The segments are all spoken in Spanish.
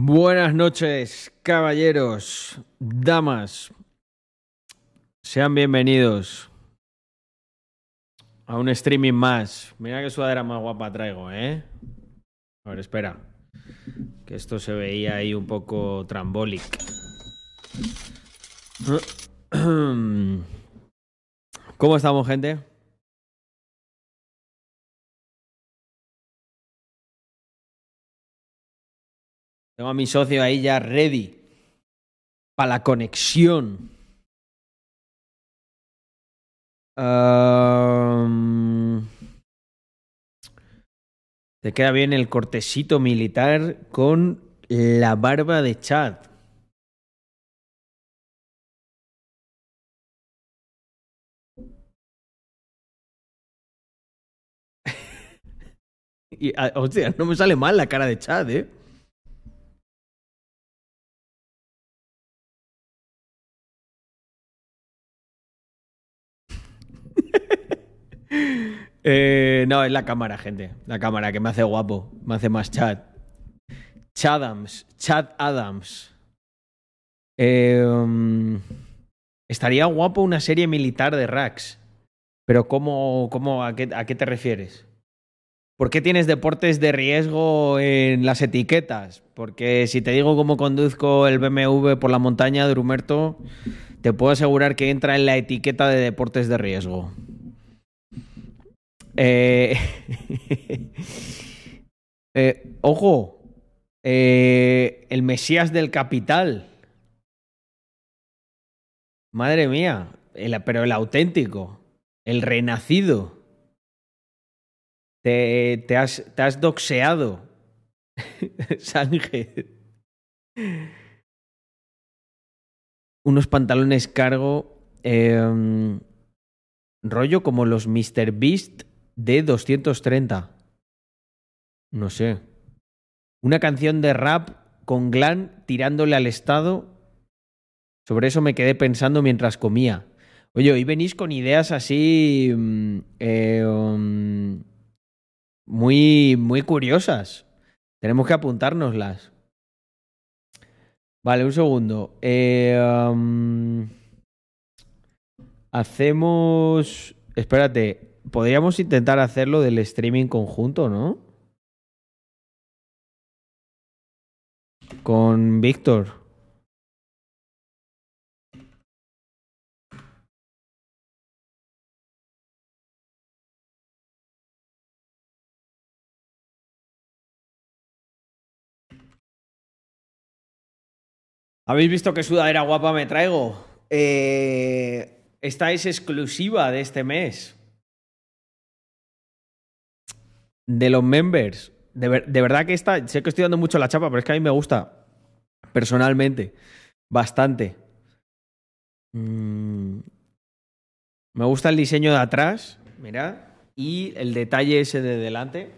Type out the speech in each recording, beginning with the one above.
Buenas noches, caballeros, damas. Sean bienvenidos a un streaming más. Mira qué sudadera más guapa traigo, ¿eh? A ver, espera. Que esto se veía ahí un poco trambólico. ¿Cómo estamos, gente? Tengo a mi socio ahí ya ready para la conexión. Um, te queda bien el cortecito militar con la barba de Chad. y, ah, hostia, no me sale mal la cara de Chad, ¿eh? Eh, no, es la cámara, gente. La cámara que me hace guapo. Me hace más chat. Chadams. Chad Adams. Eh, estaría guapo una serie militar de Rax. Pero ¿cómo, cómo a, qué, a qué te refieres? ¿Por qué tienes deportes de riesgo en las etiquetas? Porque si te digo cómo conduzco el BMW por la montaña de Rumerto, te puedo asegurar que entra en la etiqueta de deportes de riesgo. Eh, eh, ojo, eh, el Mesías del Capital. Madre mía, el, pero el auténtico, el renacido. Te, te, has, te has doxeado, Sánchez. Unos pantalones cargo, eh, rollo como los Mr. Beast de 230. No sé. Una canción de rap con Glan tirándole al Estado. Sobre eso me quedé pensando mientras comía. Oye, hoy venís con ideas así mm, eh, um, muy, muy curiosas. Tenemos que apuntárnoslas. Vale, un segundo. Eh, um, hacemos... Espérate, podríamos intentar hacerlo del streaming conjunto, ¿no? Con Víctor. ¿Habéis visto qué sudadera guapa me traigo? Eh, esta es exclusiva de este mes. De los members, de, verdad que está, sé que estoy dando mucho la chapa, pero es que a mí me gusta personalmente bastante. Mm. Me gusta el diseño de atrás, mira, y el detalle ese de delante.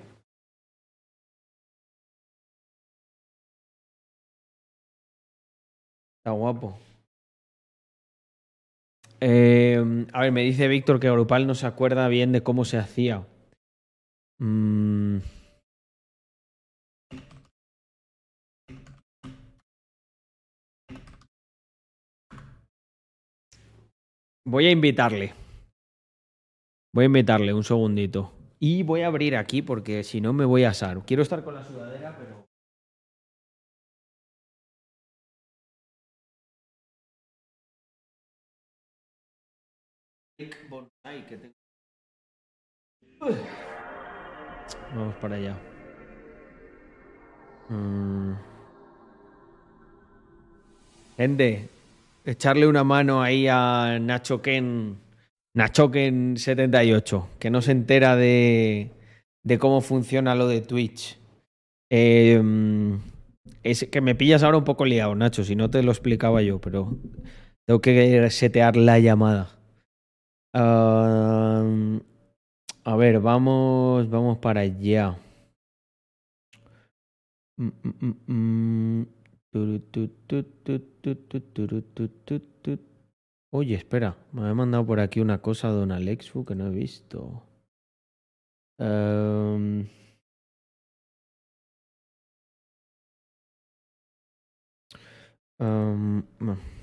Está guapo. Eh, a ver, me dice Víctor que Grupal no se acuerda bien de cómo se hacía. Mm. Voy a invitarle. Voy a invitarle un segundito. Y voy a abrir aquí porque si no me voy a asar. Quiero estar con la sudadera, pero... Vamos para allá. Mm. Gente, echarle una mano ahí a Nacho Ken, Nacho Ken 78, que no se entera de, de cómo funciona lo de Twitch. Es que me pillas ahora un poco liado, Nacho, si no te lo explicaba yo, pero tengo que setear la llamada. A ver, vamos, vamos para allá. Oye, espera, me ha mandado por aquí una cosa don Alexfu que no he visto. Um, no.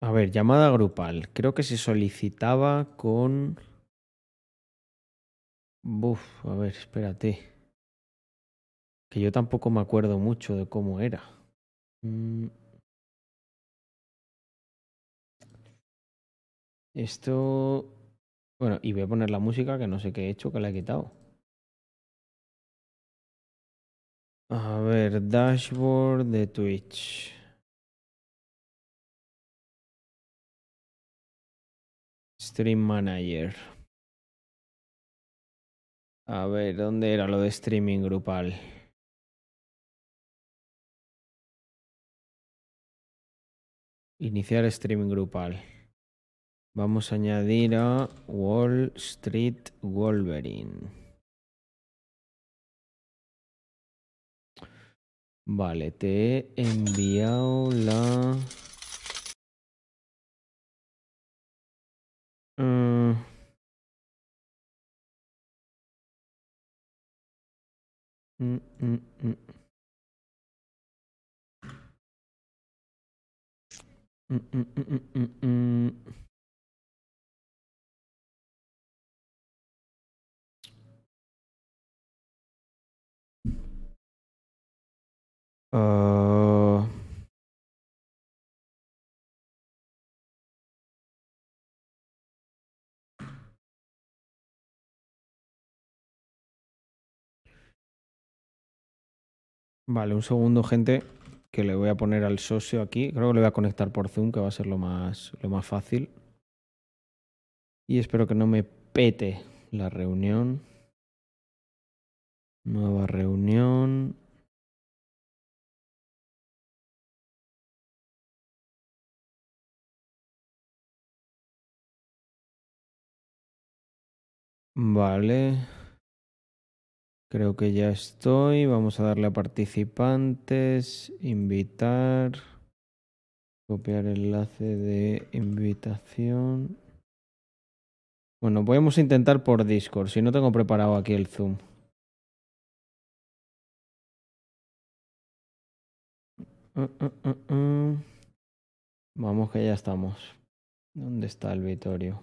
A ver, llamada grupal. Creo que se solicitaba con. Buf, a ver, espérate. Que yo tampoco me acuerdo mucho de cómo era. Mm. Esto. Bueno, y voy a poner la música que no sé qué he hecho, que la he quitado. A ver, dashboard de Twitch. Stream Manager. A ver, ¿dónde era lo de streaming grupal? Iniciar streaming grupal. Vamos a añadir a Wall Street Wolverine. Vale, te he enviado la... Mm, mm, mm. Mm, mm, mm, mm, mm, mm. Vale, un segundo, gente, que le voy a poner al socio aquí. Creo que le voy a conectar por Zoom, que va a ser lo más, lo más fácil. Y espero que no me pete la reunión. Nueva reunión. Vale. Creo que ya estoy. Vamos a darle a participantes. Invitar. Copiar enlace de invitación. Bueno, podemos intentar por Discord, si no tengo preparado aquí el Zoom. Uh, uh, uh. Vamos que ya estamos. ¿Dónde está el Vitorio?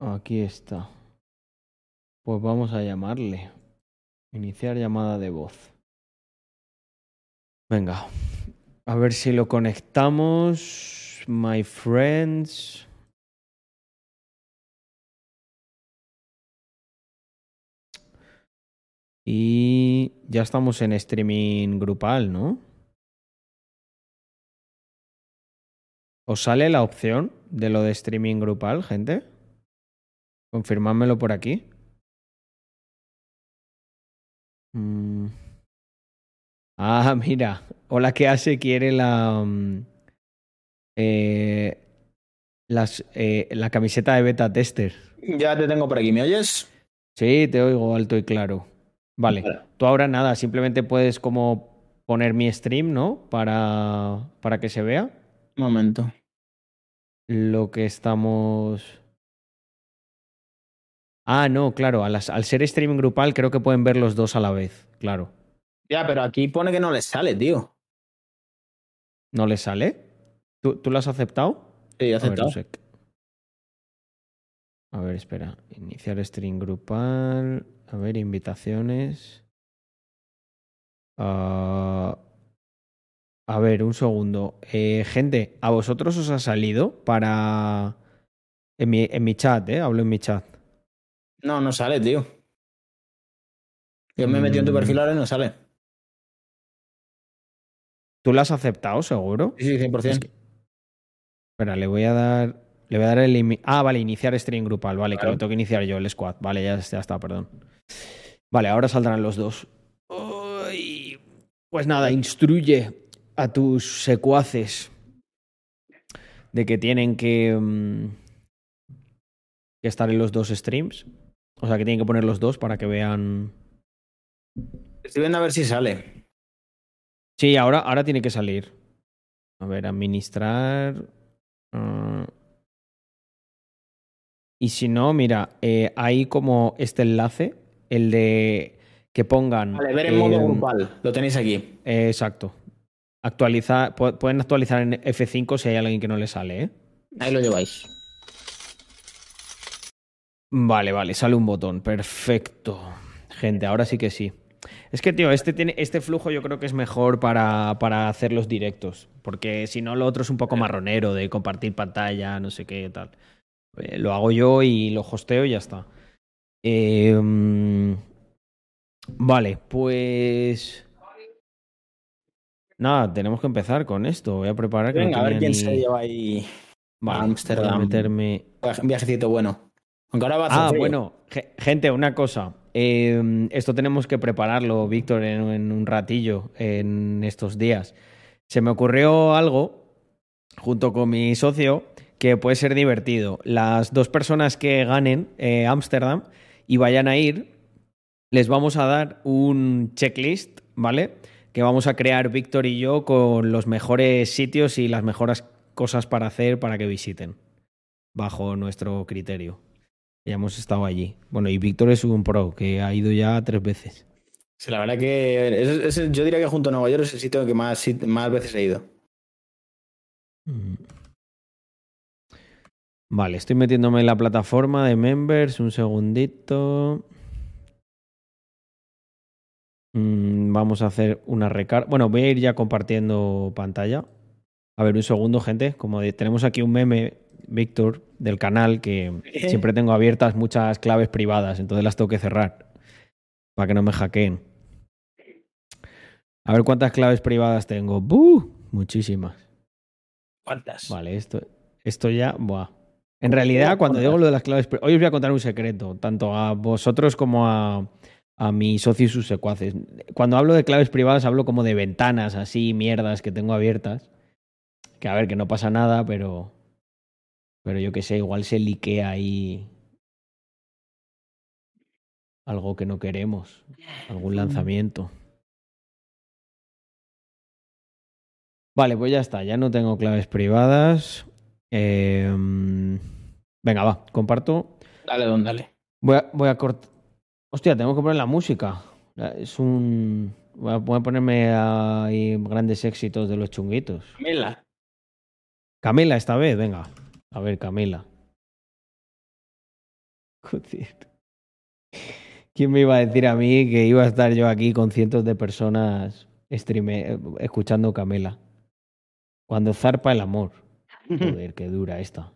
Aquí está. Pues vamos a llamarle. Iniciar llamada de voz. Venga. A ver si lo conectamos. My friends. Y ya estamos en streaming grupal, ¿no? ¿Os sale la opción de lo de streaming grupal, gente? Confirmádmelo por aquí. Mm. Ah, mira. Hola, ¿qué hace? Quiere la. mm, eh, las, eh, la camiseta de beta tester. Ya te tengo por aquí, ¿me oyes? Sí, te oigo alto y claro. Vale. Vale. Tú ahora nada, simplemente puedes como poner mi stream, ¿no? Para, para que se vea Un momento. lo que estamos. Ah, no, claro. al ser streaming grupal, creo que pueden ver los dos a la vez. Claro. Ya, pero aquí pone que no les sale, tío. ¿No le sale? ¿Tú, ¿tú lo has aceptado? Sí, ver, aceptado. A ver, espera. Iniciar stream grupal. A ver, invitaciones. Ah, a ver, un segundo. Eh, gente, ¿a vosotros os ha salido para... En mi, en mi chat, ¿eh? Hablo en mi chat. No, no sale, tío. Yo me he metido en tu Mm. perfil ahora y no sale. ¿Tú lo has aceptado, seguro? Sí, sí, 100%. Es que- Espera, le voy a dar... Le voy a dar el... Ah, vale, iniciar stream grupal. Vale, que lo tengo que iniciar yo, el squad. Vale, ya, ya está, perdón. Vale, ahora saldrán los dos. Uy. Pues nada, instruye a tus secuaces de que tienen que, mm, que estar en los dos streams. O sea, que tienen que poner los dos para que vean Estoy viendo a ver si sale. Sí, ahora, ahora tiene que salir. A ver, administrar. ah. y si no, mira, eh, hay como este enlace, el de que pongan. Vale, ver en modo eh, grupal. Lo tenéis aquí. eh, exacto. Actualizar, pu- pueden actualizar en F5 si hay alguien que no le sale, ¿eh? Ahí lo lleváis. Vale, vale, sale un botón. Perfecto. Gente, ahora sí que sí. Es que, tío, este, tiene, este flujo yo creo que es mejor para, para hacer los directos. Porque si no, lo otro es un poco marronero de compartir pantalla, no sé qué tal. Eh, lo hago yo y lo hosteo y ya está. Eh, mm, vale, pues. Nada, tenemos que empezar con esto. Voy a preparar que no a ver quién ni- se lleva ahí Vale, a voy a meterme. un viajecito bueno. Aunque ahora va a hacer Ah, frío. bueno, ge- gente, una cosa. Eh, esto tenemos que prepararlo, Víctor, en, en un ratillo, en estos días. Se me ocurrió algo, junto con mi socio, que puede ser divertido. Las dos personas que ganen eh, Ámsterdam y vayan a ir, les vamos a dar un checklist, ¿vale? Que vamos a crear Víctor y yo con los mejores sitios y las mejores cosas para hacer para que visiten, bajo nuestro criterio. Ya hemos estado allí. Bueno, y Víctor es un pro, que ha ido ya tres veces. Sí, la verdad que es- es- yo diría que junto a Nueva York es el sitio que más, más veces he ido. Mm. Vale, estoy metiéndome en la plataforma de members. Un segundito. Mm, vamos a hacer una recarga. Bueno, voy a ir ya compartiendo pantalla. A ver, un segundo, gente. Como tenemos aquí un meme, Víctor, del canal, que siempre tengo abiertas muchas claves privadas, entonces las tengo que cerrar para que no me hackeen. A ver cuántas claves privadas tengo. ¡Buh! Muchísimas. ¿Cuántas? Vale, esto, esto ya. Buah. En realidad, cuando digo lo de las claves. pri- Hoy os voy a contar un secreto, tanto a vosotros como a, a mi socio y sus secuaces. Cuando hablo de claves privadas, hablo como de ventanas así, mierdas que tengo abiertas. Que a ver, que no pasa nada, pero. Pero yo qué sé, igual se liquea ahí. Algo que no queremos. Algún lanzamiento. Vale, pues ya está, ya no tengo claves privadas. Eh, venga, va, comparto. Dale, don, dale. Voy a, voy a cortar. Hostia, tengo que poner la música. Es un. Voy a, voy a ponerme ahí grandes éxitos de los chunguitos. Camila. Camila, esta vez, venga. A ver, Camila. Joder. ¿Quién me iba a decir a mí que iba a estar yo aquí con cientos de personas streame- escuchando Camela? Cuando zarpa el amor. Joder, qué dura esta.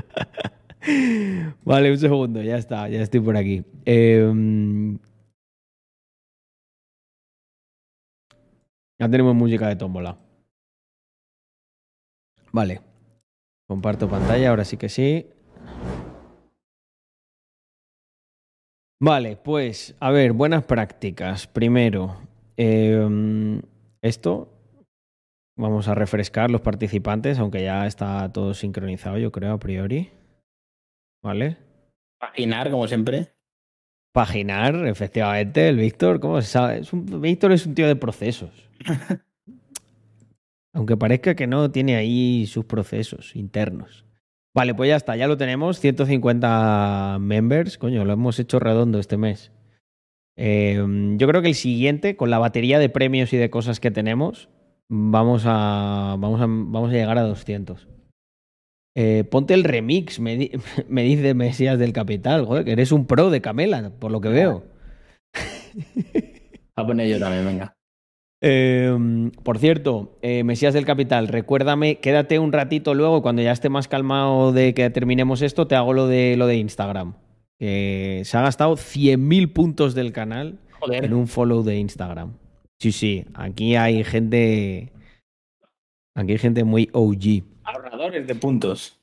Vale, un segundo, ya está, ya estoy por aquí. Em, ya tenemos música de tómbola. Vale. Comparto pantalla, ahora sí que sí. Vale, pues, a ver, buenas prácticas. Primero, em, esto. Vamos a refrescar los participantes, aunque ya está todo sincronizado, yo creo, a priori. ¿Vale? Paginar, como siempre. Paginar, efectivamente, el Víctor, ¿cómo se sabe? Es un- Víctor es un tío de procesos. Aunque parezca que no, tiene ahí sus procesos internos. Vale, pues ya está, ya lo tenemos, 150 members, coño, lo hemos hecho redondo este mes. Eh, yo creo que el siguiente, con la batería de premios y de cosas que tenemos, vamos a, vamos a, vamos a llegar a 200. Eh, ponte el remix, me, di- me dice Mesías del Capital, joder, que eres un pro de Camela, por lo que veo. A poner yo también, venga. Eh, por cierto, eh, Mesías del Capital, recuérdame, quédate un ratito luego, cuando ya esté más calmado de que terminemos esto, te hago lo de, lo de Instagram. Que se ha gastado 100.000 puntos del canal Joder. en un follow de Instagram. Sí, sí, aquí hay gente. Aquí hay gente muy OG. Ahorradores de puntos.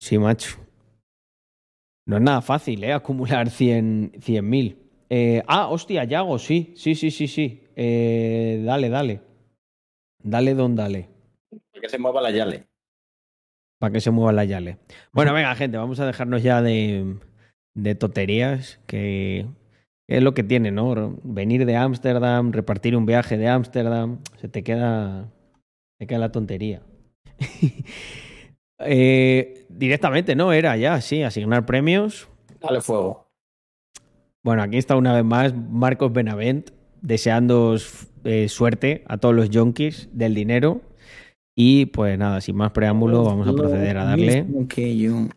Sí, macho. No es nada fácil, ¿eh? Acumular 100 100.000. Eh, ah, hostia, Yago, sí, sí, sí, sí, sí. Eh, dale, dale. Dale, don, dale. Que se mueva la Yale. para que se mueva la Yale. Bueno, venga, gente, vamos a dejarnos ya de, de tonterías, que es lo que tiene, ¿no? Venir de Ámsterdam, repartir un viaje de Ámsterdam, se te queda, te queda la tontería. eh, directamente, ¿no? Era ya, sí, asignar premios. Dale fuego. Bueno, aquí está una vez más Marcos Benavent, deseando eh, suerte a todos los junkies del dinero. Y pues nada, sin más preámbulo, vamos a proceder a darle. Mismo que yo.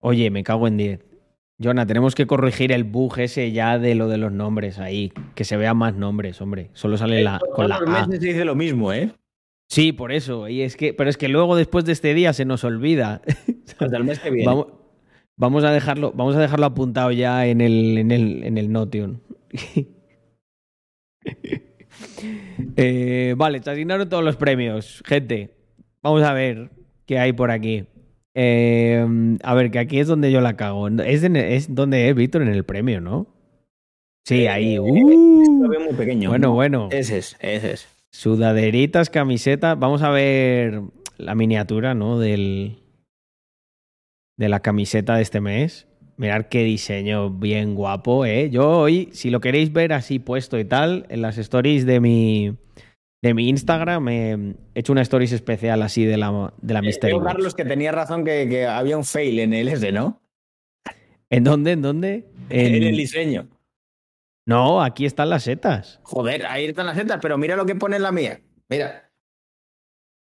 Oye, me cago en 10. Jonah, tenemos que corregir el bug ese ya de lo de los nombres ahí. Que se vean más nombres, hombre. Solo sale la, con la A. se dice lo mismo, ¿eh? Sí, por eso. Y es que, pero es que luego después de este día se nos olvida. Hasta el mes que viene. Vamos, vamos a dejarlo, vamos a dejarlo apuntado ya en el, en el, en el Notion. Eh, vale, se asignaron todos los premios. Gente, vamos a ver qué hay por aquí. Eh, a ver, que aquí es donde yo la cago. Es, en- es donde es Víctor en el premio, ¿no? Sí, ahí. Lo Uh. veo muy pequeño. Bueno, bueno. Ese es, ese es. Sudaderitas, camisetas. Vamos a ver la miniatura, ¿no? Del. De la camiseta de este mes. Mirad qué diseño bien guapo, ¿eh? Yo hoy, si lo queréis ver así puesto y tal, en las stories de mi. De mi Instagram eh, he hecho una stories especial así de la, de la Mystery Creo, Box. Carlos, que tenía razón que, que había un fail en el S, ¿no? ¿En dónde? ¿En dónde? En- En el diseño. No, aquí están las setas. Joder, ahí están las setas, pero mira lo que pone en la mía. Mira.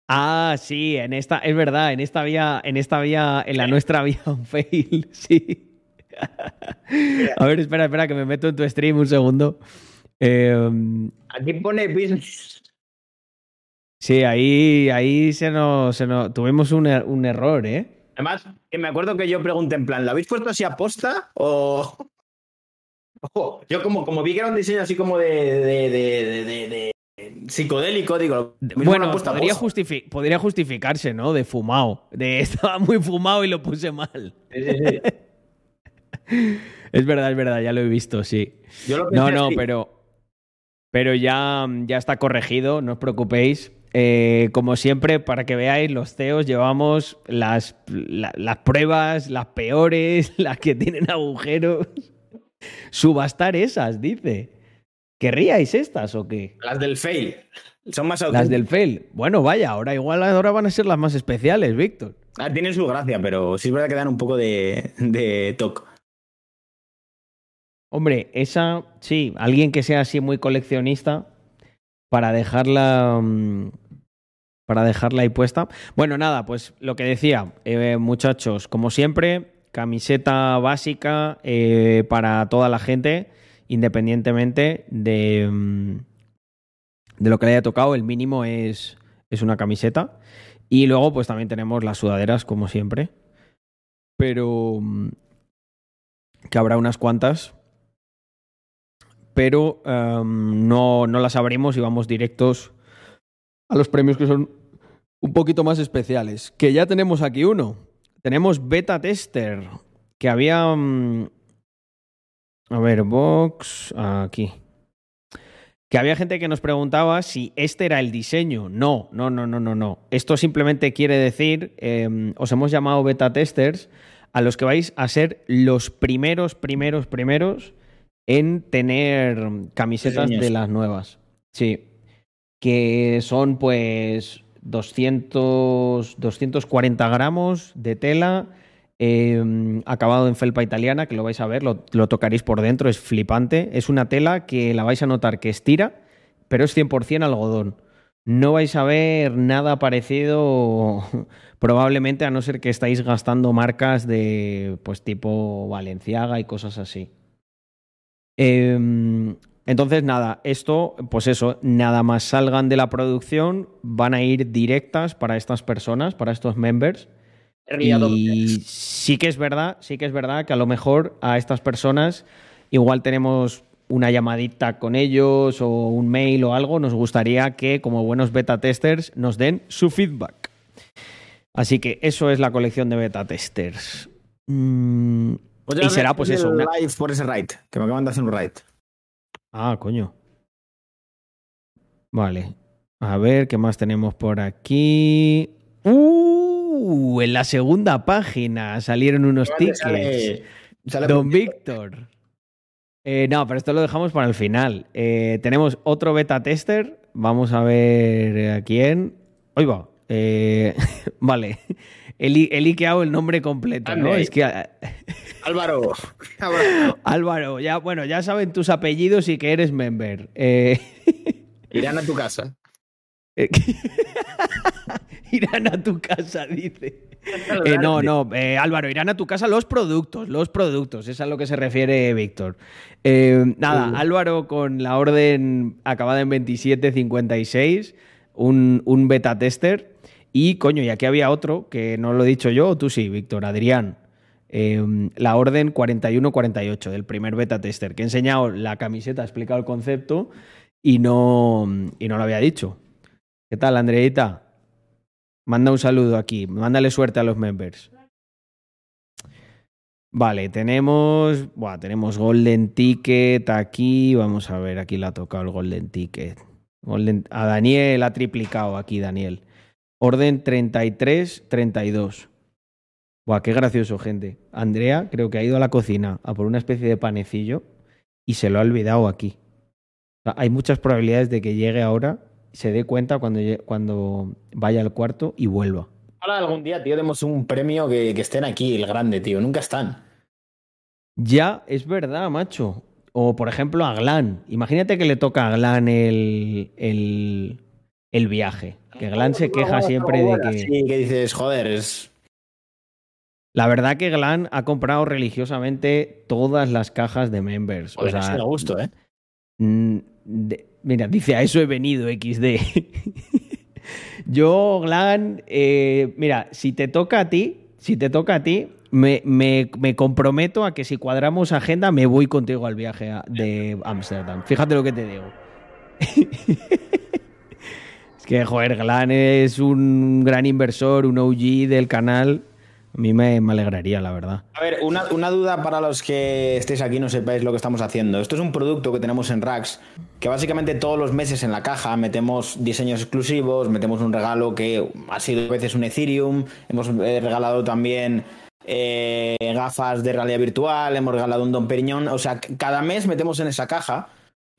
Ah, sí, en esta, es verdad, en esta había, en esta había, en la nuestra había un fail, sí. A ver, espera, espera, que me meto en tu stream un segundo. Eh, Aquí pone business. Sí, ahí, ahí se nos, se nos- tuvimos un, er- un error, ¿eh? Además, que me acuerdo que yo pregunté en plan, ¿lo habéis puesto así a posta? O. Ojo, yo como, como vi que era un diseño así como de, de, de, de- de- de psicodélico, digo, Bueno, podría, podría justificarse, ¿no? De fumado. De estaba muy fumado y lo puse mal. Sí, sí, sí. Es verdad, es verdad, ya lo he visto, sí. Yo lo No, no, así. pero, pero ya, ya está corregido, no os preocupéis. Eh, como siempre, para que veáis, los CEOs llevamos las, la- las pruebas, las peores, las que tienen agujeros. Subastar esas, dice. ¿Querríais estas o qué? Las del fail. Son más Las auténticas. del fail. Bueno, vaya, ahora igual ahora van a ser las más especiales, Víctor. Ah, tienen su gracia, pero sí es verdad que dan un poco de, de toque. Hombre, esa, sí, alguien que sea así muy coleccionista para dejarla mm, para dejarla ahí puesta. Bueno, nada, pues lo que decía, eh, muchachos, como siempre, camiseta básica eh, para toda la gente, independientemente de, mm, de lo que le haya tocado, el mínimo es, es una camiseta. Y luego, pues también tenemos las sudaderas, como siempre. Pero mm, que habrá unas cuantas pero em, no, no las abrimos y vamos directos a los premios que son un poquito más especiales. Que ya tenemos aquí uno. Tenemos Beta Tester, que había... mm, a ver, Vox, aquí. Que había gente que nos preguntaba si este era el diseño. No, no, no, no, no, no. Esto simplemente quiere decir, em, os hemos llamado beta testers a los que vais a ser los primeros, primeros, primeros en tener camisetas Diseños. de las nuevas. Sí. Que son pues 200, 240 gramos de tela, eh, acabado en felpa italiana, que lo vais a ver, lo, lo tocaréis por dentro, es flipante. Es una tela que la vais a notar que estira, pero es 100% algodón. No vais a ver nada parecido, probablemente, a no ser que estáis gastando marcas de, pues, tipo Valenciaga y cosas así. Eh, entonces, nada, esto, pues eso, nada más salgan de la producción, van a ir directas para estas personas, para estos members. Y sí que es verdad, sí que es verdad que a lo mejor a estas personas igual tenemos una llamadita con ellos o un mail o algo, nos gustaría que como buenos beta testers nos den su feedback. Así que eso es la colección de beta testers. Mm, y será pues eso. una- live por ese raid, que me acaban de hacer un raid. Ah, coño. Vale. A ver, ¿qué más tenemos por aquí? ¡Uh! En la segunda página salieron unos tickets. Sale- sale Don Víctor. Eh, no, pero esto lo dejamos para el final. Eh, tenemos otro beta tester. Vamos a ver a quién. Hoy va. Eh, vale. He, he liqueado el nombre completo, ¿no? Es que eh, Álvaro. Álvaro. Ya, bueno, ya saben tus apellidos y que eres member. Eh, Irán a tu casa. eh, irán a tu casa, dice. Eh, no, no, eh, Álvaro, irán a tu casa los productos, los productos, es a lo que se refiere Víctor. Eh, nada, Uh. Álvaro con la orden acabada en 2756, un, un beta tester. Y coño, y aquí había otro que no lo he dicho yo, tú sí, Víctor, Adrián. Eh, la orden 4148 del primer beta tester, que he enseñado la camiseta, he explicado el concepto y no, y no lo había dicho. ¿Qué tal, Andreita? Manda un saludo aquí. Mándale suerte a los members. Vale, tenemos. Buah, tenemos Golden Ticket aquí. Vamos a ver, aquí le ha tocado el Golden Ticket. Golden- a Daniel ha triplicado aquí, Daniel. Orden 33-32. Buah, qué gracioso, gente. Andrea creo que ha ido a la cocina a por una especie de panecillo y se lo ha olvidado aquí. O sea, hay muchas probabilidades de que llegue ahora, se dé cuenta cuando, cuando vaya al cuarto y vuelva. Ahora algún día, tío, demos un premio que, que estén aquí, el grande, tío. Nunca están. Ya, es verdad, macho. O por ejemplo a Glan. Imagínate que le toca a Glan el, el, el viaje. Que Glan se queja siempre de que... Sí, que dices, joder, es. La verdad que Glan ha comprado religiosamente todas las cajas de members. Joder, o sea, da gusto, ¿eh? De- mira, dice, a eso he venido, XD. Yo, Glan, eh, mira, si te toca a ti, si te toca a ti, me, me- me comprometo a que si cuadramos agenda, me voy contigo al viaje a- de Ámsterdam. Fíjate lo que te digo. que, joder, Glan es un gran inversor, un OG del canal. A mí me, alegraría, la verdad. A ver, una, duda para los que estéis aquí y no sepáis lo que estamos haciendo. Esto es un producto que tenemos en Rax, que básicamente todos los meses en la caja metemos diseños exclusivos, metemos un regalo que ha sido a veces un Ethereum, hemos eh, regalado también eh, gafas de realidad virtual, hemos regalado un Don Periñón, o sea, cada mes metemos en esa caja,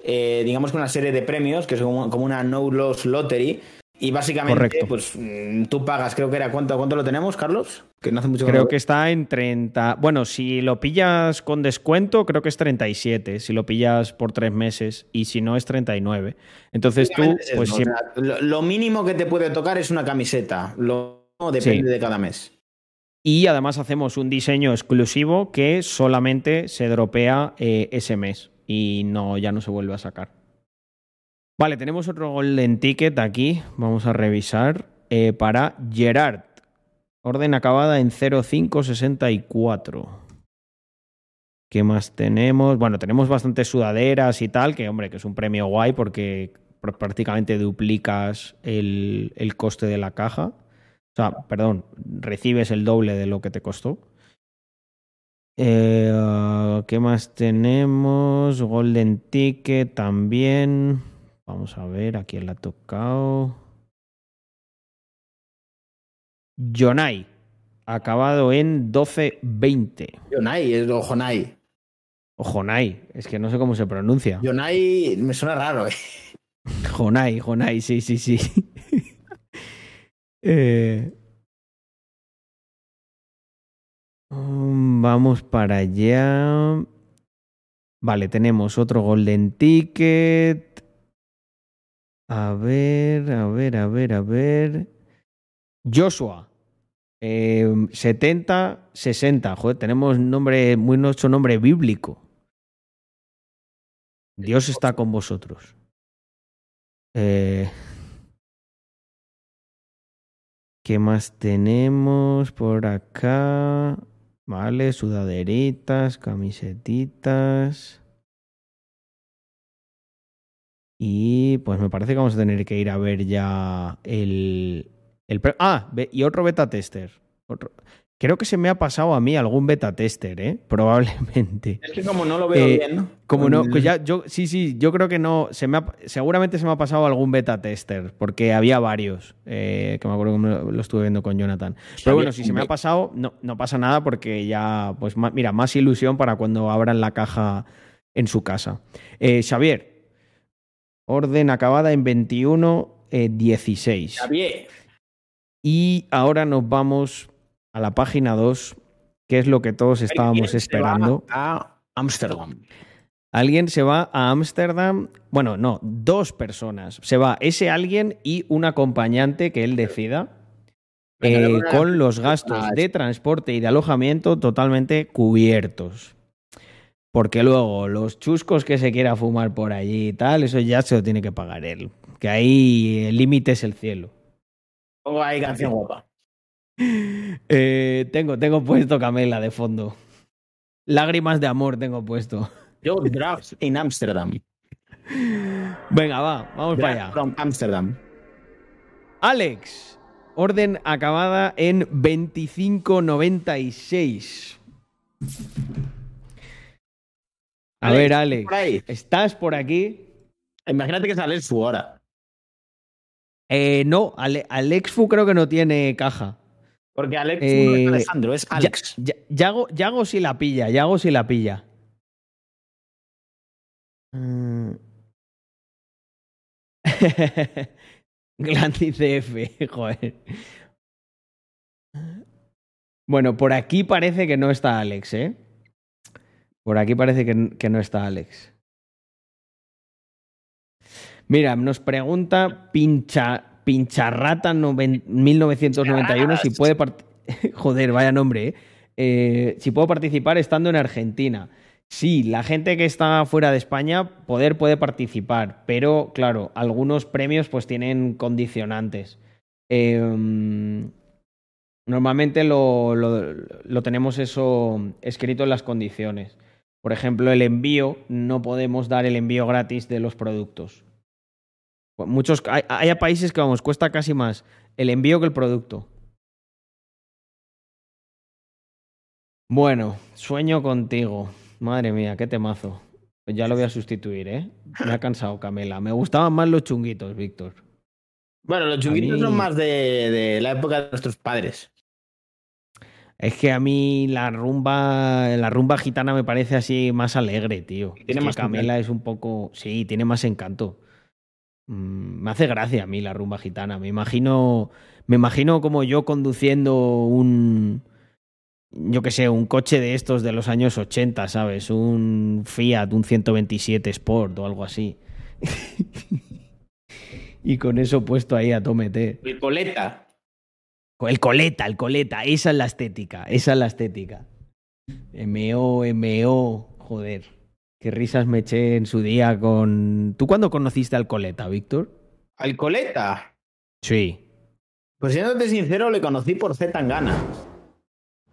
eh, digamos que una serie de premios, que es como, como una no loss lottery. Y básicamente, Correcto. pues mm, tú pagas, creo que era cuánto, ¿cuánto lo tenemos, Carlos? Que no hace mucho Creo que está en 30. Bueno, si lo pillas con descuento, creo que es 37. Si lo pillas por tres meses. Y si no, es 39. Entonces tú, es pues o siempre- sea, lo, lo mínimo que te puede tocar es una camiseta. Lo depende Sí. de cada mes. Y además hacemos un diseño exclusivo que solamente se dropea eh, ese mes. Y no, ya no se vuelve a sacar. Vale, tenemos otro Golden Ticket aquí. Vamos a revisar. eh, para Gerard. Orden acabada en 0564. ¿Qué más tenemos? Bueno, tenemos bastantes sudaderas y tal, que hombre, que es un premio guay porque pr- prácticamente duplicas el, el coste de la caja. O sea, perdón, recibes el doble de lo que te costó. Eh, ¿Qué más tenemos? Golden Ticket también. Vamos a ver a quién le ha tocado. Jonai, acabado en 1220. Yonai, es o Jonai. O Jonai, es que no sé cómo se pronuncia. Yonai me suena raro, ¿eh? Jonai, Jonai, sí, sí, sí. Eh, mm, Vamos para allá. Vale, tenemos otro Golden Ticket. A ver, a ver, a ver, a ver. Joshua. Eh, 70, 60. Joder, tenemos nombre, muy nuestro nombre bíblico. Dios está con vosotros. Eh, ¿Qué más tenemos por acá? Vale, sudaderitas, camisetitas. Y pues me parece que vamos a tener que ir a ver ya el. el ah, y otro beta tester. Otro- Creo que se me ha pasado a mí algún beta tester, ¿eh? Probablemente. Es que como no lo veo Eh, bien, ¿no? Como no, pues ya, yo, sí, sí, yo creo que no, se me ha- seguramente se me ha pasado algún beta tester, porque había varios, eh, que me acuerdo que lo, estuve viendo con Jonathan. Pero bueno, si se me ha pasado, no, no pasa nada porque ya, pues mira, más ilusión para cuando abran la caja en su casa. Eh, Xavier, orden acabada en 21, eh, 16. Xavier. Y ahora nos vamos a la página 2, que es lo que todos estábamos Se va esperando. A Ámsterdam. Alguien se va a Ámsterdam. Bueno, no, dos personas. Se va ese alguien y un acompañante que él decida. Eh, con los gastos de transporte y de alojamiento totalmente cubiertos. Porque luego los chuscos que se quiera fumar por allí y tal, eso ya se lo tiene que pagar él. Que ahí el límite es el cielo. Pongo ahí canción guapa. Eh, tengo, tengo puesto Camela de fondo. Lágrimas de amor tengo puesto. Yo draft in Amsterdam. Venga, va, vamos para allá. From Amsterdam. Alex, orden acabada en 2596. A Alex, ver, Alex, por. ¿estás por aquí? Imagínate que sale su hora. Eh, no, Ale- Alex Fu creo que no tiene caja. Porque Alex Eh, no es Alejandro, es Alex. ya- Yago, Yago sí la pilla, Yago sí la pilla. Mm. CF, joder. Bueno, por aquí parece que no está Alex, ¿eh? Por aquí parece que, que no está Alex. Mira, nos pregunta pincha, Pincharrata noven- 1991 si puede Joder, vaya nombre, ¿eh? Eh, Si puedo participar estando en Argentina. Sí, la gente que está fuera de España, poder puede participar, pero claro, algunos premios pues tienen condicionantes. Eh, normalmente lo, lo- lo tenemos eso escrito en las condiciones. Por ejemplo, el envío, no podemos dar el envío gratis de los productos. Muchos, hay, hay países que, vamos, cuesta casi más el envío que el producto. Bueno, sueño contigo. Madre mía, qué temazo. Pues ya lo voy a sustituir, ¿eh? Me ha cansado, Camela. Me gustaban más los chunguitos, Víctor. Bueno, los chunguitos mí- son más de, de la época de nuestros padres. Es que a mí la rumba, la rumba gitana me parece así más alegre, tío. Tiene Es que más Camela es un poco, sí, tiene más encanto. Mm, me hace gracia a mí la rumba gitana. Me imagino, me imagino como yo conduciendo un, yo qué sé, un coche de estos de los años 80, ¿sabes? Un Fiat, un 127 Sport o algo así. y con eso puesto ahí a tomete. El coleta. El coleta, el coleta, esa es la estética, esa es la estética. MO, MO, joder. Qué risas me eché en su día con... ¿Tú cuándo conociste al coleta, Víctor? Al coleta. Sí. Pues siéndote sincero, le conocí por Z Tangana.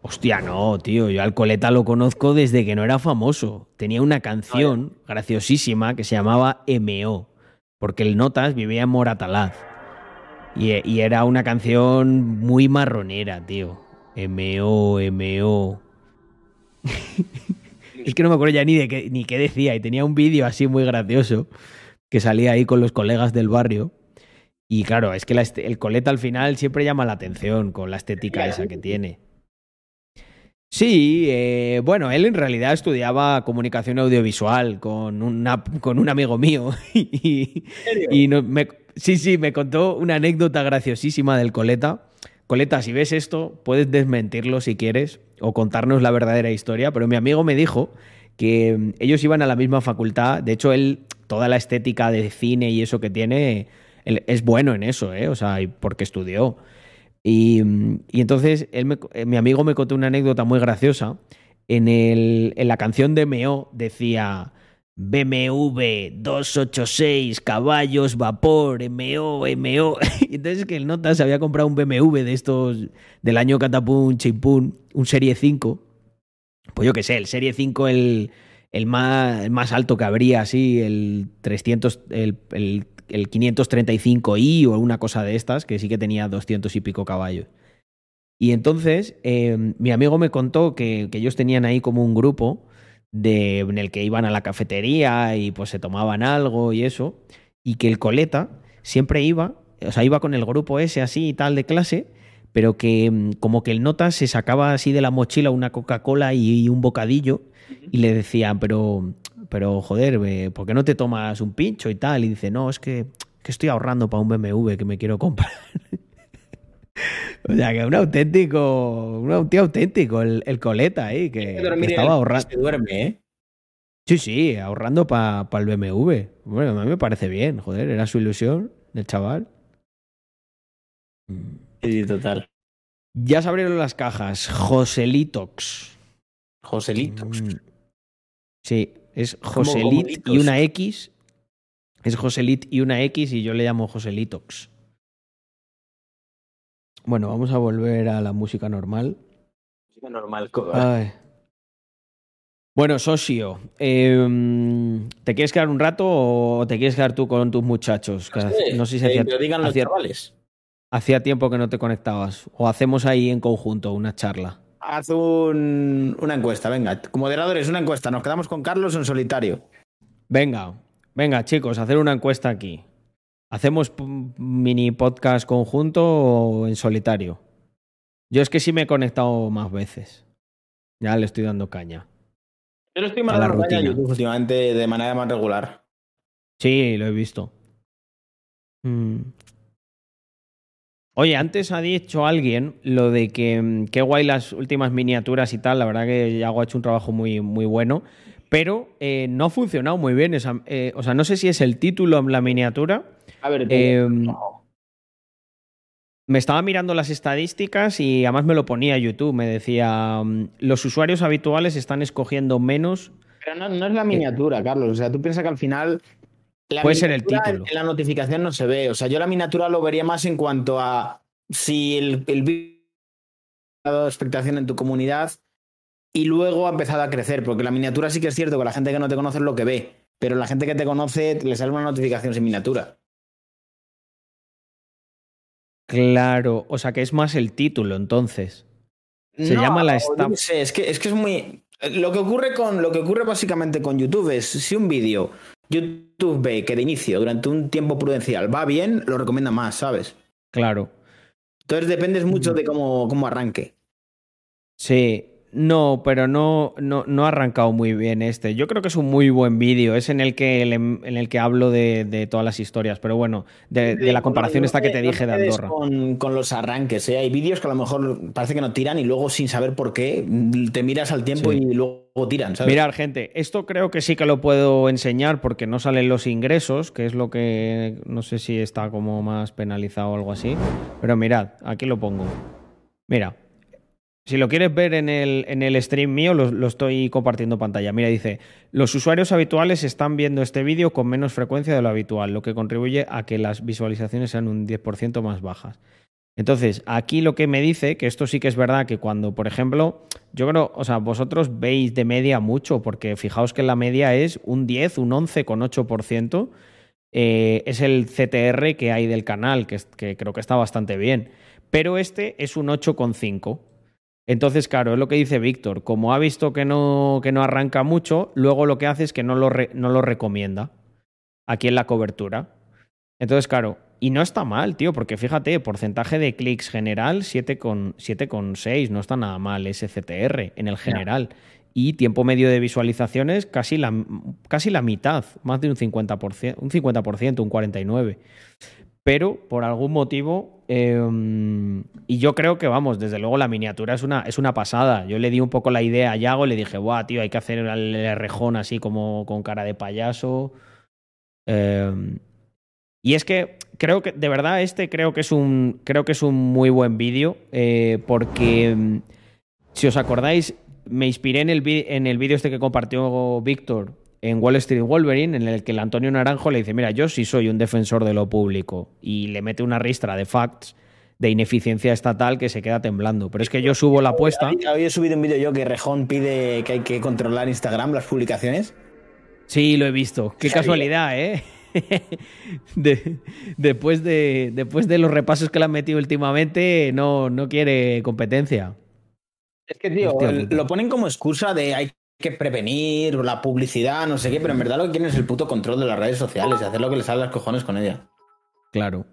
Hostia, no, tío, yo al coleta lo conozco desde que no era famoso. Tenía una canción graciosísima que se llamaba MO, porque el Notas vivía en Moratalaz. Y, y era una canción muy marronera, tío. MO, MO. es que no me acuerdo ya ni de qué, ni qué decía. Y tenía un vídeo así muy gracioso que salía ahí con los colegas del barrio. Y claro, es que la el coleta al final siempre llama la atención con la estética esa que tiene. Sí, eh, bueno, él en realidad estudiaba comunicación audiovisual con, una- con un amigo mío. y, y no- me- sí, sí, me contó una anécdota graciosísima del Coleta. Coleta, si ves esto, puedes desmentirlo si quieres o contarnos la verdadera historia, pero mi amigo me dijo que mm, ellos iban a la misma facultad. De hecho, él, toda la estética de cine y eso que tiene, es bueno en eso, ¿eh? O sea, porque estudió. Y, mm, y entonces él me- eh, mi amigo me contó una anécdota muy graciosa. En, en la canción de Meo decía BMW 286, caballos, vapor, MO, MO. Entonces que el Nota se había comprado un BMW de estos del año Catapún, Chimpún, un Serie 5. Pues yo qué sé, el Serie 5, el, el, más, más alto que habría, así, el 300, el, el, el 535i o una cosa de estas, que sí que tenía 200 y pico caballos. Y entonces eh, mi amigo me contó que, que ellos tenían ahí como un grupo de, en el que iban a la cafetería y pues se tomaban algo y eso, y que el coleta siempre iba, o sea, iba con el grupo ese así y tal de clase, pero que mm, como que el nota se sacaba así de la mochila una Coca-Cola y, un bocadillo y le decían, pero, pero joder, eh, ¿por qué no te tomas un pincho y tal? Y dice, no, es que, que estoy ahorrando para un BMW que me quiero comprar. O sea, que un auténtico, un tío auténtico, el, el coleta ahí, que, que estaba ahorrando. Se duerme, ¿eh? Sí, sí, ahorrando para el BMW. Bueno, a mí me parece bien, joder, era su ilusión del chaval. Sí, total. Ya se abrieron las cajas. Joselitox. Joselitox. Mm. Sí, es Joselit y una X. Es Joselit y una X y yo le llamo Joselitox. Bueno, vamos a volver a la música normal. Música normal. Ay. Bueno, socio, eh, ¿te quieres quedar un rato o te quieres quedar tú con tus muchachos? No sé, no sé si hacía, digan los hacía, chavales. hacía tiempo que no te conectabas. O hacemos ahí en conjunto una charla. Haz un, una encuesta, venga. Como moderadores, una encuesta. ¿Nos quedamos con Carlos en solitario? Venga, venga, chicos, hacer una encuesta aquí. ¿Hacemos mini podcast conjunto o en solitario? Yo es que sí me he conectado más veces. Ya le estoy dando caña. Yo estoy caña a YouTube últimamente de manera más regular. Sí, lo he visto. Mm. Oye, antes ha dicho alguien lo de que mm, qué guay las últimas miniaturas y tal. La verdad que Yago ha hecho un trabajo muy, muy bueno. Pero eh, no ha funcionado muy bien. Esa, eh, o sea, no sé si es el título en la miniatura a ver, eh, me estaba mirando las estadísticas y además me lo ponía YouTube. Me decía, mm, los usuarios habituales están escogiendo menos. Pero no, no es la miniatura, Carlos. O sea, tú piensas que al final. Puede ser el título. En la notificación no se ve. O sea, yo la miniatura lo vería más en cuanto a si el, el vídeo ha dado expectación en tu comunidad y luego ha empezado a crecer. Porque la miniatura sí que es cierto que la gente que no te conoce es lo que ve. Pero la gente que te conoce le sale una notificación sin miniatura. Claro, o sea que es más el título entonces. Se llama la estampa. No sé, es que, es que es muy. Lo que ocurre con. Lo que ocurre básicamente con YouTube es si un vídeo YouTube ve que de inicio, durante un tiempo prudencial, va bien, lo recomienda más, ¿sabes? Claro. Entonces dependes mucho mm. de cómo, cómo arranque. Sí, no, pero no, no, no, ha arrancado muy bien este. Yo creo que es un muy buen vídeo. Es en el que, en el que hablo de, de todas las historias. Pero bueno, de, de la comparación esta que te dije de Andorra. Con, con los arranques. ¿eh? Hay vídeos que a lo mejor parece que no tiran y luego sin saber por qué te miras al tiempo sí. y luego tiran. ¿sabes? Mirar, gente, esto creo que sí que lo puedo enseñar porque no salen los ingresos, que es lo que no sé si está como más penalizado o algo así. Pero mirad, aquí lo pongo. Mira, si lo quieres ver en el, en el stream mío, lo, lo, estoy compartiendo pantalla. Mira, dice, los usuarios habituales están viendo este vídeo con menos frecuencia de lo habitual, lo que contribuye a que las visualizaciones sean un 10% más bajas. Entonces, aquí lo que me dice, que esto sí que es verdad, que cuando, por ejemplo, yo creo, o sea, vosotros veis de media mucho, porque fijaos que la media es un 10, un 11,8%, eh, es el CTR que hay del canal, que, que creo que está bastante bien, pero este es un 8,5%. Entonces, claro, es lo que dice Víctor. Como ha visto que no, que no arranca mucho, luego lo que hace es que no lo, re, no lo recomienda aquí en la cobertura. Entonces, claro, y no está mal, tío, porque fíjate, porcentaje de clics general 7,6, no está nada mal ese CTR en el general. Y tiempo medio de visualizaciones casi la, casi la mitad, más de un 50%, un 50%, un 49% pero por algún motivo, eh, y yo creo que, vamos, desde luego la miniatura es una, es una pasada. Yo le di un poco la idea a Yago, le dije, guau, tío, hay que hacer el rejón así como con cara de payaso. Eh, y es que creo que, de verdad, este creo que es un, creo que es un muy buen vídeo, eh, porque si os acordáis, me inspiré en el, en el vídeo este que compartió Víctor en Wall Street Wolverine, en el que el Antonio Naranjo le dice, mira, yo sí soy un defensor de lo público, y le mete una ristra de facts de ineficiencia estatal que se queda temblando. Pero es que yo subo la apuesta. Hoy he subido un vídeo yo que Rejón pide que hay que controlar Instagram, las publicaciones. Sí, lo he visto. Qué casualidad, ¿eh? después, de, después de los repasos que le han metido últimamente, no, no quiere competencia. Es que, tío, lo ponen como excusa de hay que prevenir la publicidad, no sé qué, pero en verdad lo que quieren es el puto control de las redes sociales y hacer lo que les sale a los cojones con ella. Claro.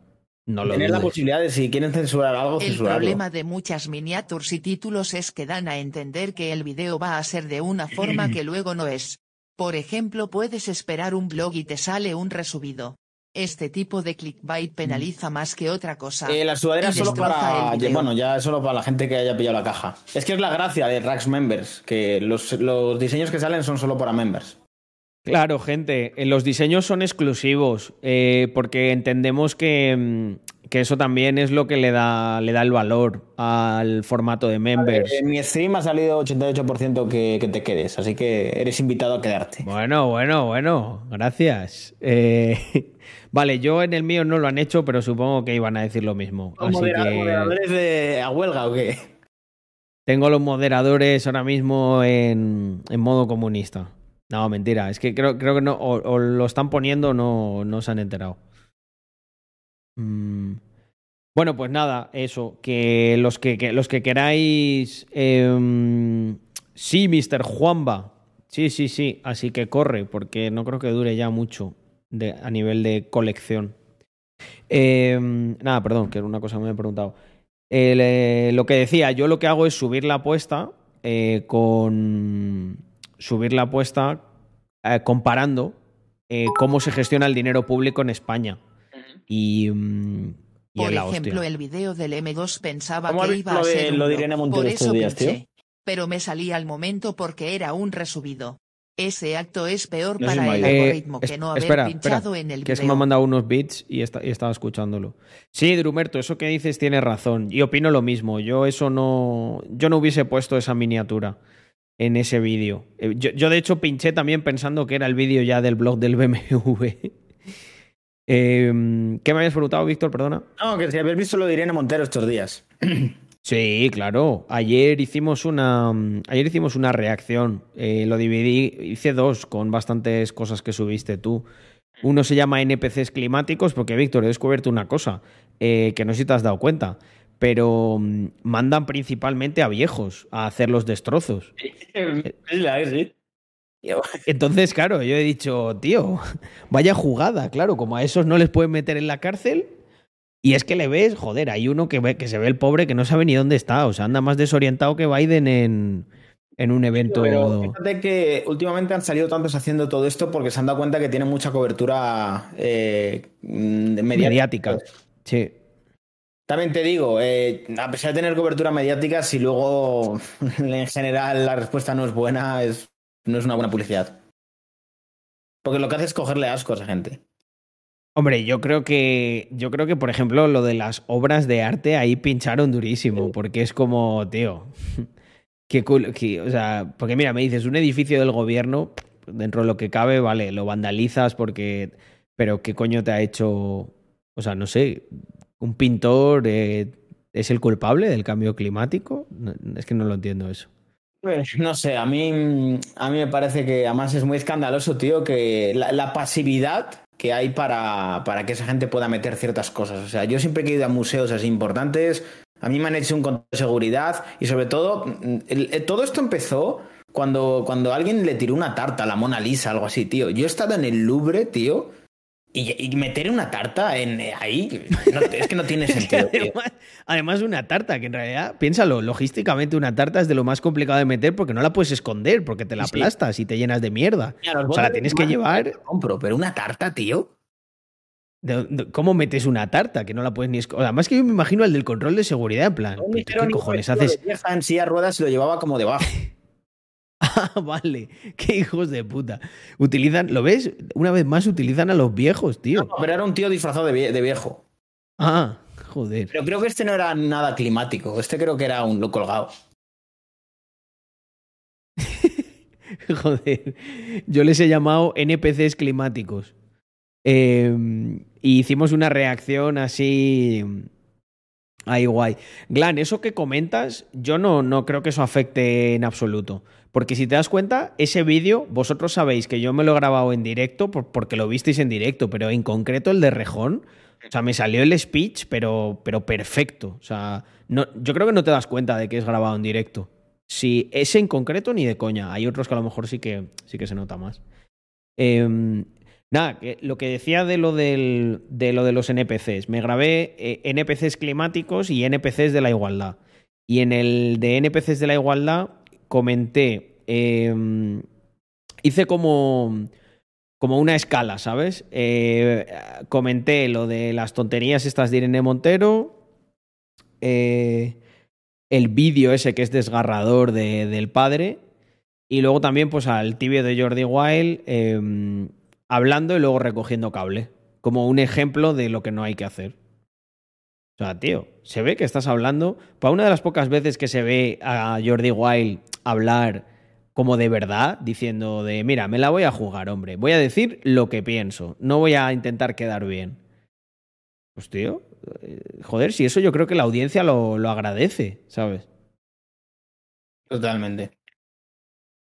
No lo Tener la posibilidad de si quieren censurar algo, El problema de muchas miniatures y títulos es que dan a entender que el video va a ser de una forma que luego no es. Por ejemplo, puedes esperar un blog y te sale un resubido. Este tipo de clickbait penaliza más que otra cosa. Eh, la sudadera es solo para. Bueno, ya es solo para la gente que haya pillado la caja. Es que es la gracia de Rax Members, que los, los diseños que salen son solo para members. Claro, gente, eh, los diseños son exclusivos eh, porque entendemos que, mm, que, eso también es lo que le da, le da el valor al formato de members. En mi stream ha salido 88% que, que, te quedes, así que eres invitado a quedarte. Bueno, bueno, bueno, gracias. Eh, vale, yo en el mío no lo han hecho, pero supongo que iban a decir lo mismo. Así moderadores de a huelga o qué? Tengo los moderadores ahora mismo en, en modo comunista. No, mentira. Es que creo, creo que no. O, lo están poniendo o no, no se han enterado. Mm. Bueno, pues nada, eso. Que los que, los que queráis. Eh, sí, Mr. Juanba. Sí, sí, sí. Así que corre, porque no creo que dure ya mucho de, a nivel de colección. Eh, nada, perdón, que era una cosa que me he preguntado. Eh, lo que decía, yo lo que hago es subir la apuesta eh, con subir la apuesta eh, comparando eh, cómo se gestiona el dinero público en España. Y, mm, y Por ejemplo, hostia. el video del M2 pensaba ¿Cómo que iba visto a lo de- ser un lo por eso días, tío? pinché. Pero me salí al momento porque era un resubido. Ese acto es peor No para el. Eh, algoritmo que no haber espera, pinchado espera, en el que es que me han mandado unos bits y, esta- y estaba escuchándolo. Sí, Drumerto, eso que dices tiene razón. Y opino lo mismo. Yo eso no. Yo no hubiese puesto esa miniatura en ese vídeo. Eh, Yo, yo, de hecho, pinché también pensando que era el vídeo ya del blog del BMW. Eh, ¿Qué me habías preguntado, Víctor? Perdona. No, que si habéis visto lo de Irene Montero estos días. Sí, claro. Ayer hicimos una. mm, Ayer hicimos una reacción. Eh, lo dividí. Hice dos con bastantes cosas que subiste tú. Uno se llama NPCs climáticos, porque Víctor, he descubierto una cosa eh, que no sé si te has dado cuenta. Pero mm, mandan principalmente a viejos a hacer los destrozos. Sí. Entonces, claro, yo he dicho, tío, vaya jugada, claro, como a esos no les pueden meter en la cárcel. Y es que le ves, joder, hay uno que, ve, que se ve el pobre que no sabe ni dónde está, o sea, anda más desorientado que Biden en, en un evento. Pero fíjate que últimamente han salido tantos haciendo todo esto porque se han dado cuenta que tiene mucha cobertura eh, mediática. mediática. Sí. También te digo, eh, a pesar de tener cobertura mediática, si luego en general la respuesta no es buena, es, no es una buena publicidad. Porque lo que hace es cogerle asco a esa gente. Hombre, yo creo que. Yo creo que, por ejemplo, lo de las obras de arte ahí pincharon durísimo. Porque es como, tío. Qué cool. qué- o sea, porque mira, me dices, un edificio del gobierno, dentro de lo que cabe, vale, lo vandalizas porque. Pero ¿qué coño te ha hecho? O sea, no sé. ¿Un pintor eh, es el culpable del cambio climático? No, es que no lo entiendo eso. Pues no sé, a mí, a mí me parece que además es muy escandaloso, tío, que la, la pasividad que hay para, para que esa gente pueda meter ciertas cosas. O sea, yo siempre he ido a museos así importantes, a mí me han hecho un control de seguridad y sobre todo, mm, el- todo esto empezó cuando, cuando alguien le tiró una tarta a la Mona Lisa, algo así, tío. Yo he estado en el Louvre, tío, y, y meter una tarta en eh, ahí, no- es que no tiene sentido, además, además, una tarta, que en realidad, piénsalo, logísticamente una tarta es de lo más complicado de meter porque no la puedes esconder, porque te la Sí, aplastas y te llenas de mierda. Los O sea, la tienes que llevar. Compro, pero una tarta, tío. ¿Cómo metes una tarta que no la puedes ni esconder? Además, que yo me imagino el del control de seguridad, en plan, Un ¿pero tú ligero ¿qué cojones haces? en silla ruedas y lo llevaba como debajo. Ah, vale, qué hijos de puta. Utilizan, ¿lo ves? Una vez más utilizan a los viejos, tío. No, pero era un tío disfrazado de, vie- de viejo. Ah, joder. Pero creo que este no era nada climático. Este creo que era un lo colgado. Joder, yo les he llamado NPCs climáticos. Eh, y hicimos una reacción así. Ahí guay. Glan, eso que comentas, yo no, no creo que eso afecte en absoluto. Porque si te das cuenta, ese vídeo, vosotros sabéis que yo me lo he grabado en directo porque lo visteis en directo, pero en concreto el de Rejón, o sea, me salió el speech, pero, pero perfecto. O sea, no, yo creo que no te das cuenta de que es grabado en directo. Si ese en concreto, ni de coña. Hay otros que a lo mejor sí que, sí que se nota más. Em, nada, lo que decía de lo, del, de lo de los NPCs. Me grabé eh, NPCs climáticos y NPCs de la igualdad. Y en el de NPCs de la igualdad comenté. Em, hice como. Como una escala, ¿sabes? Eh, comenté lo de las tonterías estas de Irene Montero. Eh, el vídeo ese que es desgarrador de, del padre. Y luego también, pues, al tibio de Jordi Wild em, hablando y luego recogiendo cable. Como un ejemplo de lo que no hay que hacer. O sea, tío, se ve que estás hablando. Para una de las pocas veces que se ve a Jordi Wild hablar como de verdad, diciendo de, mira, me la voy a jugar, hombre. Voy a decir lo que pienso. No voy a intentar quedar bien. Pues, tío, eh, joder, si eso yo creo que la audiencia lo, lo agradece, ¿sabes? Totalmente.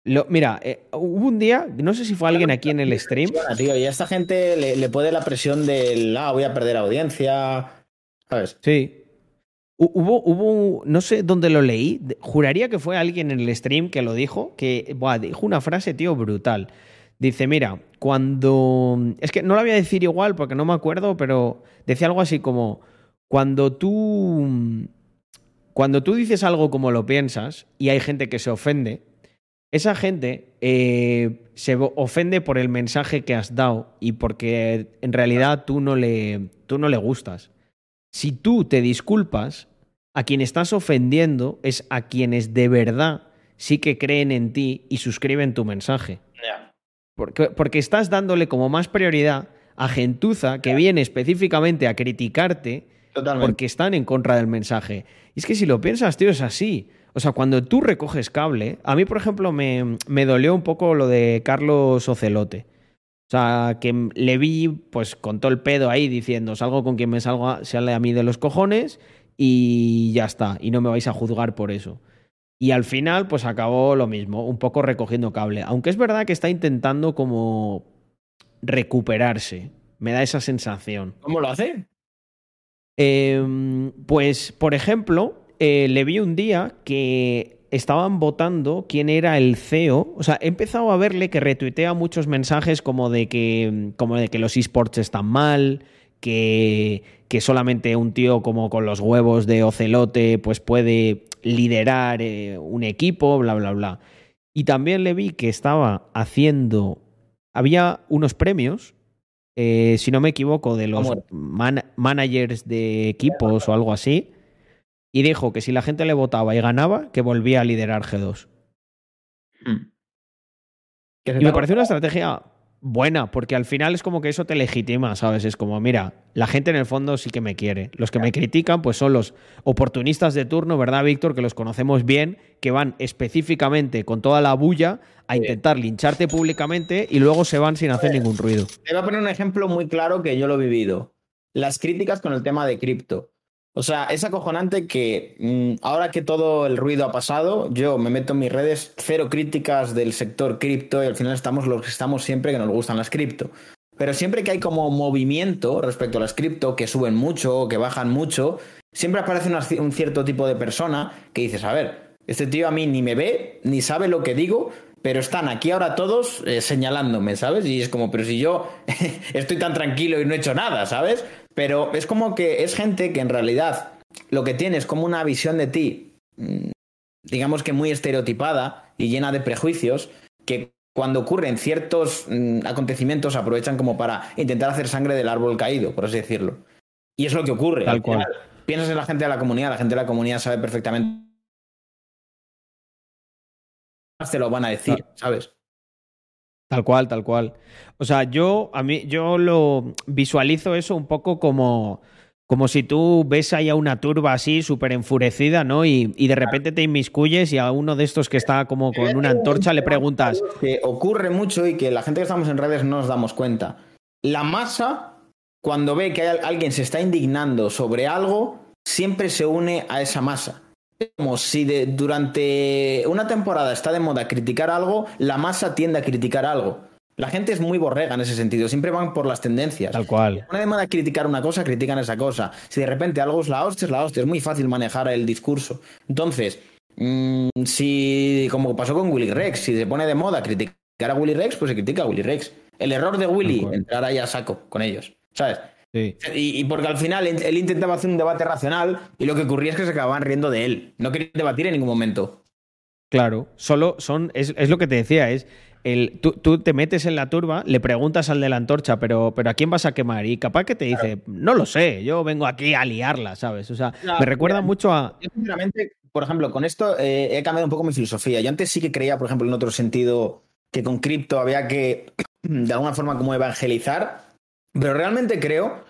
Lo, mira, eh, hubo un día, no sé si fue alguien aquí en el stream. Tío, y a esta gente le, le puede la presión del, ah, voy a perder audiencia, ¿sabes? Sí. Hubo, hubo, no sé dónde lo leí, juraría que fue alguien en el stream que lo dijo, que dijo una frase, tío, brutal. Dice, mira, cuando... Es que no la voy a decir igual porque no me acuerdo, pero decía algo así como, cuando tú... Cuando tú dices algo como lo piensas y hay gente que se ofende, esa gente eh, se ofende por el mensaje que has dado y porque en realidad tú no le, tú no le gustas. Si tú te disculpas, a quien estás ofendiendo es a quienes de verdad sí que creen en ti y suscriben tu mensaje. Porque, porque, estás dándole como más prioridad a gentuza que viene específicamente a criticarte porque están en contra del mensaje. Y es que si lo piensas, tío, es así. O sea, cuando tú recoges cable, a mí, por ejemplo, me, me dolió un poco lo de Carlos Ocelote. O sea, que le vi, pues, con todo el pedo ahí diciendo, salgo con quien me salga, sale a mí de los cojones y ya está. Y no me vais a juzgar por eso. Y al final, pues acabó lo mismo, un poco recogiendo cable. Aunque es verdad que está intentando como recuperarse. Me da esa sensación. ¿Cómo lo hace? Eh, pues, por ejemplo, eh, le vi un día que estaban votando quién era el CEO. O sea, he empezado a verle que retuitea muchos mensajes como de que, como de que los esports están mal, que, que solamente un tío como con los huevos de ocelote pues puede liderar eh, un equipo, bla, bla, bla. Y también le vi que estaba haciendo... Había unos premios, eh, si no me equivoco, de los managers de equipos o algo así y dijo que si la gente le votaba y ganaba, que volvía a liderar G2. Hmm. Y me parece una estrategia buena, porque al final es como que eso te legitima, ¿sabes? Es como, mira, la gente en el fondo sí que me quiere. Los que me critican, pues son los oportunistas de turno, ¿verdad, Víctor? Que los conocemos bien, que van específicamente con toda la bulla a intentar lincharte públicamente y luego se van sin hacer ningún ruido. Te voy a poner un ejemplo muy claro que yo lo he vivido. Las críticas con el tema de cripto. O sea, es acojonante que mm, ahora que todo el ruido ha pasado, yo me meto en mis redes, cero críticas del sector cripto y al final estamos los que estamos siempre que nos gustan las cripto. Pero siempre que hay como movimiento respecto a las cripto, que suben mucho, que bajan mucho, siempre aparece un cierto tipo de persona que dices, a ver, este tío a mí ni me ve, ni sabe lo que digo, pero están aquí ahora todos eh, señalándome, ¿sabes? Y es como, pero si yo estoy tan tranquilo y no he hecho nada, ¿sabes? Pero es como que es gente que en realidad lo que tiene es como una visión de ti, mm, digamos que muy estereotipada y llena de prejuicios, que cuando ocurren ciertos mm, acontecimientos aprovechan como para intentar hacer sangre del árbol caído, por así decirlo. Y es lo que ocurre. Tal cual. Piensas en la gente de la comunidad, la gente de la comunidad sabe perfectamente. Te lo van a decir, ¿sabes? Tal cual, tal cual. O sea, yo a mí yo lo visualizo eso un poco como como si tú ves ahí a una turba así súper enfurecida, ¿no? Y, y, de repente te inmiscuyes y a uno de estos que está como con una antorcha le preguntas. Que ocurre mucho y que la gente que estamos en redes no nos damos cuenta. La masa, cuando ve que alguien se está indignando sobre algo, siempre se une a esa masa. Como si de, durante una temporada está de moda criticar algo, la masa tiende a criticar algo. La gente es muy borrega en ese sentido, siempre van por las tendencias. Tal cual. Si pone de moda criticar una cosa, critican esa cosa. Si de repente algo es la hostia, es la hostia, es muy fácil manejar el discurso. Entonces, mm, si, como pasó con Willy Rex, si se pone de moda criticar a Willy Rex, pues se critica a Willy Rex. El error de Willy, entrar ahí a saco con ellos, ¿sabes? Sí. Y, y porque al final él, intentaba hacer un debate racional y lo que ocurría es que se acababan riendo de él. No querían debatir en ningún momento. Claro, solo son, es, es lo que te decía, es el, tú, tú te metes en la turba, le preguntas al de la antorcha, pero, pero ¿a quién vas a quemar? Y capaz que te dice, no lo sé, yo vengo aquí a liarla, ¿sabes? O sea, Claro, me recuerda mira, mucho a... Yo, sinceramente, por ejemplo, con esto eh, he cambiado un poco mi filosofía. Yo antes sí que creía, por ejemplo, en otro sentido, que con cripto había que, de alguna forma, como evangelizar, pero realmente creo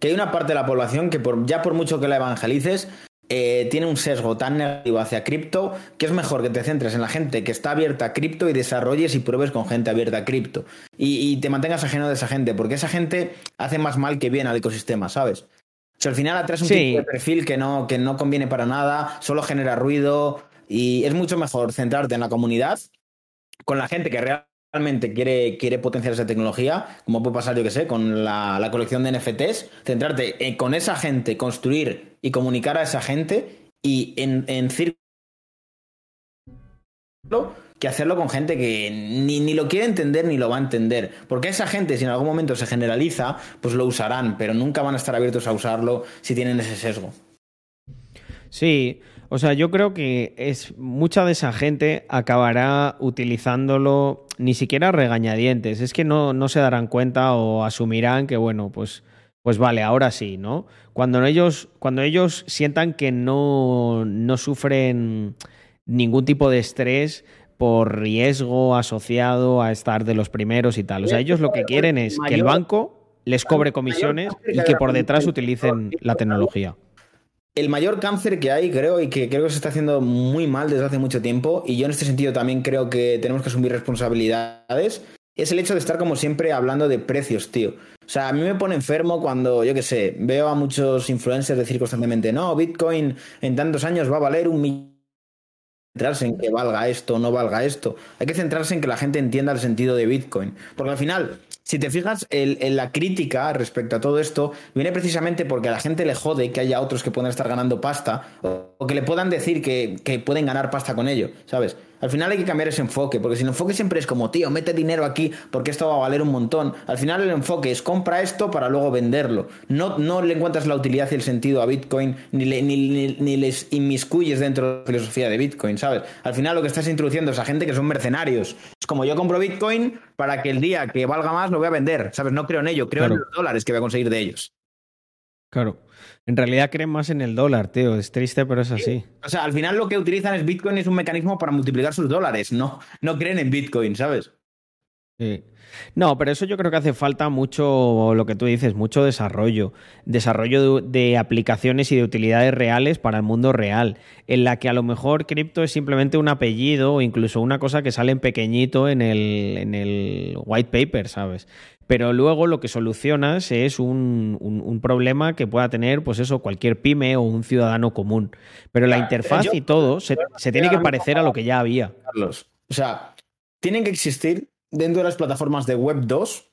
que hay una parte de la población que, por, ya por mucho que la evangelices, eh, tiene un sesgo tan negativo hacia cripto que es mejor que te centres en la gente que está abierta a cripto y desarrolles y pruebes con gente abierta a cripto. Y, y te mantengas ajeno de esa gente, porque esa gente hace más mal que bien al ecosistema, ¿sabes? O sea, al final atraes un Sí. tipo de perfil que no, que no conviene para nada, solo genera ruido y es mucho mejor centrarte en la comunidad con la gente que realmente quiere, quiere potenciar esa tecnología, como puede pasar, yo que sé, con la, la colección de NFTs, centrarte en- con esa gente, construir y comunicar a esa gente y en, en círculo que hacerlo con gente que ni, ni lo quiere entender ni lo va a entender. Porque esa gente, si en algún momento se generaliza, pues lo usarán, pero nunca van a estar abiertos a usarlo si tienen ese sesgo. Sí, o sea, yo creo que es mucha de esa gente acabará utilizándolo ni siquiera regañadientes, es que no, no se darán cuenta o asumirán que, bueno, pues, pues vale, ahora sí, ¿no? Cuando ellos, cuando ellos sientan que no, no sufren ningún tipo de estrés por riesgo asociado a estar de los primeros y tal. O sea, ellos lo que quieren es que el banco les cobre comisiones y que por detrás utilicen la tecnología. El mayor cáncer que hay, creo, y que creo que se está haciendo muy mal desde hace mucho tiempo, y yo en este sentido también creo que tenemos que asumir responsabilidades, es el hecho de estar como siempre hablando de precios, tío. O sea, a mí me pone enfermo cuando, yo qué sé, veo a muchos influencers decir constantemente, no, Bitcoin en tantos años va a valer un millón. Centrarse en que valga esto o no valga esto. Hay que centrarse en que la gente entienda el sentido de Bitcoin. Porque al final, si te fijas, el- en la crítica respecto a todo esto viene precisamente porque a la gente le jode que haya otros que puedan estar ganando pasta o, que le puedan decir que pueden ganar pasta con ello, ¿sabes? Al final hay que cambiar ese enfoque, porque si el enfoque siempre es como, tío, mete dinero aquí porque esto va a valer un montón. Al final el enfoque es compra esto para luego venderlo. No, no le encuentras la utilidad y el sentido a Bitcoin, ni, le- ni, ni- ni les inmiscuyes dentro de la filosofía de Bitcoin, ¿sabes? Al final lo que estás introduciendo es a gente que son mercenarios. Es como yo compro Bitcoin para que el día que valga más lo voy a vender, ¿sabes? No creo en ello, creo en los dólares que voy a conseguir de ellos. Claro. En realidad creen más en el dólar, tío. Es triste, pero es así. O sea, al final lo que utilizan es Bitcoin es un mecanismo para multiplicar sus dólares. No, no creen en Bitcoin, ¿sabes? Sí. No, pero eso yo creo que hace falta mucho, lo que tú dices, mucho desarrollo. Desarrollo de, de aplicaciones y de utilidades reales para el mundo real. En la que a lo mejor cripto es simplemente un apellido o incluso una cosa que sale en pequeñito en el, en el white paper, ¿sabes? Pero luego lo que solucionas es un, un- un problema que pueda tener, pues eso, cualquier pyme o un ciudadano común. Pero la Claro, interfaz yo- y todo se, se tiene que parecer a lo que ya había. Carlos. O sea, tienen que existir dentro de las plataformas de Web 2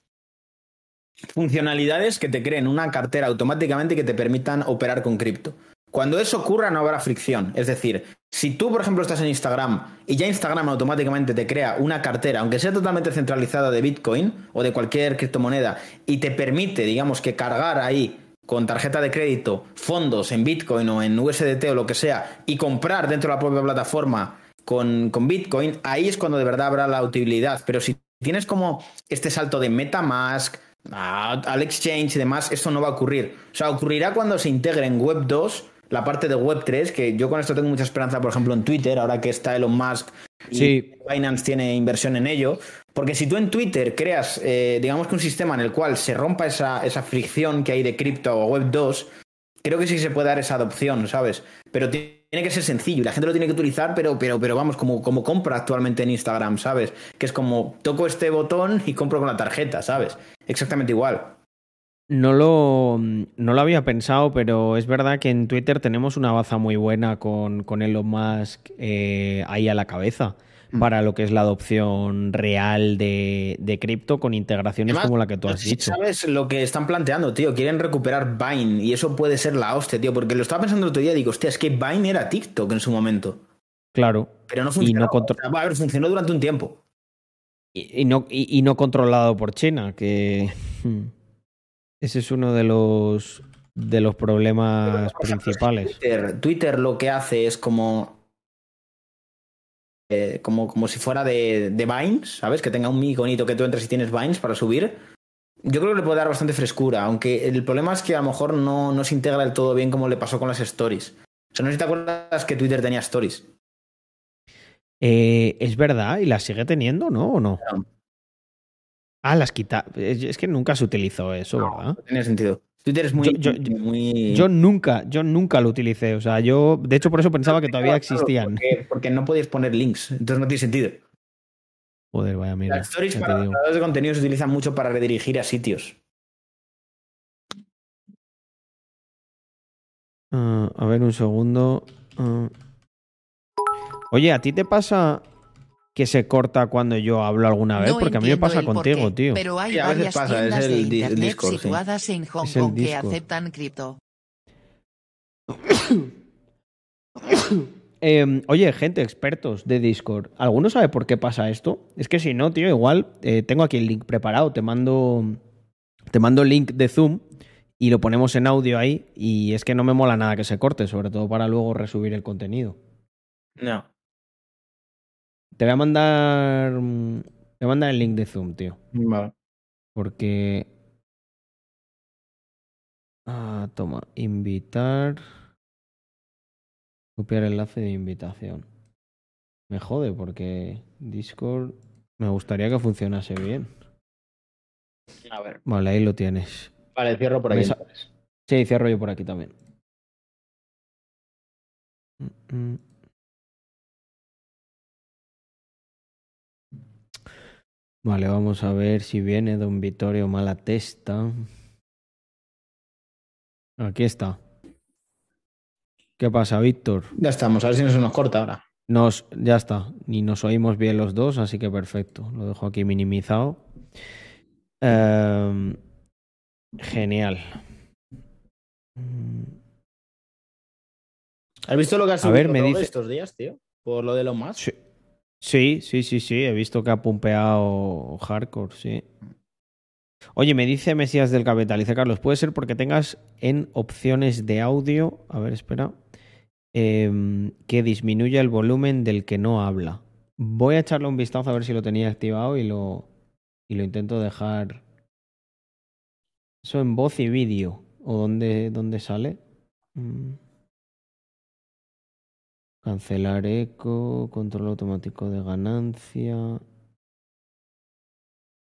funcionalidades que te creen una cartera automáticamente que te permitan operar con cripto. Cuando eso ocurra no habrá fricción. Es decir, si tú, por ejemplo, estás en Instagram y ya Instagram automáticamente te crea una cartera, aunque sea totalmente centralizada de Bitcoin o de cualquier criptomoneda, y te permite, digamos, que cargar ahí con tarjeta de crédito fondos en Bitcoin o en USDT o lo que sea y comprar dentro de la propia plataforma con, con Bitcoin, ahí es cuando de verdad habrá la utilidad. Pero si tienes como este salto de Metamask a- al exchange y demás, esto no va a ocurrir. O sea, ocurrirá cuando se integre en Web 2 la parte de Web 3, que yo con esto tengo mucha esperanza, por ejemplo, en Twitter, ahora que está Elon Musk y Sí. Binance tiene inversión en ello. Porque si tú en Twitter creas, eh, digamos que un sistema en el cual se rompa esa, esa fricción que hay de cripto o Web 2, creo que sí se puede dar esa adopción, ¿sabes? Pero tiene que ser sencillo y la gente lo tiene que utilizar, pero, pero, pero vamos, como, como compra actualmente en Instagram, ¿sabes? Que es como toco este botón y compro con la tarjeta, ¿sabes? Exactamente igual. No lo, no lo había pensado, pero es verdad que en Twitter tenemos una baza muy buena con, con Elon Musk eh, ahí a la cabeza Mm. para lo que es la adopción real de, de cripto con integraciones Además, como la que tú has si dicho. ¿Sabes lo que están planteando, tío? Quieren recuperar Vine y eso puede ser la hostia, tío. Porque lo estaba pensando el otro día y digo, hostia, es que Vine era TikTok en su momento. Claro. Pero no funcionó. no contro- a ver, funcionó durante un tiempo. Y, y no, y, y no controlado por China, que hmm, ese es uno de los de los problemas principales. Twitter, Twitter lo que hace es como. Eh, como, como si fuera de, de Vines, ¿sabes? Que tenga un iconito que tú entres y tienes Vines para subir. Yo creo que le puede dar bastante frescura, aunque el problema es que a lo mejor no, no se integra del todo bien como le pasó con las stories. O sea, no sé si te acuerdas que Twitter tenía stories. Eh, es verdad, y las sigue teniendo, ¿no? ¿O no? Ah, las quita. Es, que nunca se utilizó eso, No, ¿verdad? no tenía sentido. Twitter es muy. Yo- yo- muy... Yo nunca, yo nunca lo utilicé. O sea, yo, de hecho, por eso pensaba que todavía existían. Porque, porque no podías poner links, entonces no tiene sentido. Joder, vaya mierda. Las stories para los creadores de contenido se utilizan mucho para redirigir a sitios. Ah, a ver, un segundo. Ah. Oye, ¿a ti te pasa que se corta cuando yo hablo alguna vez? No Porque a mí me pasa contigo, porqué, tío. Pero hay Sí, a veces varias pasa, es tiendas el de internet Discord, sí. situadas en Hong Es Kong que aceptan cripto. Eh, oye, gente, expertos de Discord, ¿alguno sabe por qué pasa esto? Es que si no, tío, igual eh, tengo aquí el link preparado, te mando, te mando el link de Zoom y lo ponemos en audio ahí y es que no me mola nada que se corte, sobre todo para luego resubir el contenido. No. Te voy a mandar, mm, te voy a mandar el link de Zoom, tío, Vale. porque... Ah, toma, invitar... Copiar enlace de invitación. Me jode porque Discord me gustaría que funcionase bien. A ver. Vale, ahí lo tienes. Vale, cierro por aquí. Sí, cierro yo por aquí también. Mm, mm. Vale, vamos a ver si viene Don Vittorio Malatesta. Aquí está. ¿Qué pasa, Víctor? Ya estamos, a ver si no se nos corta ahora. Nos, ya está, ni nos oímos bien los dos, así que perfecto. Lo dejo aquí minimizado. Em, genial. ¿Has visto lo que has A ver, subido me Rogue dice- estos días, tío? Por lo de los más. Sí, sí, sí, sí, sí, He visto que ha pumpeado hardcore, sí. Oye, me dice Mesías del Capital, dice Carlos, puede ser porque tengas en opciones de audio, a ver, espera, em, que disminuya el volumen del que no habla. Voy a echarle un vistazo a ver si lo tenía activado y lo, y lo intento dejar. Eso en voz y vídeo. ¿O dónde, dónde sale? Mm. Cancelar eco, control automático de ganancia.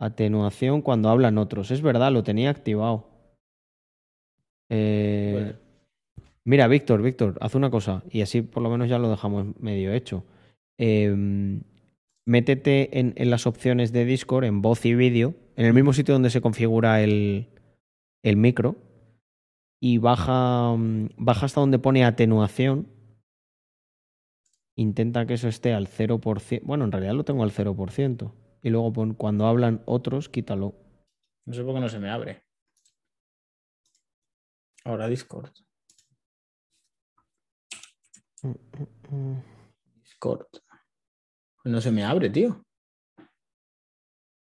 Atenuación cuando hablan otros. Es verdad, lo tenía activado. Eh, Bueno. Mira, Víctor, Víctor, haz una cosa y así por lo menos ya lo dejamos medio hecho. Em, métete en, en las opciones de Discord en voz y vídeo, en el mismo sitio donde se configura el, el micro y baja, mm, baja hasta donde pone atenuación. Intenta que eso esté al 0%. Bueno, en realidad lo tengo al 0%. Y luego pon, cuando hablan otros, quítalo. No sé por qué no se me abre. Ahora Discord. Discord. No se me abre, tío.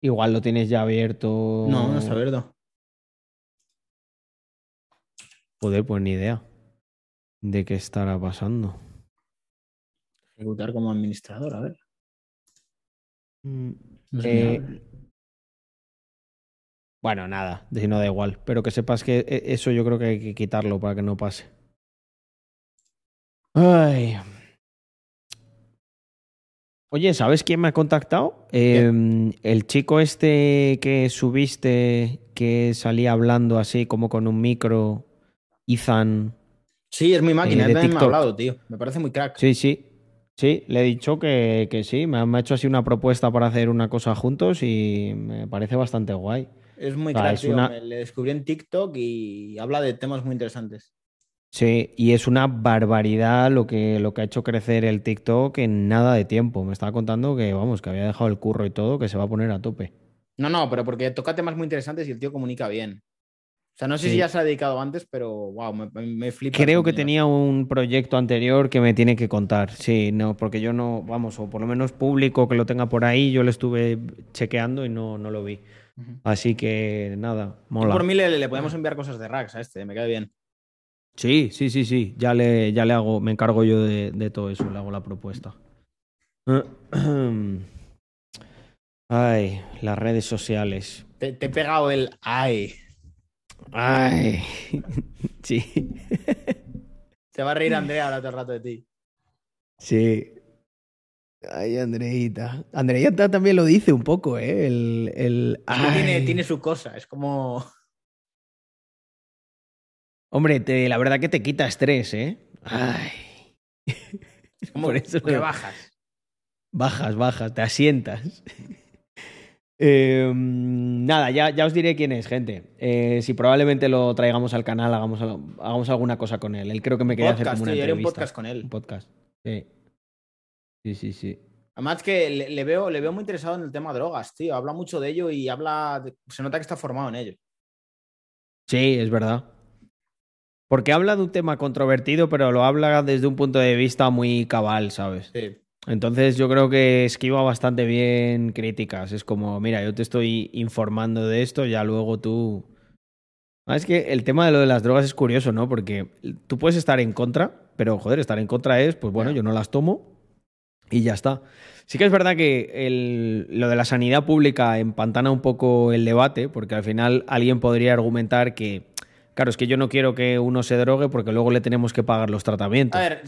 Igual lo tienes ya abierto. No, no está abierto. Joder, pues ni idea de qué estará pasando. Ejecutar como administrador, a ver. Mm, No eh, bueno, nada, si no da igual. Pero que sepas que e- eso yo creo que hay que quitarlo para que no pase. Ay. Oye, ¿sabes quién me ha contactado? Eh, el chico este que subiste, que salía hablando así como con un micro, Ethan. Sí, es mi máquina, eh, de también me ha hablado, tío. Me parece muy crack. Sí, sí. Sí, le he dicho que, que sí, me ha, me ha hecho así una propuesta para hacer una cosa juntos y me parece bastante guay. Es muy crack, es tío. una- Me- Le descubrí en TikTok y habla de temas muy interesantes. Sí, y es una barbaridad lo que, lo que ha hecho crecer el TikTok en nada de tiempo. Me estaba contando que, vamos, que había dejado el curro y todo, que se va a poner a tope. No, no, pero porque toca temas muy interesantes y el tío comunica bien. O sea, no sé Sí. si ya se ha dedicado antes, pero wow, me, me- flipa. Creo que tenía un proyecto anterior que me tiene que contar. Sí, no, porque yo no, vamos, o por lo menos público que lo tenga por ahí, yo lo estuve chequeando y no, no lo vi. Así que nada, Tú mola. Por mí le, le podemos enviar cosas de Rax a este, me cae bien. Sí, sí, sí, sí. Ya le, ya le hago, me encargo yo de, de todo eso, le hago la propuesta. Ay, las redes sociales. Te, te he pegado el ay. Ay, sí, Se va a reír Andrea ahora todo el rato de ti. sí. Ay, Andreita. Andreita también lo dice un poco, ¿eh? El, el Tiene, tiene su cosa, es como. Hombre, te- la verdad que te quita estrés, ¿eh? Ay. Es como Por eso lo- bajas. Bajas, bajas, te asientas. Eh, nada, ya, ya os diré quién es, gente. Eh, si probablemente lo traigamos al canal, hagamos, hagamos alguna cosa con él. Él creo que me quería hacer Podcast, como una haré un entrevista. podcast con él. Un podcast. Sí. Sí, sí, sí. Además que le, le veo, le veo muy interesado en el tema drogas, tío. Habla mucho de ello y habla. de- Se nota que está formado en ello. Sí, es verdad. Porque habla de un tema controvertido, pero lo habla desde un punto de vista muy cabal, ¿sabes? Sí. Entonces yo creo que esquiva bastante bien críticas. Es como, mira, yo te estoy informando de esto, ya luego tú... Ah, Es que el tema de lo de las drogas es curioso, ¿no? Porque tú puedes estar en contra, pero joder, estar en contra es, pues bueno, yo no las tomo y ya está. Sí que es verdad que el- lo de la sanidad pública empantana un poco el debate, porque al final alguien podría argumentar que, claro, es que yo no quiero que uno se drogue porque luego le tenemos que pagar los tratamientos. A ver,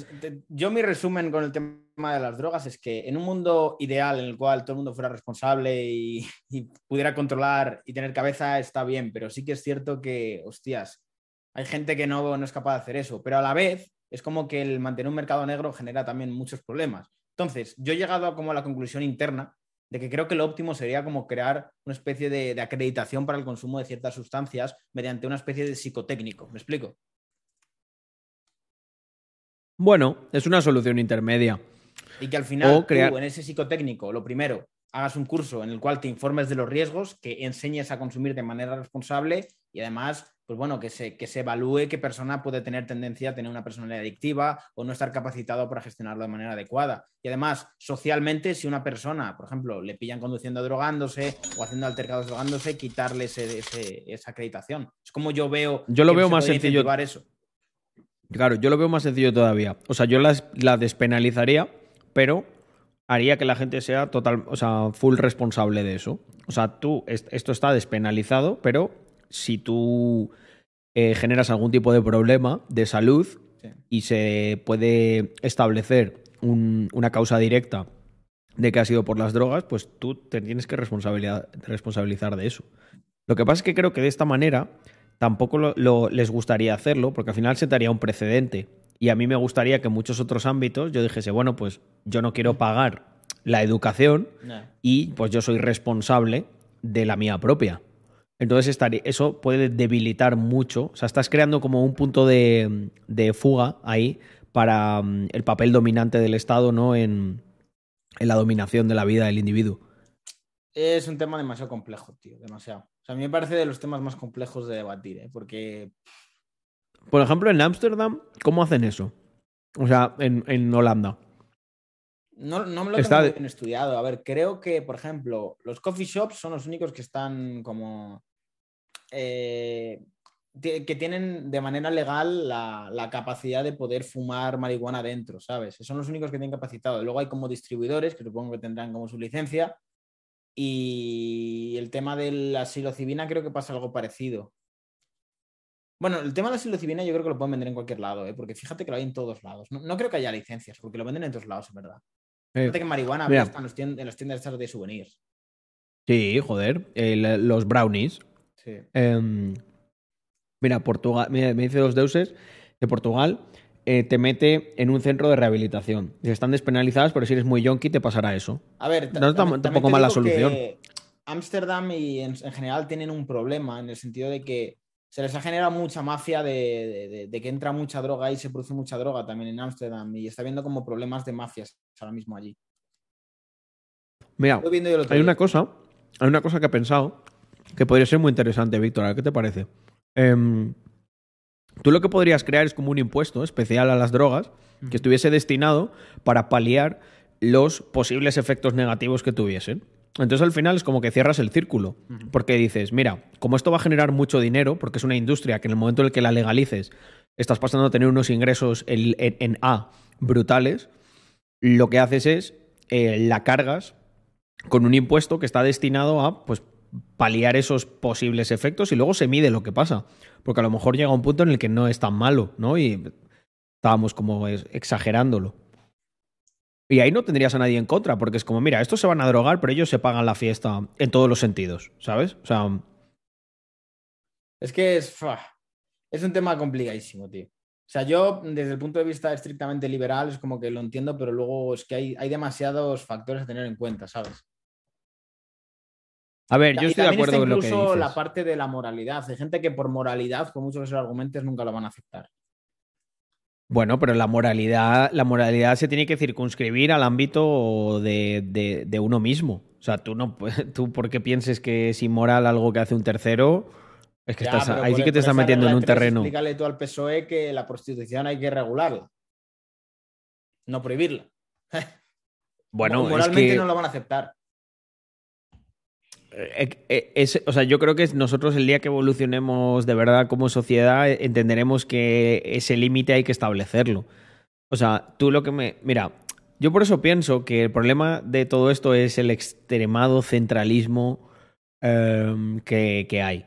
yo mi resumen con el tema de las drogas es que en un mundo ideal en el cual todo el mundo fuera responsable y, y pudiera controlar y tener cabeza está bien, pero sí que es cierto que, hostias, hay gente que no, no es capaz de hacer eso, pero a la vez es como que el mantener un mercado negro genera también muchos problemas. Entonces, yo he llegado a como a la conclusión interna de que creo que lo óptimo sería como crear una especie de, de acreditación para el consumo de ciertas sustancias mediante una especie de psicotécnico. ¿Me explico? Bueno, es una solución intermedia. Y que al final O crear- tú en ese psicotécnico, lo primero, hagas un curso en el cual te informes de los riesgos, que enseñes a consumir de manera responsable y además, pues bueno, que se, que se evalúe qué persona puede tener tendencia a tener una personalidad adictiva o no estar capacitado para gestionarlo de manera adecuada. Y además, socialmente, si una persona, por ejemplo, le pillan conduciendo drogándose o haciendo altercados drogándose, quitarle ese- ese- esa acreditación. Es como yo veo. Yo lo que veo se más sencillo. Eso. Claro, yo lo veo más sencillo todavía. O sea, yo las, la despenalizaría, pero haría que la gente sea total, o sea, full responsable de eso. O sea, tú, est- esto está despenalizado, pero si tú eh, generas algún tipo de problema de salud Sí. y se puede establecer un- una causa directa de que ha sido por las drogas, pues tú te tienes que responsabilizar de eso. Lo que pasa es que creo que de esta manera tampoco lo- lo- les gustaría hacerlo, porque al final sentaría un precedente. Y a mí me gustaría que en muchos otros ámbitos yo dijese, bueno, pues yo no quiero pagar la educación No. y pues yo soy responsable de la mía propia. Entonces estaría- eso puede debilitar mucho. O sea, estás creando como un punto de, de fuga ahí para mm, el papel dominante del Estado, ¿no? En, en la dominación de la vida del individuo. Es un tema demasiado complejo, tío, demasiado. O sea, a mí me parece de los temas más complejos de debatir, ¿eh? porque Por ejemplo, en Ámsterdam, ¿cómo hacen eso? O sea, en, en Holanda. No, no me lo tengo de- bien estudiado. A ver, creo que, por ejemplo, los coffee shops son los únicos que están como... eh, que tienen de manera legal la, la capacidad de poder fumar marihuana dentro, ¿sabes? Son los únicos que tienen capacitado. Luego hay como distribuidores que supongo que tendrán como su licencia. Y el tema de la psilocibina creo que pasa algo parecido. Bueno, el tema de la psilocibina yo creo que lo pueden vender en cualquier lado, ¿eh? porque fíjate que lo hay en todos lados. No, no creo que haya licencias, porque lo venden en todos lados, es verdad. Fíjate que marihuana Mira. en, los tiend- en las tiendas de souvenirs. Sí, joder. el- los brownies. Sí. Em, mira, Portugal, mira, me dice los deuses de Portugal, eh, te mete en un centro de rehabilitación. Están despenalizadas, pero si eres muy yonki te pasará eso. A ver, No también- tampoco mala solución. Ámsterdam y en, en general tienen un problema en el sentido de que se les ha generado mucha mafia de, de- de que entra mucha droga y se produce mucha droga también en Ámsterdam y está habiendo como problemas de mafias ahora mismo allí. Mira, viendo hay día. una cosa, hay una cosa que he pensado que podría ser muy interesante, Víctor. ¿Qué te parece? Em, tú lo que podrías crear es como un impuesto especial a las drogas que estuviese destinado para paliar los posibles efectos negativos que tuviesen. Entonces al final es como que cierras el círculo, porque dices, mira, como esto va a generar mucho dinero, porque es una industria que en el momento en el que la legalices estás pasando a tener unos ingresos en, en- en A brutales, lo que haces es eh, la cargas con un impuesto que está destinado a pues paliar esos posibles efectos y luego se mide lo que pasa. Porque a lo mejor llega un punto en el que no es tan malo, ¿no? Y estábamos como exagerándolo. Y ahí no tendrías a nadie en contra, porque es como, mira, estos se van a drogar, pero ellos se pagan la fiesta en todos los sentidos, ¿sabes? O sea, Es que es, es un tema complicadísimo, tío. O sea, yo desde el punto de vista estrictamente liberal es como que lo entiendo, pero luego es que hay, hay demasiados factores a tener en cuenta, ¿sabes? a ver, yo estoy de acuerdo está con lo que incluso la parte de la moralidad. Hay gente que por moralidad, con muchos de esos argumentos, nunca lo van a aceptar. Bueno, pero la moralidad, la moralidad se tiene que circunscribir al ámbito de, de- de uno mismo. O sea, tú no tú porque pienses que es inmoral algo que hace un tercero, es que Ya, estás, ahí sí que te estás metiendo en un terreno. Explícale tú al PSOE que la prostitución hay que regularla. No prohibirla. Bueno, es moralmente que no lo van a aceptar. Eh, eh, es- o sea, yo creo que nosotros el día que evolucionemos de verdad como sociedad eh, entenderemos que ese límite hay que establecerlo. O sea, tú lo que me... Mira, yo por eso pienso que el problema de todo esto es el extremado centralismo em, que hay.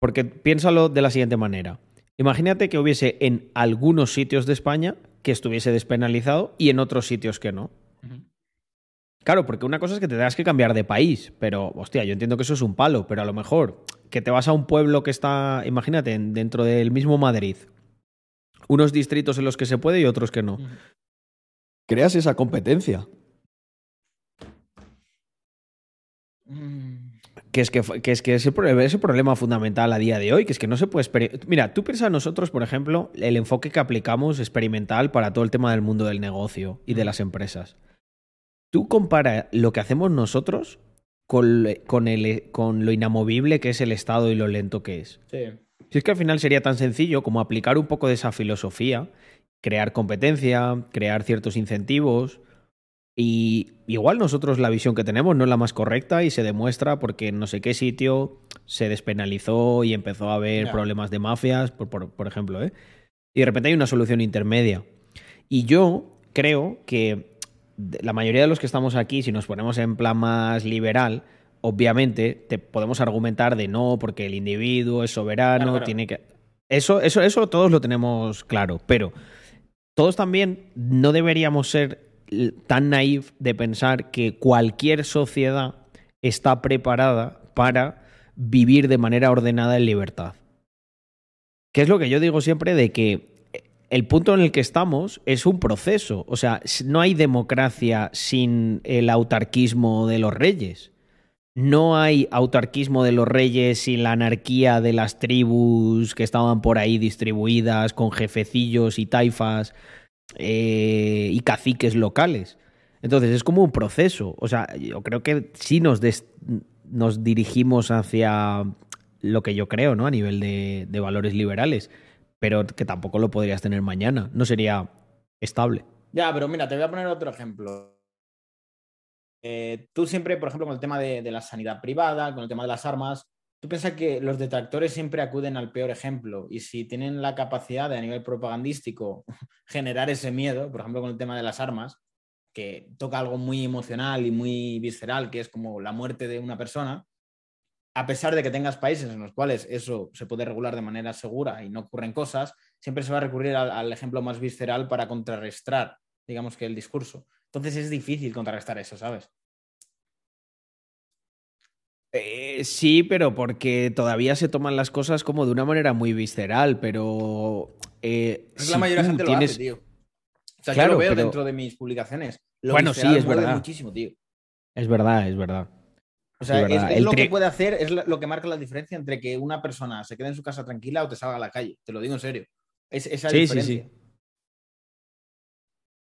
Porque piénsalo de la siguiente manera. Imagínate que hubiese en algunos sitios de España que estuviese despenalizado y en otros sitios que no. Claro, porque una cosa es que te tengas que cambiar de país, pero, hostia, yo entiendo que eso es un palo, pero a lo mejor que te vas a un pueblo que está, imagínate, en- dentro del mismo Madrid, unos distritos en los que se puede y otros que no. Creas esa competencia. Mm. Que es que, que es que ese, ese problema fundamental a día de hoy, que es que no se puede... Mira, tú piensas nosotros, por ejemplo, el enfoque que aplicamos experimental para todo el tema del mundo del negocio y de las empresas. Tú compara lo que hacemos nosotros con, con, el, con lo inamovible que es el Estado y lo lento que es. Sí. Si es que al final sería tan sencillo como aplicar un poco de esa filosofía, crear competencia, crear ciertos incentivos. Y igual nosotros la visión que tenemos no es la más correcta y se demuestra porque en no sé qué sitio se despenalizó y empezó a haber problemas de mafias, por, por- por ejemplo. ¿eh? Y de repente hay una solución intermedia. Y yo creo que la mayoría de los que estamos aquí, si nos ponemos en plan más liberal, obviamente te podemos argumentar de no, porque el individuo es soberano, Claro, claro. tiene que. Eso, eso, eso todos lo tenemos claro. Pero todos también no deberíamos ser tan naif de pensar que cualquier sociedad está preparada para vivir de manera ordenada en libertad. Que es lo que yo digo siempre de que el punto en el que estamos es un proceso. O sea, no hay democracia sin el autarquismo de los reyes. No hay autarquismo de los reyes sin la anarquía de las tribus que estaban por ahí distribuidas con jefecillos y taifas eh, y caciques locales. Entonces es como un proceso. O sea, yo creo que sí nos, dirigimos hacia lo que yo creo, ¿no? A nivel de valores liberales. Pero que tampoco lo podrías tener mañana. No sería estable. Ya, pero mira, te voy a poner otro ejemplo. Eh, tú siempre, por ejemplo, con el tema de, de la sanidad privada, con el tema de las armas, tú piensas que los detractores siempre acuden al peor ejemplo y si tienen la capacidad de a nivel propagandístico generar ese miedo, por ejemplo, con el tema de las armas, que toca algo muy emocional y muy visceral, que es como la muerte de una persona, a pesar de que tengas países en los cuales eso se puede regular de manera segura y no ocurren cosas, siempre se va a recurrir al, al ejemplo más visceral para contrarrestar, digamos que el discurso. Entonces es difícil contrarrestar eso, ¿sabes? Eh, sí, pero porque todavía se toman las cosas como de una manera muy visceral, pero... eh, Es si la mayoría de gente tienes- lo hace, tío. O sea, Claro, yo lo veo pero- dentro de mis publicaciones. Lo Bueno, sí, es verdad. muchísimo, tío. Es verdad, es verdad. O sea, Es lo que puede hacer, es lo que marca la diferencia entre que una persona se quede en su casa tranquila o te salga a la calle. Te lo digo en serio. Es esa Sí, sí, diferencia. sí.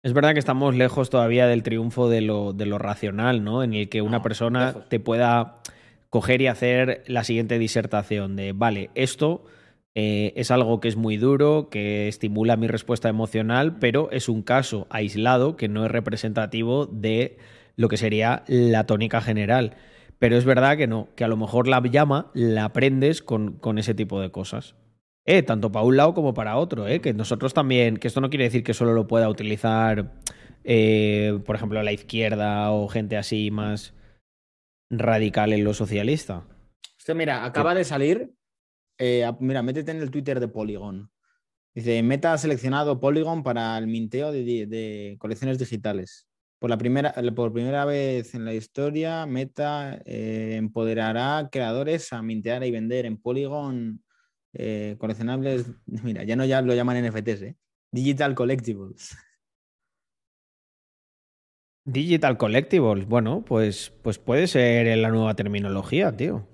Es verdad que estamos lejos todavía del triunfo de lo, de lo racional, ¿no? En el que una No, persona lejos. te pueda coger y hacer la siguiente disertación de, vale, esto eh, es algo que es muy duro, que estimula mi respuesta emocional, pero es un caso aislado que no es representativo de lo que sería la tónica general. Pero es verdad que no, que a lo mejor la llama la aprendes con, con ese tipo de cosas. Eh, tanto para un lado como para otro, eh, que nosotros también, que esto no quiere decir que solo lo pueda utilizar, eh, por ejemplo, la izquierda o gente así más radical en lo socialista. Usted, mira, acaba de salir. eh, mira, métete en el Twitter de Polygon. Dice: Meta ha seleccionado Polygon para el minteo de colecciones digitales. Por, la primera, por primera vez en la historia, Meta eh, empoderará creadores a mintear y vender en Polygon eh, coleccionables. Mira, ya no ya lo llaman NFTs, ¿eh? Digital Collectibles. Digital Collectibles, bueno, pues, pues puede ser la nueva terminología, tío.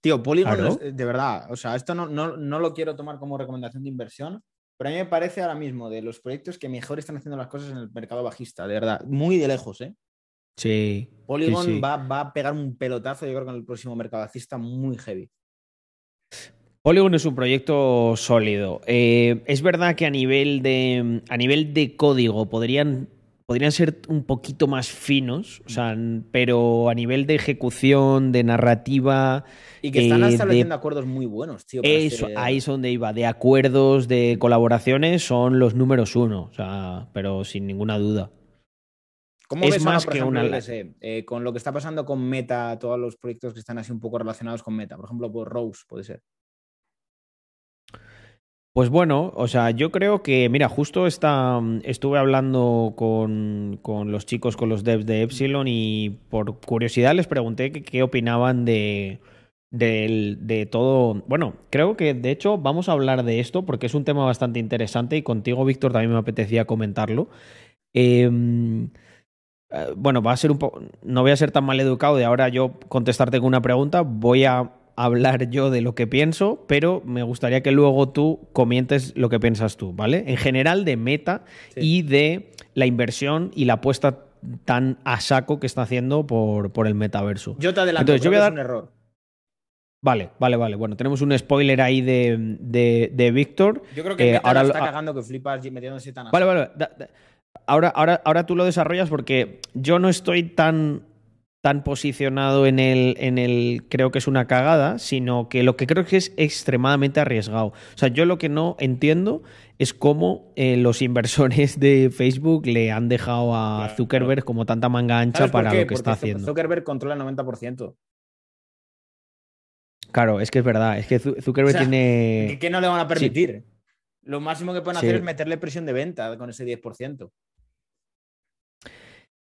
Tío, Polygon, Claro. de verdad, o sea, esto no, no, no lo quiero tomar como recomendación de inversión, pero a mí me parece ahora mismo de los proyectos que mejor están haciendo las cosas en el mercado bajista, de verdad, muy de lejos, ¿eh? Sí. sí, Polygon sí. Va, va a pegar un pelotazo, yo creo, con el próximo mercado bajista muy heavy. Polygon es un proyecto sólido. Eh, es verdad que a nivel de, a nivel de código podrían, podrían ser un poquito más finos, o sea, pero a nivel de ejecución, de narrativa, Y que están eh, de- estableciendo acuerdos muy buenos, tío. eso, ahí es donde iba. De acuerdos, de colaboraciones, son los números uno, o sea, pero sin ninguna duda. ¿Cómo es ves más por que ejemplo, una sé, eh, con lo que está pasando con Meta, todos los proyectos que están así un poco relacionados con Meta? Por ejemplo, por Rose, puede ser. Pues bueno, o sea, yo creo que, mira, justo está, estuve hablando con, con los chicos, con los devs de Epsilon y por curiosidad les pregunté qué opinaban de, de todo. Bueno, creo que de hecho vamos a hablar de esto porque es un tema bastante interesante y contigo, Víctor, también me apetecía comentarlo. Em, eh, bueno, va a ser un poco. No voy a ser tan mal educado de ahora yo contestarte con una pregunta. Voy a hablar yo de lo que pienso, pero me gustaría que luego tú comentes lo que piensas tú, ¿vale? En general de Meta Sí. y de la inversión y la apuesta tan a saco que está haciendo por, por el metaverso. Yo te adelanto, Entonces, yo voy a que dar- es un error. Vale, vale, vale. Bueno, tenemos un spoiler ahí de, de, de Víctor. Yo creo que Eh, Meta ahora lo- está cagando que flipas y metiéndose tan a Vale, saco. vale. da- da- Ahora, ahora, ahora tú lo desarrollas porque yo no estoy tan, tan posicionado en el, en el creo que es una cagada, sino que lo que creo que es extremadamente arriesgado. O sea, yo lo que no entiendo es cómo eh, los inversores de Facebook le han dejado a Zuckerberg como tanta manga ancha ¿Sabes por para lo que está haciendo. Zuckerberg controla el 90%. Claro, es que es verdad. Es que Zu- Zuckerberg O sea, tiene. ¿Qué, qué no le van a permitir? Lo máximo que pueden Sí. hacer es meterle presión de venta con ese 10%.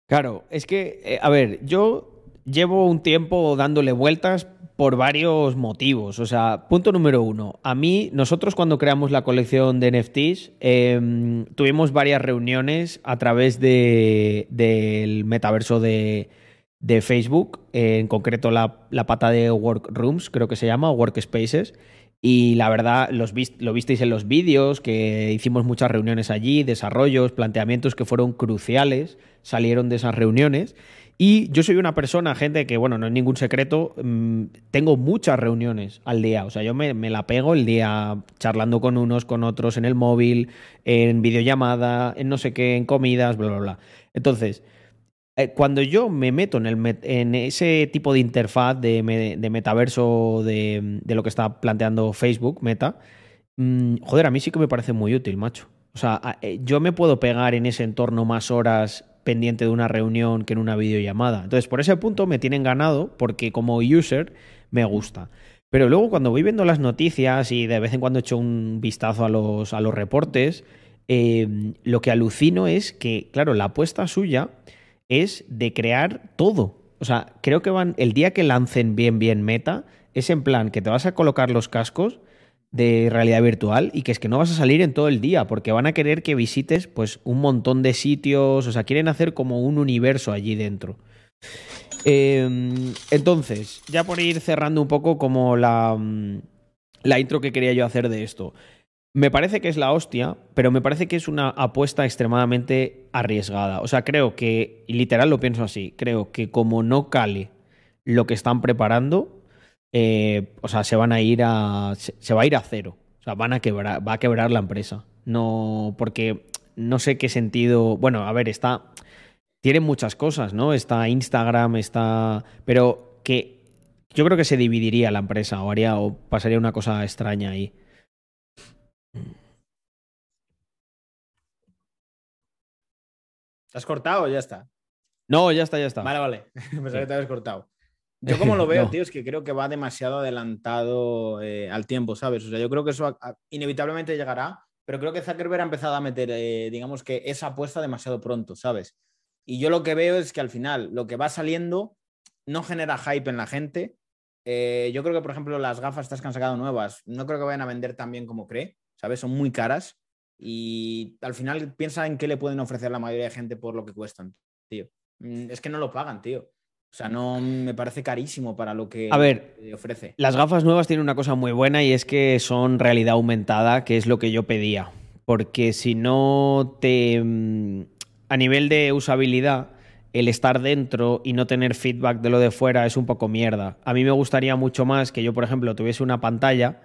Claro, es que, eh, a ver, yo llevo un tiempo dándole vueltas por varios motivos. O sea, punto número uno. A mí, nosotros cuando creamos la colección de NFTs, eh, tuvimos varias reuniones a través de, del metaverso de, de Facebook, en concreto la, la pata de Workrooms, creo que se llama, Workspaces. Y la verdad, los lo visteis en los vídeos, que hicimos muchas reuniones allí, desarrollos, planteamientos que fueron cruciales, salieron de esas reuniones. Y yo soy una persona, gente, que, bueno, no es ningún secreto, mm, tengo muchas reuniones al día. O sea, yo me, me la pego el día charlando con unos, con otros, en el móvil, en videollamada, en no sé qué, en comidas, bla, bla, bla. Entonces, cuando yo me meto en, el en ese tipo de interfaz de, me- de metaverso de, lo que está planteando Facebook, Meta, mm, joder, a mí sí que me parece muy útil, macho. O sea, eh, yo me puedo pegar en ese entorno más horas pendiente de una reunión que en una videollamada. Entonces, por ese punto me tienen ganado porque como user me gusta. Pero luego cuando voy viendo las noticias y de vez en cuando echo un vistazo a los, a los reportes, eh, lo que alucino es que, claro, la apuesta suya es de crear todo. O sea, creo que van, el día que lancen bien, bien meta, es en plan que te vas a colocar los cascos de realidad virtual y que es que no vas a salir en todo el día porque van a querer que visites pues un montón de sitios, o sea, quieren hacer como un universo allí dentro. Eh, entonces, ya por ir cerrando un poco como la, mm, la intro que quería yo hacer de esto. Me parece que es la hostia, pero me parece que es una apuesta extremadamente arriesgada. O sea, creo que, y literal lo pienso así, creo que como no cale lo que están preparando, eh, o sea, se van a ir a. Se, va a ir a cero. O sea, van a quebrar, va a quebrar la empresa. No, porque no sé qué sentido. Bueno, a ver, está. Tiene muchas cosas, ¿no? Está Instagram, está. Pero que. Yo creo que se dividiría la empresa o haría o pasaría una cosa extraña ahí. ¿Te has cortado o ya está? No, ya está, ya está. Vale, vale. Pensaba que te habías cortado. Yo como lo veo, No. tío, es que creo que va demasiado adelantado eh, al tiempo, ¿sabes? O sea, yo creo que eso a- a- inevitablemente llegará, pero creo que Zuckerberg ha empezado a meter, eh, digamos que esa apuesta demasiado pronto, ¿sabes? Y yo lo que veo es que al final lo que va saliendo no genera hype en la gente. Eh, yo creo que, por ejemplo, las gafas estas que han sacado nuevas, no creo que vayan a vender tan bien como cree, ¿sabes? Son muy caras y al final piensa en qué le pueden ofrecer la mayoría de gente por lo que cuestan, tío. Mm, Es que no lo pagan, tío. O sea, no me parece carísimo para lo que A ver, ofrece. Las gafas nuevas tienen una cosa muy buena y es que son realidad aumentada, que es lo que yo pedía. Porque si no te... mm, A nivel de usabilidad, el estar dentro y no tener feedback de lo de fuera es un poco mierda. A mí me gustaría mucho más que yo, por ejemplo, tuviese una pantalla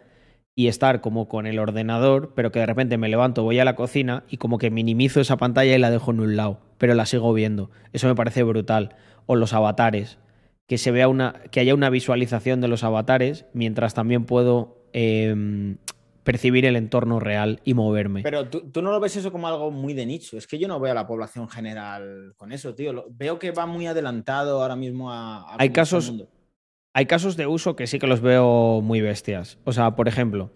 y estar como con el ordenador, pero que de repente me levanto, voy a la cocina y como que minimizo esa pantalla y la dejo en un lado, pero la sigo viendo. Eso me parece brutal. O los avatares, que se vea una, que haya una visualización de los avatares, mientras también puedo eh, percibir el entorno real y moverme. Pero ¿tú, tú no lo ves eso como algo muy de nicho. Es que yo no veo a la población general con eso, tío. Lo- veo que va muy adelantado ahora mismo a... a Hay casos- mundo. Hay casos de uso que sí que los veo muy bestias. O sea, por ejemplo,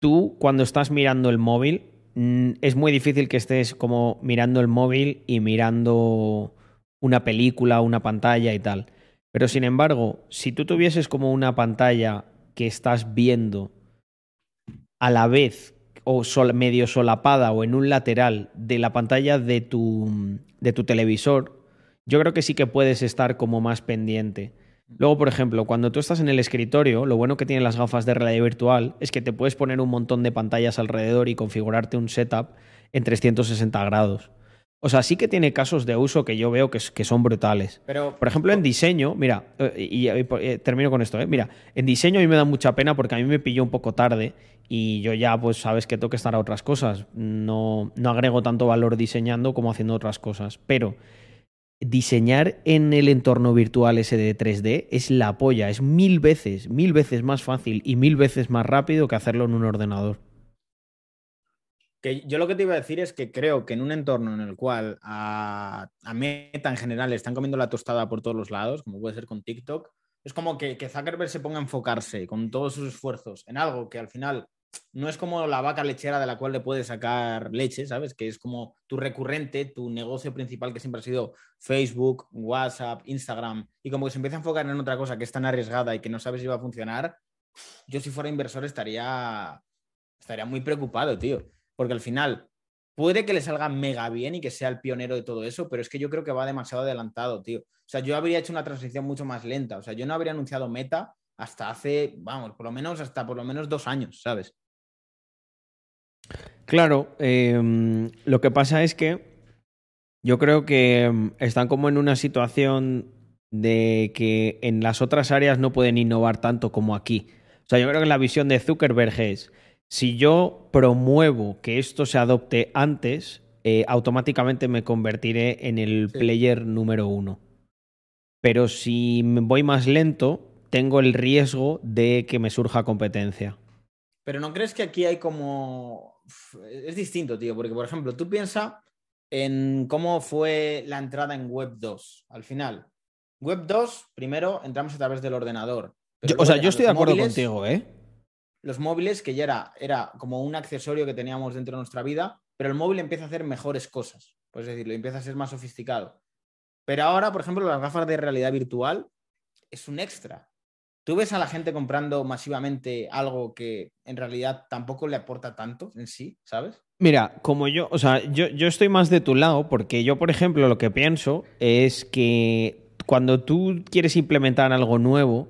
tú cuando estás mirando el móvil, mm, es muy difícil que estés como mirando el móvil y mirando una película, una pantalla y tal. Pero sin embargo, si tú tuvieses como una pantalla que estás viendo a la vez o sol- medio solapada o en un lateral de la pantalla de tu, de tu televisor, yo creo que sí que puedes estar como más pendiente. Luego, por ejemplo, cuando tú estás en el escritorio, lo bueno que tienen las gafas de realidad virtual es que te puedes poner un montón de pantallas alrededor y configurarte un setup en 360 grados. O sea, sí que tiene casos de uso que yo veo que, son brutales. Pero, Por ejemplo, en diseño, mira, eh, y, y, eh, termino con esto, ¿eh? Mira, en diseño a mí me da mucha pena porque a mí me pilló un poco tarde y yo ya, pues, sabes que tengo que estar a otras cosas. No, no agrego tanto valor diseñando como haciendo otras cosas. Pero diseñar en el entorno virtual ese de 3D es la polla, es mil veces, mil veces más fácil y mil veces más rápido que hacerlo en un ordenador. Que yo lo que te iba a decir es que creo que en un entorno en el cual a, a Meta en general le están comiendo la tostada por todos los lados, como puede ser con TikTok, es como que, que Zuckerberg se ponga a enfocarse con todos sus esfuerzos en algo que al final no es como la vaca lechera de la cual le puedes sacar leche, ¿sabes? Que es como tu recurrente, tu negocio principal que siempre ha sido Facebook, WhatsApp, Instagram, y como que se empieza a enfocar en otra cosa que es tan arriesgada y que no sabes si va a funcionar, yo si fuera inversor estaría, estaría muy preocupado, tío porque al final puede que le salga mega bien y que sea el pionero de todo eso, pero es que yo creo que va demasiado adelantado, tío. O sea, yo habría hecho una transición mucho más lenta. O sea, yo no habría anunciado Meta hasta hace, vamos, por lo menos hasta por lo menos dos años, ¿sabes? Claro, eh, lo que pasa es que yo creo que mm, están como en una situación de que en las otras áreas no pueden innovar tanto como aquí. O sea, yo creo que la visión de Zuckerberg es, si yo promuevo que esto se adopte antes, eh, automáticamente me convertiré en el Sí. player número uno. Pero si me voy más lento, tengo el riesgo de que me surja competencia. Pero ¿no crees que aquí hay como... Es distinto, tío, porque por ejemplo, tú piensas en cómo fue la entrada en Web 2 al final. Web 2, primero entramos a través del ordenador. Yo- o sea, yo estoy de acuerdo móviles, contigo, ¿eh? los móviles, que ya era, era como un accesorio que teníamos dentro de nuestra vida, pero el móvil empieza a hacer mejores cosas, pues es decirlo, empieza a ser más sofisticado. Pero ahora, por ejemplo, las gafas de realidad virtual es un extra. Tú ves a la gente comprando masivamente algo que en realidad tampoco le aporta tanto en sí, ¿sabes? Mira, como yo, o sea, yo, yo estoy más de tu lado porque yo, por ejemplo, lo que pienso es que cuando tú quieres implementar algo nuevo,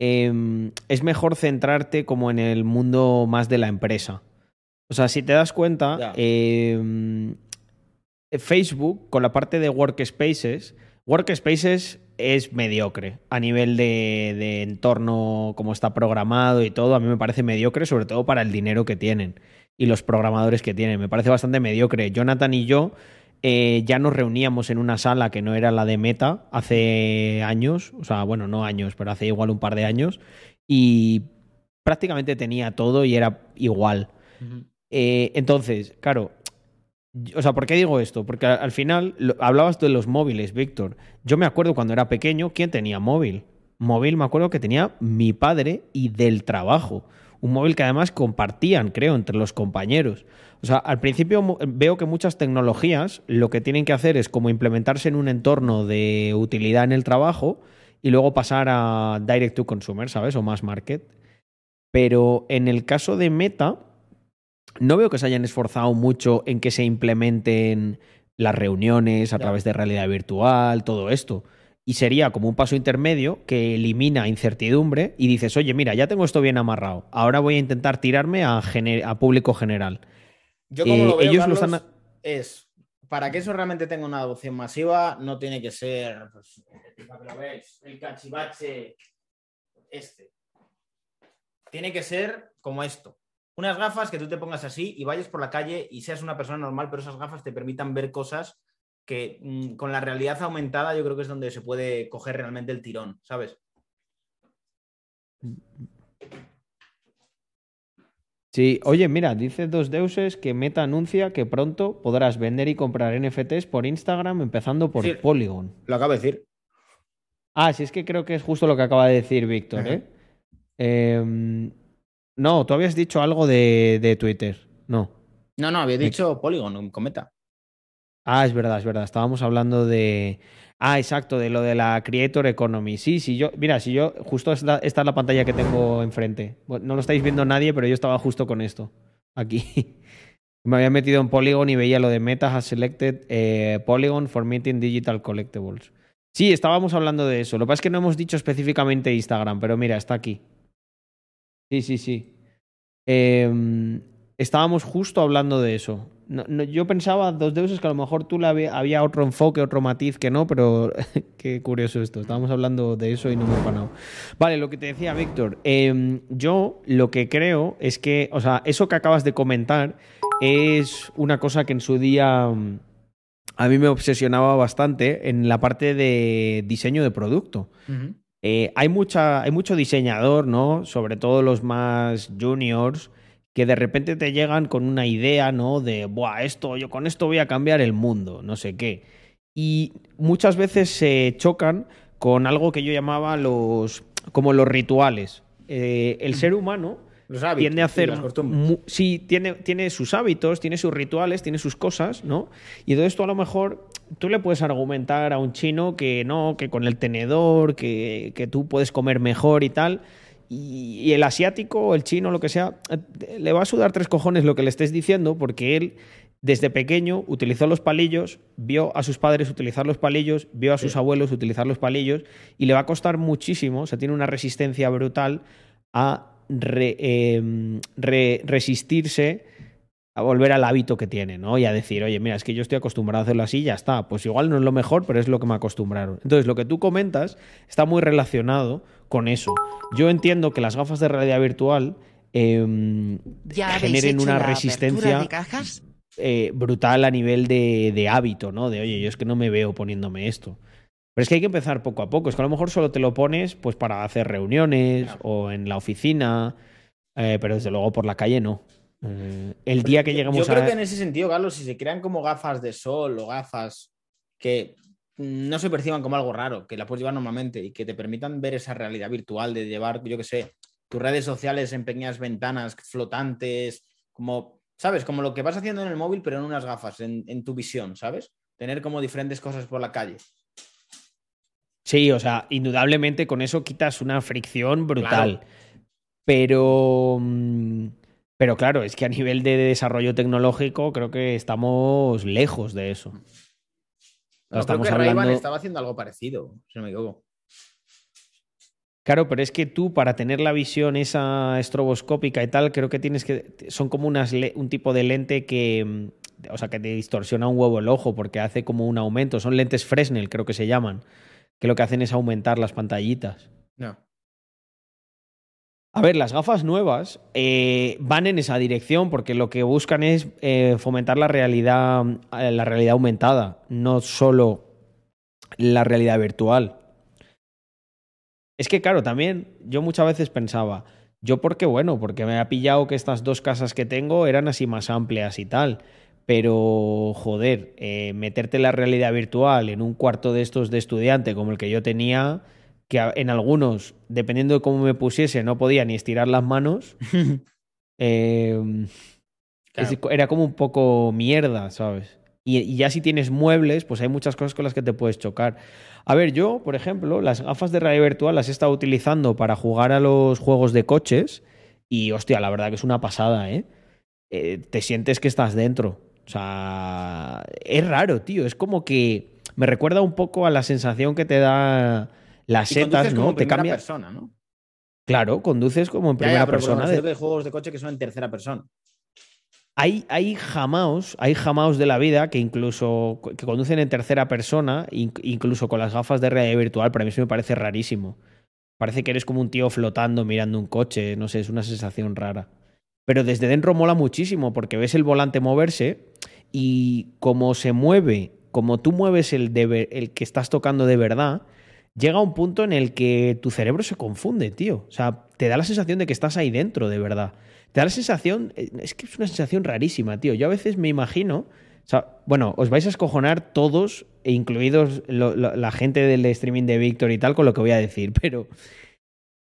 em, es mejor centrarte como en el mundo más de la empresa. O sea, si te das cuenta, em, Facebook, con la parte de Workspaces, Workspaces es mediocre a nivel de, de entorno, como está programado y todo. A mí me parece mediocre, sobre todo para el dinero que tienen y los programadores que tienen. Me parece bastante mediocre. Jonathan y yo eh, ya nos reuníamos en una sala que no era la de Meta hace años, o sea, bueno, no años, pero hace igual un par de años, y prácticamente tenía todo y era igual. Eh, entonces, claro, o sea, ¿por qué digo esto? Porque al, al final hablabas de los móviles, Víctor. Yo me acuerdo cuando era pequeño, ¿quién tenía móvil? Móvil me acuerdo que tenía mi padre y del trabajo. Un móvil que además compartían, creo, entre los compañeros. O sea, al principio veo que muchas tecnologías lo que tienen que hacer es como implementarse en un entorno de utilidad en el trabajo y luego pasar a direct to consumer, ¿sabes? O más market. Pero en el caso de Meta, no veo que se hayan esforzado mucho en que se implementen las reuniones a Ya. través de realidad virtual, todo esto. Y sería como un paso intermedio que elimina incertidumbre y dices, oye, mira, ya tengo esto bien amarrado. Ahora voy a intentar tirarme a, gener- a público general. Yo como Eh, lo veo, ellos lo están- es, para que eso realmente tenga una adopción masiva, no tiene que ser, pues, lo el cachivache este. Tiene que ser como esto. Unas gafas que tú te pongas así y vayas por la calle y seas una persona normal, pero esas gafas te permitan ver cosas que mm, con la realidad aumentada yo creo que es donde se puede coger realmente el tirón, ¿sabes? Sí, oye, mira, dice Dos Deuses que Meta anuncia que pronto podrás vender y comprar NFTs por Instagram empezando por Sí. Polygon. Lo acabo de decir. Ah, sí, es que creo que es justo lo que acaba de decir Víctor, Ajá. ¿eh? No, tú habías dicho algo de, de Twitter. No. No, no, había dicho Polygon, un cometa. Ah, es verdad, es verdad. Estábamos hablando de. Ah, exacto, de lo de la Creator Economy. Sí, sí, yo. Mira, si yo. Justo esta, esta es la pantalla que tengo enfrente. No lo estáis viendo nadie, pero yo estaba justo con esto. Aquí. Me había metido en Polygon y veía lo de Meta has selected eh, Polygon for meeting digital collectibles. Sí, estábamos hablando de eso. Lo que pasa es que no hemos dicho específicamente Instagram, pero mira, está aquí. Sí, sí, sí. Em, estábamos justo hablando de eso. Yo pensaba, dos deuses, que a lo mejor tú le había, había otro enfoque, otro matiz que no, pero qué curioso esto. Estábamos hablando de eso y no me he panado. Vale, lo que te decía Víctor. em, yo lo que creo es que, o sea, eso que acabas de comentar es una cosa que en su día mm, a mí me obsesionaba bastante en la parte de diseño de producto. Eh, hay, mucha, hay mucho diseñador, ¿no? Sobre todo los más juniors, que de repente te llegan con una idea, ¿no? De, Buah, esto, yo con esto voy a cambiar el mundo, no sé qué. Y muchas veces se chocan con algo que yo llamaba los. como los rituales. Eh, el ser humano Los hábitos tiende a hacer. sí, tiene, tiene sus hábitos, tiene sus rituales, tiene sus cosas, ¿no? Y entonces tú a lo mejor. Tú le puedes argumentar a un chino que no, que con el tenedor, que, que tú puedes comer mejor y tal. Y, y el asiático el chino, lo que sea, eh, le va a sudar tres cojones lo que le estés diciendo, porque él. Desde pequeño utilizó los palillos, vio a sus padres utilizar los palillos, vio a sus Sí. abuelos utilizar los palillos y le va a costar muchísimo, o sea, tiene una resistencia brutal a re- em, re- resistirse a volver al hábito que tiene, ¿no? Y a decir, oye, mira, es que yo estoy acostumbrado a hacerlo así, ya está. Pues igual no es lo mejor, pero es lo que me acostumbraron. Entonces, lo que tú comentas está muy relacionado con eso. Yo entiendo que las gafas de realidad virtual em, ¿Ya habéis generen una resistencia eh, brutal a nivel de, de hábito, ¿no? De, oye, yo es que no me veo poniéndome esto. Pero es que hay que empezar poco a poco. Es que a lo mejor solo te lo pones pues para hacer reuniones Claro. o en la oficina, eh, pero desde luego por la calle no. Eh, el día que Yo- lleguemos Yo creo a... que en ese sentido, Carlos, si se crean como gafas de sol o gafas que no se perciban como algo raro, que la puedes llevar normalmente y que te permitan ver esa realidad virtual de llevar, yo qué sé, tus redes sociales en pequeñas ventanas flotantes, como, ¿sabes? Como lo que vas haciendo en el móvil, pero en unas gafas, en, en tu visión, ¿sabes? Tener como diferentes cosas por la calle. Sí, o sea, indudablemente con eso quitas una fricción brutal. Pero... mm, Pero claro, es que a nivel de desarrollo tecnológico creo que estamos lejos de eso. No, estamos creo que hablando- estaba haciendo algo parecido, si no me equivoco. Claro, pero es que tú para tener la visión esa estroboscópica y tal, creo que tienes que son como unas un tipo de lente que mm, o sea, que te distorsiona un huevo el ojo porque hace como un aumento, son lentes Fresnel, creo que se llaman, que lo que hacen es aumentar las pantallitas. No. A ver, las gafas nuevas eh, van en esa dirección porque lo que buscan es eh, fomentar la realidad, eh, la realidad aumentada, no solo la realidad virtual. Es que, claro, también yo muchas veces pensaba, yo porque, bueno, porque me ha pillado que estas dos casas que tengo eran así más amplias y tal. Pero, joder, eh, meterte la realidad virtual en un cuarto de estos de estudiante como el que yo tenía, que en algunos, dependiendo de cómo me pusiese, no podía ni estirar las manos, eh, Claro. es- era como un poco mierda, ¿sabes? Y, y ya si tienes muebles, pues hay muchas cosas con las que te puedes chocar. A ver, yo, por ejemplo, las gafas de realidad virtual las he estado utilizando para jugar a los juegos de coches y, hostia, la verdad que es una pasada, ¿eh? Eh, te sientes que estás dentro. O sea, es raro, tío. Es como que me recuerda un poco a la sensación que te da las setas, como ¿no? en Te primera cambia. persona, ¿no? Claro, conduces como en Ya, ya, primera pero persona. de- hay juegos de coche que son en tercera persona. Hay, hay jamaos, hay jamaos de la vida que incluso que conducen en tercera persona, in- incluso con las gafas de realidad virtual, para mí eso me parece rarísimo. Parece que eres como un tío flotando mirando un coche, no sé, es una sensación rara. Pero desde dentro mola muchísimo porque ves el volante moverse y como se mueve, como tú mueves el, de el que estás tocando de verdad, llega un punto en el que tu cerebro se confunde, tío. O sea, te da la sensación de que estás ahí dentro, de verdad. Te da la sensación, eh, es que es una sensación rarísima, tío. Yo a veces me imagino, o sea, bueno, os vais a escojonar todos, e incluidos la gente del streaming de Víctor y tal, con lo que voy a decir, pero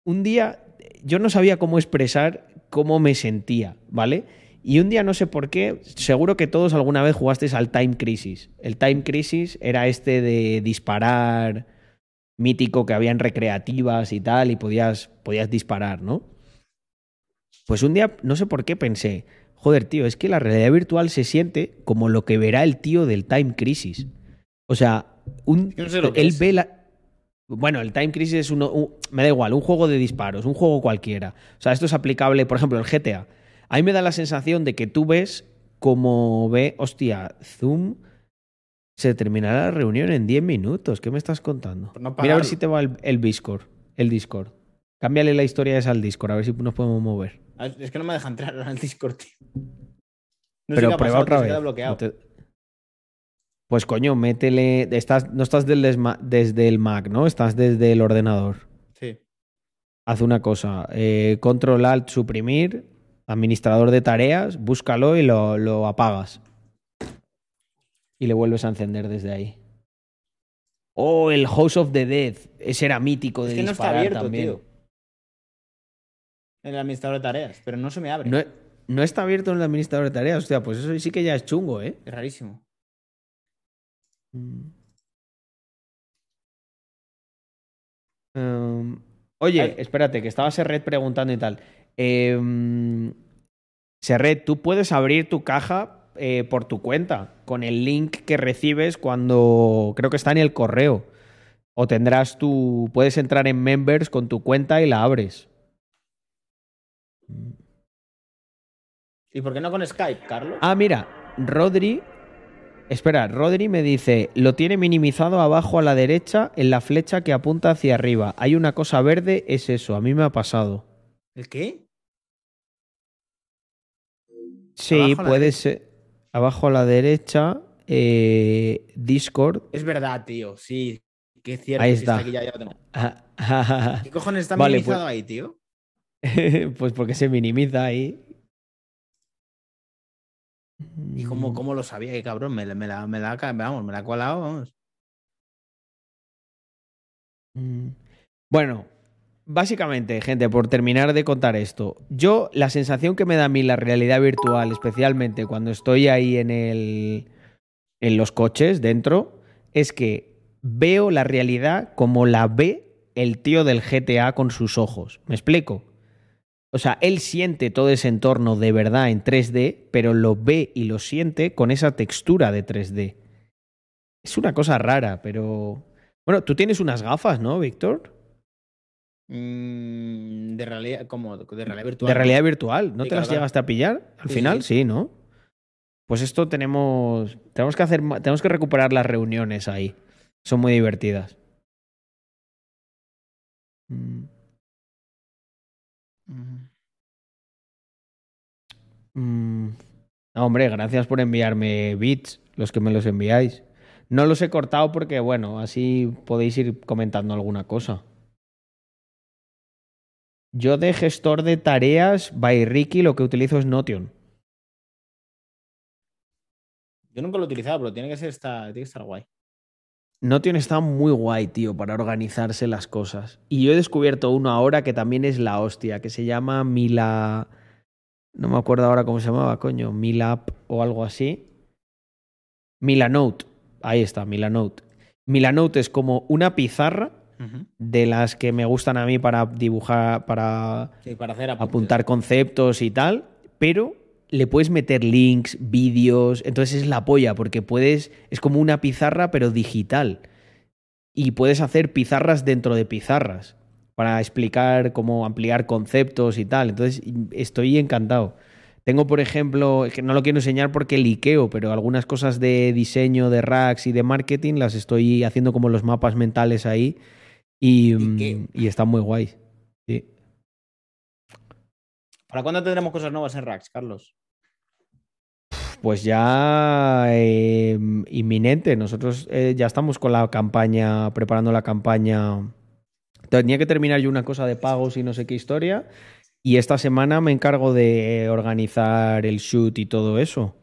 un día yo no sabía cómo expresar cómo me sentía, ¿vale? Y un día no sé por qué, seguro que todos alguna vez jugasteis al Time Crisis. El Time Crisis era este de disparar mítico que había en recreativas y tal, y podías, podías disparar, ¿no? Pues un día, no sé por qué pensé, joder, tío, es que la realidad virtual se siente como lo que verá el tío del Time Crisis. O sea, un, no sé él ve la... Bueno, el Time Crisis es uno, un- me da igual, un juego de disparos, un juego cualquiera. O sea, esto es aplicable, por ejemplo, el GTA. A mí me da la sensación de que tú ves como ve, hostia, Zoom se terminará la reunión en 10 minutos. ¿Qué me estás contando? No Mira a ver si te va el, el Discord. El Discord. Cámbiale la historia esa al Discord, a ver si nos podemos mover. Es que no me deja entrar al Discord, tío. No sé Pero ha prueba pasado, otra se vez. queda bloqueado. No te- Pues coño, métele. Estás, no estás del desma- desde el Mac, ¿no? Estás desde el ordenador. Sí. Haz una cosa. eh, control Alt suprimir. Administrador de tareas. Búscalo y lo, lo apagas. Y le vuelves a encender desde ahí. Oh, el House of the Dead. Ese era mítico de Es que no está abierto, también. tío. El administrador de tareas, pero no se me abre. No, no está abierto en el administrador de tareas. Hostia, pues eso sí que ya es chungo, ¿eh? Es rarísimo. Mm. Em, oye, Ay. espérate, que estaba Serret preguntando y tal. Em, Serret, tú puedes abrir tu caja eh, por tu cuenta con el link que recibes cuando creo que está en el correo. O tendrás tu. Puedes entrar en Members con tu cuenta y la abres. ¿Y por qué no con Skype, Carlos? Ah, mira, Rodri. Espera, Rodri me dice, lo tiene minimizado abajo a la derecha en la flecha que apunta hacia arriba. Hay una cosa verde, es eso, a mí me ha pasado. ¿El qué? Sí, Abajo puede ser. Abajo a la derecha, eh, Discord. Es verdad, tío. Sí. Qué cierto. Ahí está. aquí, ya, ya lo tengo. pues ¿Qué cojones está Vale, minimizado ahí, tío? pues porque se minimiza ahí. ¿Y cómo, cómo lo sabía? Qué cabrón. Me, la- me la, me la, vamos, me la ha colado, vamos. Mm. Bueno, básicamente, gente, por terminar de contar esto, yo la sensación que me da a mí la realidad virtual, especialmente cuando estoy ahí en el en los coches dentro, es que veo la realidad como la ve el tío del GTA con sus ojos. ¿Me explico? O sea, él siente todo ese entorno de verdad en 3D, pero lo ve y lo siente con esa textura de 3D. Es una cosa rara, pero. Bueno, tú tienes unas gafas, ¿no, Víctor? Mm, de realidad, como de realidad virtual. De ¿no? realidad virtual. ¿No Sí, te las claro, llegaste a pillar? Al Sí, final, sí. sí, ¿no? Pues esto tenemos. Tenemos que hacer. Tenemos que recuperar las reuniones ahí. Son muy divertidas. Mm. Mm. Mm. No, hombre, gracias por enviarme bits, los que me los enviáis. No los he cortado porque, bueno, así podéis ir comentando alguna cosa. Yo de gestor de tareas, by Ricky, lo que utilizo es Notion. Yo nunca lo he utilizado, pero tiene que ser tiene que estar guay. Notion está muy guay, tío, para organizarse las cosas. Y yo he descubierto uno ahora que también es la hostia, que se llama Mila. No me acuerdo ahora cómo se llamaba, coño. Milap o algo así. Milanote. Ahí está, Milanote. Milanote es como una pizarra de las que me gustan a mí para dibujar, para Sí, para hacer apuntar conceptos y tal, pero le puedes meter links, vídeos, entonces es la polla porque puedes, es como una pizarra pero digital. Y puedes hacer pizarras dentro de pizarras para explicar cómo ampliar conceptos y tal, entonces estoy encantado. Tengo, por ejemplo, que no lo quiero enseñar porque liqueo, pero algunas cosas de diseño, de racks y de marketing las estoy haciendo como los mapas mentales ahí y, mm, y están muy guays. Sí. ¿Para cuándo tendremos cosas nuevas en Rax, Carlos? Pues ya eh, inminente. Nosotros eh, ya estamos con la campaña, preparando la campaña. Tenía que terminar yo una cosa de pagos y no sé qué historia. Y esta semana me encargo de organizar el shoot y todo eso.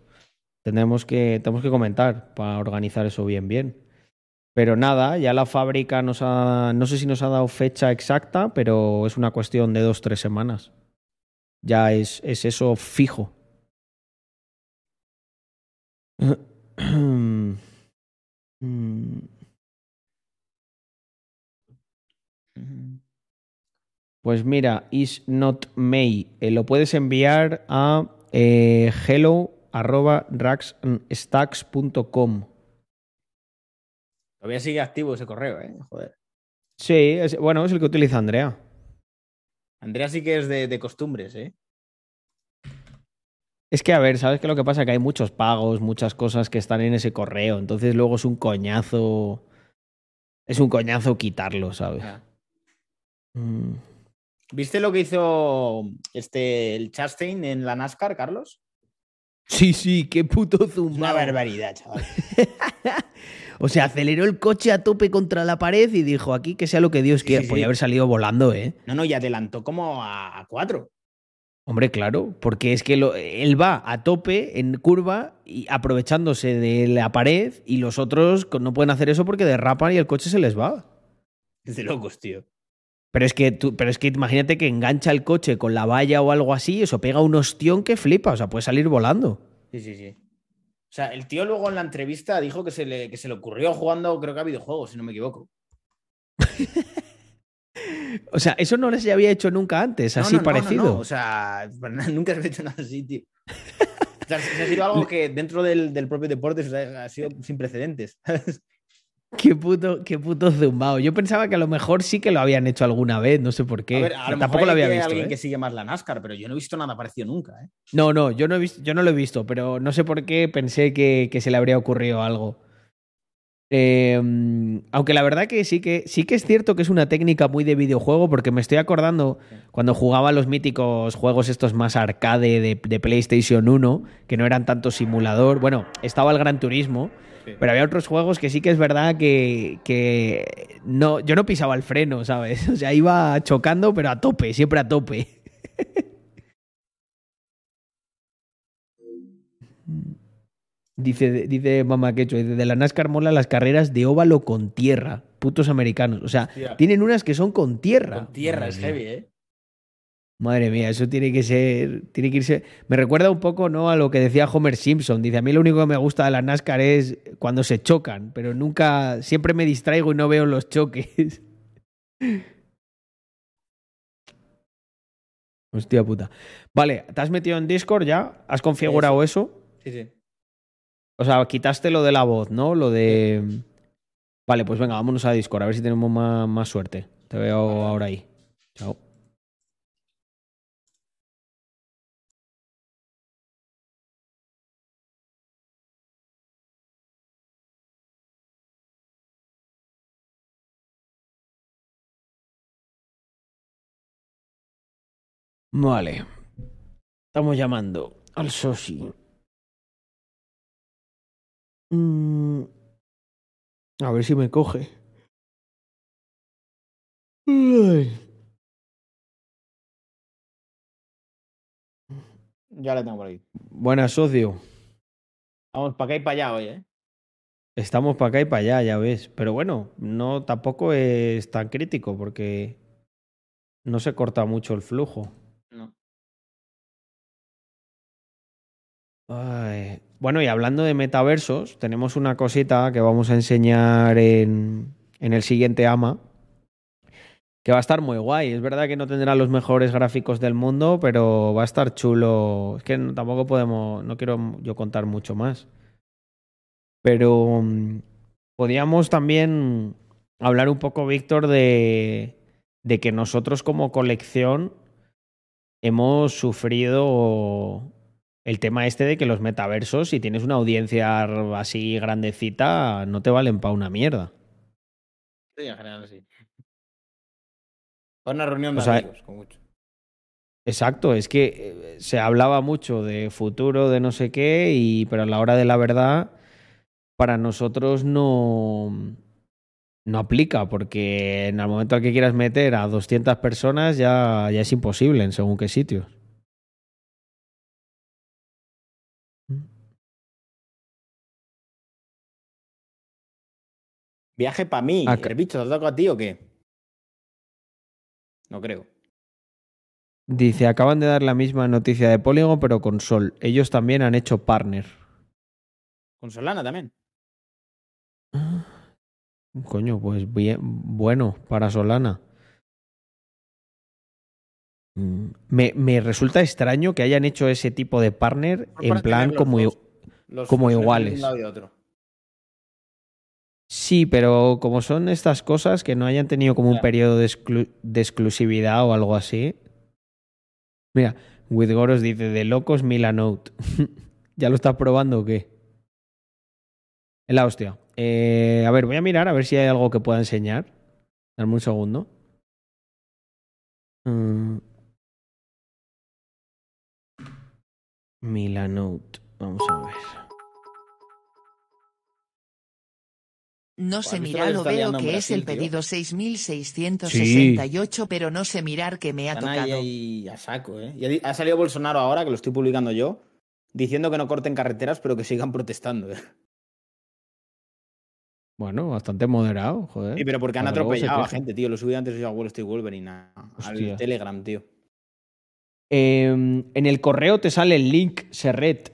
Tenemos que, tenemos que comentar para organizar eso bien, bien. Pero nada, ya la fábrica nos ha. No sé si nos ha dado fecha exacta, pero es una cuestión de dos, tres semanas. Ya es, es eso fijo. Pues mira, is not May. Eh, lo puedes enviar a eh, hello arroba racksstacks.com. Todavía sigue activo ese correo, ¿eh? Joder. Sí, es- bueno, es el que utiliza Andrea. Andrea sí que es de, de costumbres, ¿eh? Es que, a ver, ¿sabes qué lo que pasa? Que hay muchos pagos, muchas cosas que están en ese correo. Entonces luego es un coñazo. Es un coñazo quitarlo, ¿sabes? Mm. ¿Viste lo que hizo este el Chastain en la NASCAR, Carlos? Sí, sí, qué puto Es una barbaridad, chaval. O sea, aceleró el coche a tope contra la pared y dijo aquí que sea lo que Dios quiera. sí, Podría sí. haber salido volando, ¿eh? No, no, y adelantó como a, cuatro. Hombre, claro, porque es que lo- él va a tope en curva y aprovechándose de la pared y los otros no pueden hacer eso porque derrapan y el coche se les va. Es de locos, tío. Pero es que tú, pero es que imagínate que engancha el coche con la valla o algo así, eso pega un ostión que flipa, o sea, puede salir volando. Sí, sí, sí. O sea, el tío luego en la entrevista dijo que se le, que se le ocurrió jugando, creo que a videojuegos, si no me equivoco. O sea, eso no les había hecho nunca antes, No, así no, parecido. no. O sea, nunca se ha hecho nada así, tío. O sea, se ha sido algo que dentro del, del propio deporte o sea, ha sido sin precedentes. Qué puto, qué puto zumbao. Yo pensaba que a lo mejor sí que lo habían hecho alguna vez, no sé por qué. A ver, a lo Tampoco mejor lo había que- visto. alguien ¿eh? que sigue más la NASCAR, pero yo no he visto nada parecido nunca, ¿eh? No, no, yo no, he visto, yo no lo he visto, pero no sé por qué pensé que, que se le habría ocurrido algo. Eh, aunque la verdad que sí que sí que es cierto que es una técnica muy de videojuego, porque me estoy acordando cuando jugaba los míticos juegos estos más arcade de, de PlayStation 1, que no eran tanto simulador. Bueno, estaba el Gran Turismo, Sí. pero había otros juegos que sí que es verdad que, que no, yo no pisaba el freno, ¿sabes? O sea, iba chocando, pero a tope, siempre a tope. Dice, dice Mamá Quecho, dice, de la NASCAR mola las carreras de óvalo con tierra, putos americanos. O sea, Hostia. tienen unas que son con tierra. Con tierra Madre es heavy, ¿eh? Madre mía, eso tiene que ser, tiene que irse. Me recuerda un poco, ¿no? A lo que decía Homer Simpson. Dice, a mí lo único que me gusta de la NASCAR es cuando se chocan, pero nunca, siempre me distraigo y no veo los choques. Hostia puta. Vale, ¿te has metido en Discord ya? ¿Has configurado eso? Sí, sí. O sea, quitaste lo de la voz, ¿no? Lo de. Vale, pues venga, vámonos a Discord, a ver si tenemos más, más suerte. Te veo ahora ahí. Chao. Vale. Estamos llamando al Soshi. Mm. A ver si me coge. Ya la tengo por ahí. Buenas, socio. Vamos para acá y para allá hoy, ¿eh? Estamos para acá y para allá, ya ves. Pero bueno, no tampoco es tan crítico porque no se corta mucho el flujo. Bueno, y hablando de metaversos, tenemos una cosita que vamos a enseñar en, el siguiente AMA, que va a estar muy guay. Es verdad que no tendrá los mejores gráficos del mundo, pero va a estar chulo. Es que tampoco podemos, no quiero yo contar mucho más. Pero mm, podíamos también hablar un poco, Víctor, de, de que nosotros como colección hemos sufrido el tema este de que los metaversos, si tienes una audiencia así grandecita, no te valen para una mierda. Sí, en general sí. Para una reunión de O sea, amigos, con mucho. Exacto, es que eh, se hablaba mucho de futuro, de no sé qué, y, pero a la hora de la verdad, para nosotros no, no aplica, porque en el momento al que quieras meter a 200 personas ya, ya es imposible en según qué sitios. Viaje para mí. Acá- ¿El bicho te ha tocado a ti o qué? No creo. Dice, acaban de dar la misma noticia de Polygon, pero con Sol. Ellos también han hecho partner. Con Solana también. Coño, pues bien, bueno para Solana. Mm, Me, me resulta extraño que hayan hecho ese tipo de partner en plan los como... Los como los de iguales. un lado y otro. Sí, pero como son estas cosas que no hayan tenido como un periodo de, exclu- de exclusividad o algo así. Mira, Withgoros dice, de locos Milanote. ¿Ya lo estás probando o qué? Es la hostia. Eh, a ver, voy a mirar a ver si hay algo que pueda enseñar. Dame un segundo. Mm. Milanote. Vamos a ver. No sé ¿Has visto mirar lo veo que es el pedido 6668, pero no sé mirar que me ha Están ahí, tocado. ahí a saco, ¿eh? Y ha salido Bolsonaro ahora, que lo estoy publicando yo, diciendo que no corten carreteras, pero que sigan protestando. ¿eh? Bueno, bastante moderado, joder. Sí, pero porque han atropellado a gente, tío. Lo subí antes yo a Wall Street Wolverine, a- al Telegram, tío. Eh, en el correo te sale el link Serret.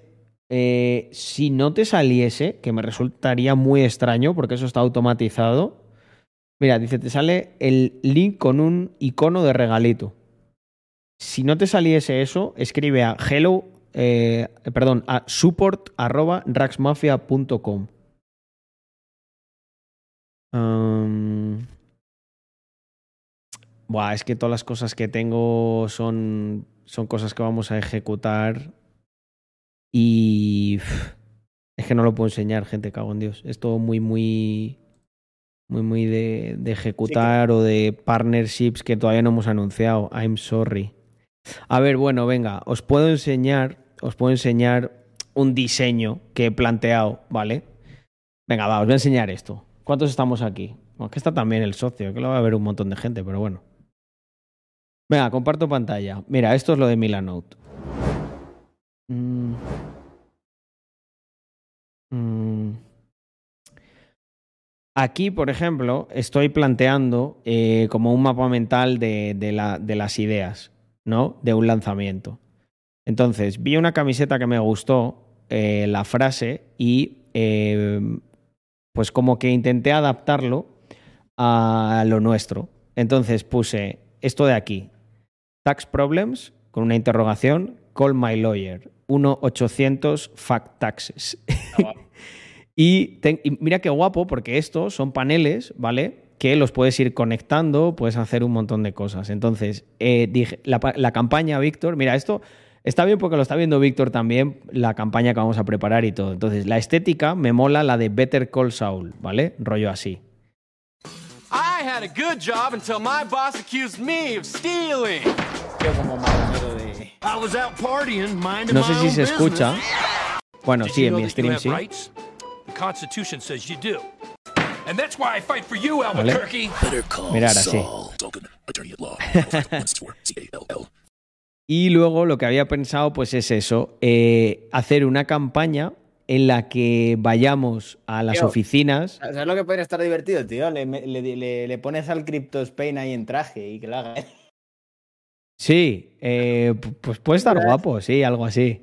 Eh, si no te saliese, que me resultaría muy extraño porque eso está automatizado. Mira, dice, te sale el link con un icono de regalito. Si no te saliese eso, escribe a hello, eh, perdón, a. Um, Buah, es que todas las cosas que tengo son, son cosas que vamos a ejecutar y es que no lo puedo enseñar, gente, cago en Dios. Es todo muy, muy, muy, muy de, de ejecutar o de partnerships que todavía no hemos anunciado. I'm sorry. A ver, bueno, venga, os puedo enseñar, os puedo enseñar un diseño que he planteado, ¿vale? Venga, va, os voy a enseñar esto. ¿Cuántos estamos aquí? Bueno, que está también el socio, que lo va a ver un montón de gente, pero bueno. Venga, comparto pantalla. Mira, esto es lo de Milanote. Mm. Mm. Aquí, por ejemplo, estoy planteando eh, como un mapa mental de, de la- de las ideas, ¿no? De un lanzamiento. Entonces, vi una camiseta que me gustó, eh, la frase, y eh, pues como que intenté adaptarlo a lo nuestro. Entonces puse esto de aquí, Tax Problems, con una interrogación, Call My Lawyer, 1-800 Fact Taxes. Y, mira qué guapo, porque estos son paneles, ¿vale? Que los puedes ir conectando, puedes hacer un montón de cosas. Entonces, eh, dije, la, la campaña, Víctor, mira, esto está bien porque lo está viendo Víctor también, la campaña que vamos a preparar y todo. Entonces, la estética me mola la de Better Call Saul, ¿vale? Rollo así. I had a good job until my boss accused me of stealing. No sé si se escucha. Bueno, sí, en mi stream sí. ¿Vale? Mirar así. y luego lo que había pensado pues es eso, eh, hacer una campaña en la que vayamos a las oficinas. ¿Sabes lo que puede estar divertido, tío? Le, le, pones al Crypto Spain ahí en traje y que lo haga. Sí, eh, pues puede estar guapo, sí, algo así.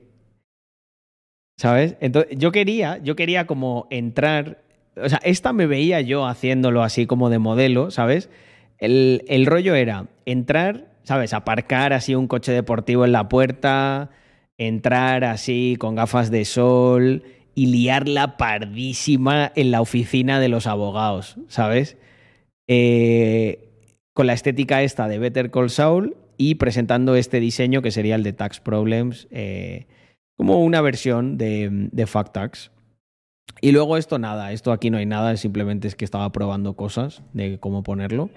¿Sabes? Entonces, yo quería, yo quería como entrar. O sea, esta me veía yo haciéndolo así como de modelo, ¿sabes? El, el rollo era entrar, ¿sabes? Aparcar así un coche deportivo en la puerta, entrar así con gafas de sol y liarla pardísima en la oficina de los abogados, ¿sabes? Eh, con la estética esta de Better Call Saul y presentando este diseño que sería el de Tax Problems, eh, como una versión de, de Fact Tax. Y luego esto nada, esto aquí no hay nada, simplemente es que estaba probando cosas de cómo ponerlo.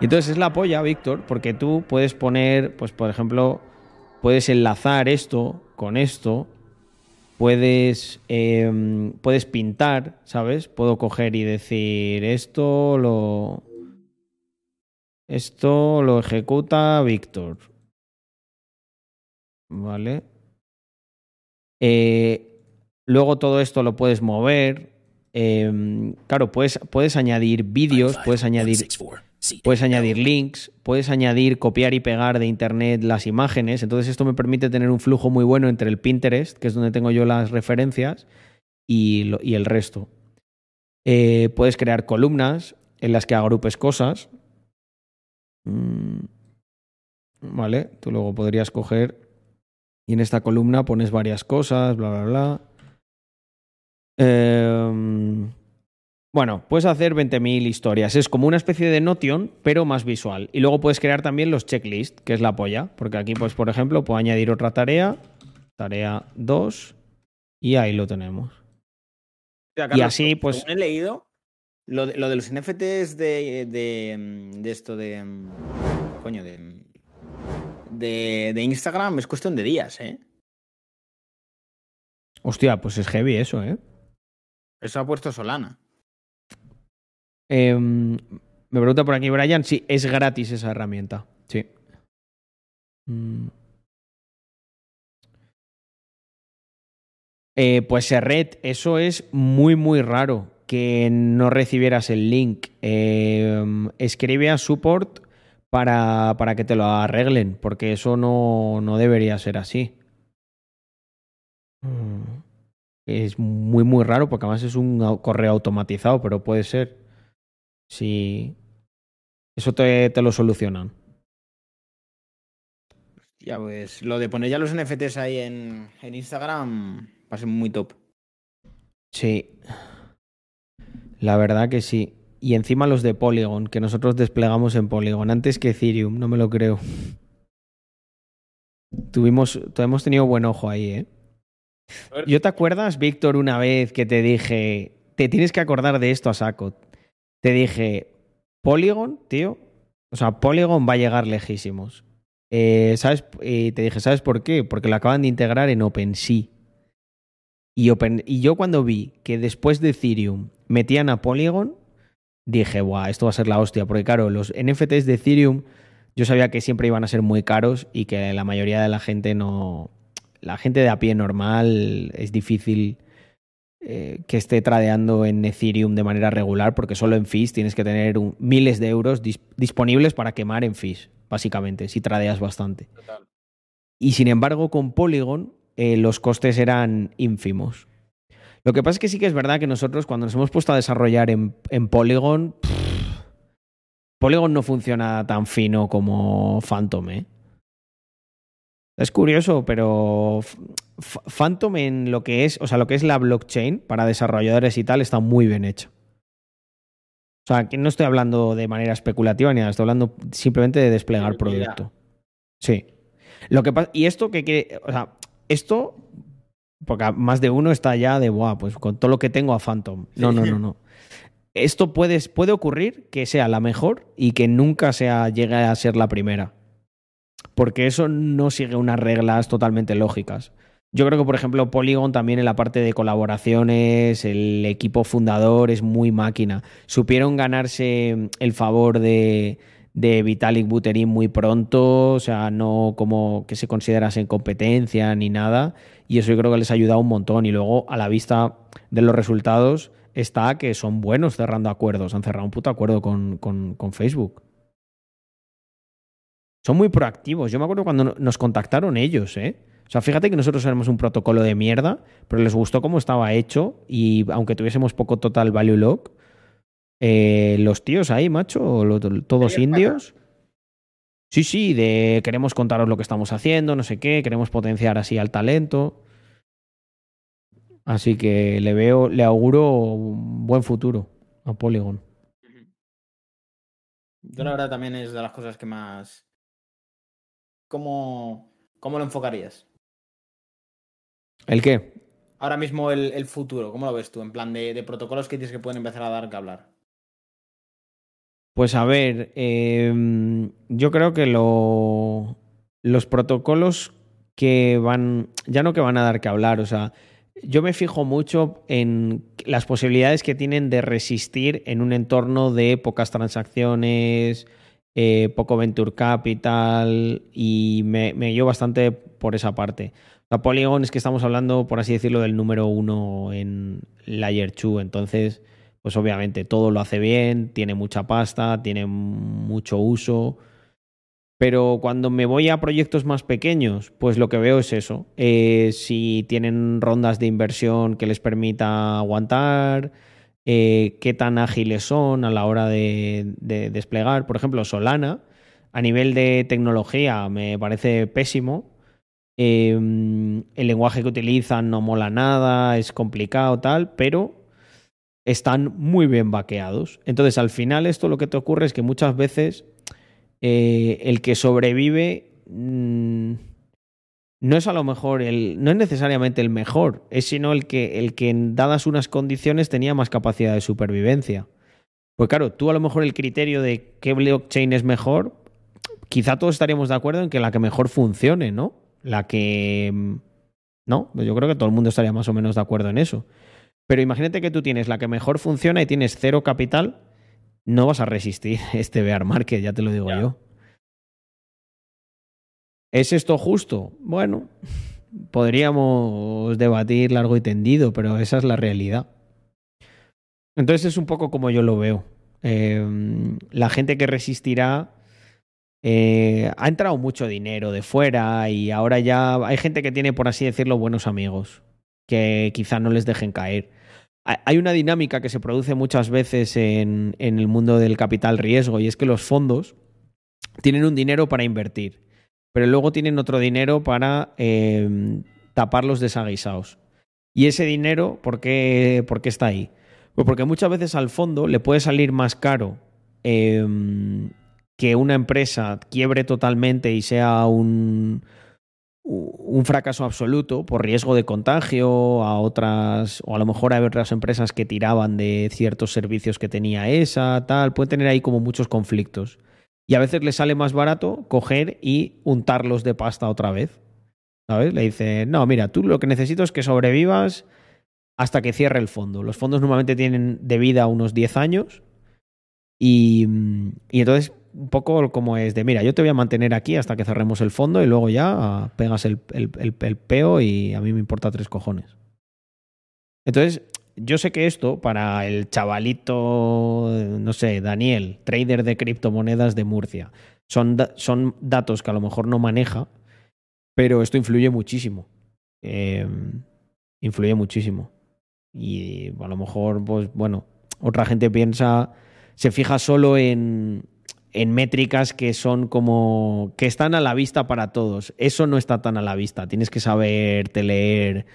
Y entonces es la polla, Víctor, porque tú puedes poner, pues por ejemplo, puedes enlazar esto con esto, puedes, em, puedes pintar, ¿sabes? Puedo coger y decir esto lo... Esto lo ejecuta Víctor. ¿Vale? Eh, luego todo esto lo puedes mover. Em, claro, puedes, puedes añadir vídeos, puedes añadir Puedes añadir links, puedes añadir, copiar y pegar de internet las imágenes. Entonces esto me permite tener un flujo muy bueno entre el Pinterest, que es donde tengo yo las referencias, y, el resto. Eh, puedes crear columnas en las que agrupes cosas. Mm, vale, tú luego podrías coger y en esta columna pones varias cosas, bla, bla, bla. Eh, bueno, puedes hacer 20.000 historias. Es como una especie de Notion, pero más visual. Y luego puedes crear también los checklists, que es la polla. Porque aquí, pues, por ejemplo, puedo añadir otra tarea, tarea 2, y ahí lo tenemos. y así, pues. He leído lo de, los NFTs de, de, esto de. Coño, de, de. Instagram es cuestión de días, ¿eh? Hostia, pues es heavy eso, ¿eh? Eso ha puesto Solana. Em, me pregunta por aquí Brian si es gratis esa herramienta. Sí. Mm. Eh, pues red, eso es muy, muy raro que no recibieras el link. Em, escribe a support para, para, que te lo arreglen, porque eso no, no debería ser así. Mm. Es muy, muy raro, porque además es un correo automatizado, pero puede ser. Si eso te, te lo solucionan. Ya, pues lo de poner ya los NFTs ahí en, en Instagram va a ser muy top. Sí. La verdad que sí. Y encima los de Polygon, que nosotros desplegamos en Polygon, antes que Ethereum, no me lo creo. Tuvimos, hemos tenido buen ojo ahí, ¿eh? ¿Yo te acuerdas, Víctor, una vez que te dije, te tienes que acordar de esto a saco? te dije, Polygon, tío, o sea, Polygon va a llegar lejísimos. Eh, ¿Sabes? Y te dije, ¿sabes por qué? Porque lo acaban de integrar en OpenSea. Y, y yo cuando vi que después de Ethereum metían a Polygon, dije, guau, esto va a ser la hostia. Porque claro, los NFTs de Ethereum yo sabía que siempre iban a ser muy caros y que la mayoría de la gente no... La gente de a pie normal es difícil eh, que esté tradeando en Ethereum de manera regular, porque solo en fees tienes que tener miles de euros disponibles para quemar en fees, básicamente, si tradeas bastante. Y sin embargo, con Polygon eh, los costes eran ínfimos. Lo que pasa es que sí que es verdad que nosotros cuando nos hemos puesto a desarrollar en, Polygon, Polygon no funciona tan fino como Phantom, ¿eh? Es curioso, pero Phantom en lo que es, o sea, lo que es la blockchain para desarrolladores y tal está muy bien hecha. O sea, que no estoy hablando de manera especulativa ni nada, estoy hablando simplemente de desplegar producto. Sí. Lo que pasa, y esto que quiere, o sea, esto, porque más de uno está ya de, buah, pues con todo lo que tengo a Phantom. No, no, no, no. Esto puede, puede ocurrir que sea la mejor y que nunca sea, llegue a ser la primera porque eso no sigue unas reglas totalmente lógicas. Yo creo que, por ejemplo, Polygon también en la parte de colaboraciones, el equipo fundador es muy máquina. Supieron ganarse el favor de, de Vitalik Buterin muy pronto, o sea, no como que se considerase competencia ni nada, y eso yo creo que les ha ayudado un montón. Y luego, a la vista de los resultados, está que son buenos cerrando acuerdos. Han cerrado un puto acuerdo con, con Facebook. Son muy proactivos. Yo me acuerdo cuando nos contactaron ellos, ¿eh? O sea, fíjate que nosotros éramos un protocolo de mierda, pero les gustó cómo estaba hecho y aunque tuviésemos poco total value lock, eh, los tíos ahí, macho, todos indios. Sí, sí, de queremos contaros lo que estamos haciendo, no sé qué, queremos potenciar así al talento. Así que le veo, le auguro un buen futuro a Polygon. Yo la verdad también es de las cosas que más ¿cómo, cómo lo enfocarías? ¿El qué? Ahora mismo el, futuro, ¿cómo lo ves tú? En plan de, protocolos que tienes que pueden empezar a dar que hablar. Pues a ver, em, yo creo que lo, los protocolos que van, ya no que van a dar que hablar, o sea, yo me fijo mucho en las posibilidades que tienen de resistir en un entorno de pocas transacciones, eh, poco venture capital y me, me guío bastante por esa parte. La Polygon es que estamos hablando, por así decirlo, del número uno en Layer 2, entonces, pues obviamente todo lo hace bien, tiene mucha pasta, tiene mucho uso. Pero cuando me voy a proyectos más pequeños, pues lo que veo es eso. Eh, si tienen rondas de inversión que les permita aguantar, eh, qué tan ágiles son a la hora de, desplegar. Por ejemplo, Solana, a nivel de tecnología, me parece pésimo. Em, el lenguaje que utilizan no mola nada, es complicado, tal, pero están muy bien vaqueados. Entonces, al final, esto lo que te ocurre es que muchas veces eh, el que sobrevive. Mm, no es a lo mejor el, no es necesariamente el mejor, es sino el que, el que en dadas unas condiciones tenía más capacidad de supervivencia. Pues claro, tú a lo mejor el criterio de qué blockchain es mejor, quizá todos estaríamos de acuerdo en que la que mejor funcione, ¿no? La que... Mm, no, yo creo que todo el mundo estaría más o menos de acuerdo en eso. Pero imagínate que tú tienes la que mejor funciona y tienes cero capital, no vas a resistir este bear market, ya te lo digo yo. ¿Es esto justo? Bueno, podríamos debatir largo y tendido, pero esa es la realidad. Entonces es un poco como yo lo veo. Em, la gente que resistirá eh, ha entrado mucho dinero de fuera y ahora ya hay gente que tiene, por así decirlo, buenos amigos que quizá no les dejen caer. Hay una dinámica que se produce muchas veces en el mundo del capital riesgo y es que los fondos tienen un dinero para invertir pero luego tienen otro dinero para em, tapar los desaguisados. Y ese dinero, ¿por qué, ¿por qué, está ahí? Pues porque muchas veces al fondo le puede salir más caro em, que una empresa quiebre totalmente y sea un, un fracaso absoluto por riesgo de contagio a otras, o a lo mejor hay otras empresas que tiraban de ciertos servicios que tenía esa, tal, puede tener ahí como muchos conflictos. Y a veces le sale más barato coger y untarlos de pasta otra vez. ¿Sabes? Le dice, no, mira, tú lo que necesito es que sobrevivas hasta que cierre el fondo. Los fondos normalmente tienen de vida unos 10 años. Y, y entonces, un poco como es de, mira, yo te voy a mantener aquí hasta que cerremos el fondo y luego ya pegas el, el, el peo y a mí me importa tres cojones. Entonces, yo sé que esto para el chavalito, no sé, Daniel, trader de criptomonedas de Murcia, son, son datos que a lo mejor no maneja, pero esto influye muchísimo. Em, influye muchísimo. Y a lo mejor, pues bueno, otra gente piensa, se fija solo en, en métricas que son como que están a la vista para todos. Eso no está tan a la vista. Tienes que saberte leer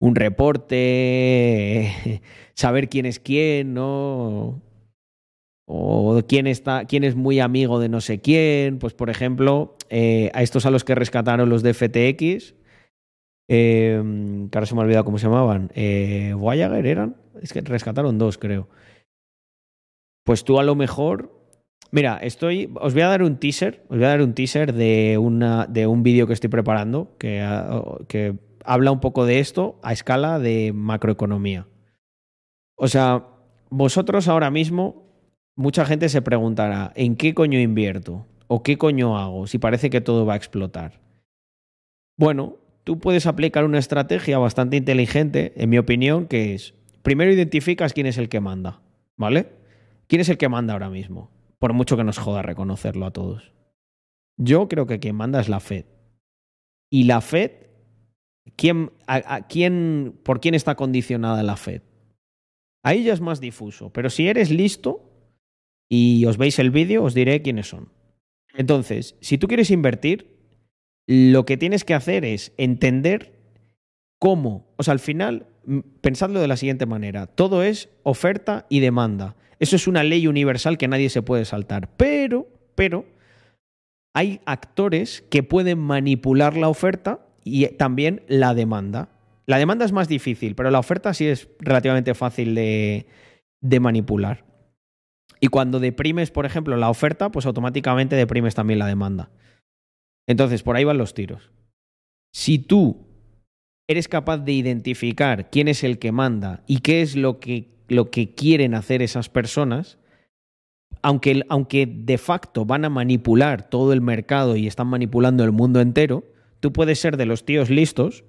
un reporte, saber quién es quién, ¿no? O quién está, quién es muy amigo de no sé quién. Pues, por ejemplo, eh, a estos a los que rescataron los de FTX, eh, ahora se me ha olvidado cómo se llamaban. Eh, eran. Es que rescataron dos, creo. Pues tú a lo mejor. Mira, estoy. Os voy a dar un teaser. Os voy a dar un teaser de, una, de un vídeo que estoy preparando. Que, que habla un poco de esto a escala de macroeconomía. O sea, vosotros ahora mismo, mucha gente se preguntará, ¿en qué coño invierto? ¿O qué coño hago si parece que todo va a explotar? Bueno, tú puedes aplicar una estrategia bastante inteligente, en mi opinión, que es, primero identificas quién es el que manda, ¿vale? ¿Quién es el que manda ahora mismo? Por mucho que nos joda reconocerlo a todos. Yo creo que quien manda es la Fed. Y la Fed ¿Quién, a, quién, ¿Por quién está condicionada la Fed? Ahí ya es más difuso, pero si eres listo y os veis el vídeo, os diré quiénes son. Entonces, si tú quieres invertir, lo que tienes que hacer es entender cómo, o sea, al final, pensadlo de la siguiente manera, todo es oferta y demanda. Eso es una ley universal que nadie se puede saltar, pero, pero, hay actores que pueden manipular la oferta y también la demanda. La demanda es más difícil, pero la oferta sí es relativamente fácil de, de manipular. Y cuando deprimes, por ejemplo, la oferta, pues automáticamente deprimes también la demanda. Entonces, por ahí van los tiros. Si tú eres capaz de identificar quién es el que manda y qué es lo que, lo que quieren hacer esas personas, aunque, aunque de facto van a manipular todo el mercado y están manipulando el mundo entero, tú puedes ser de los tíos listos.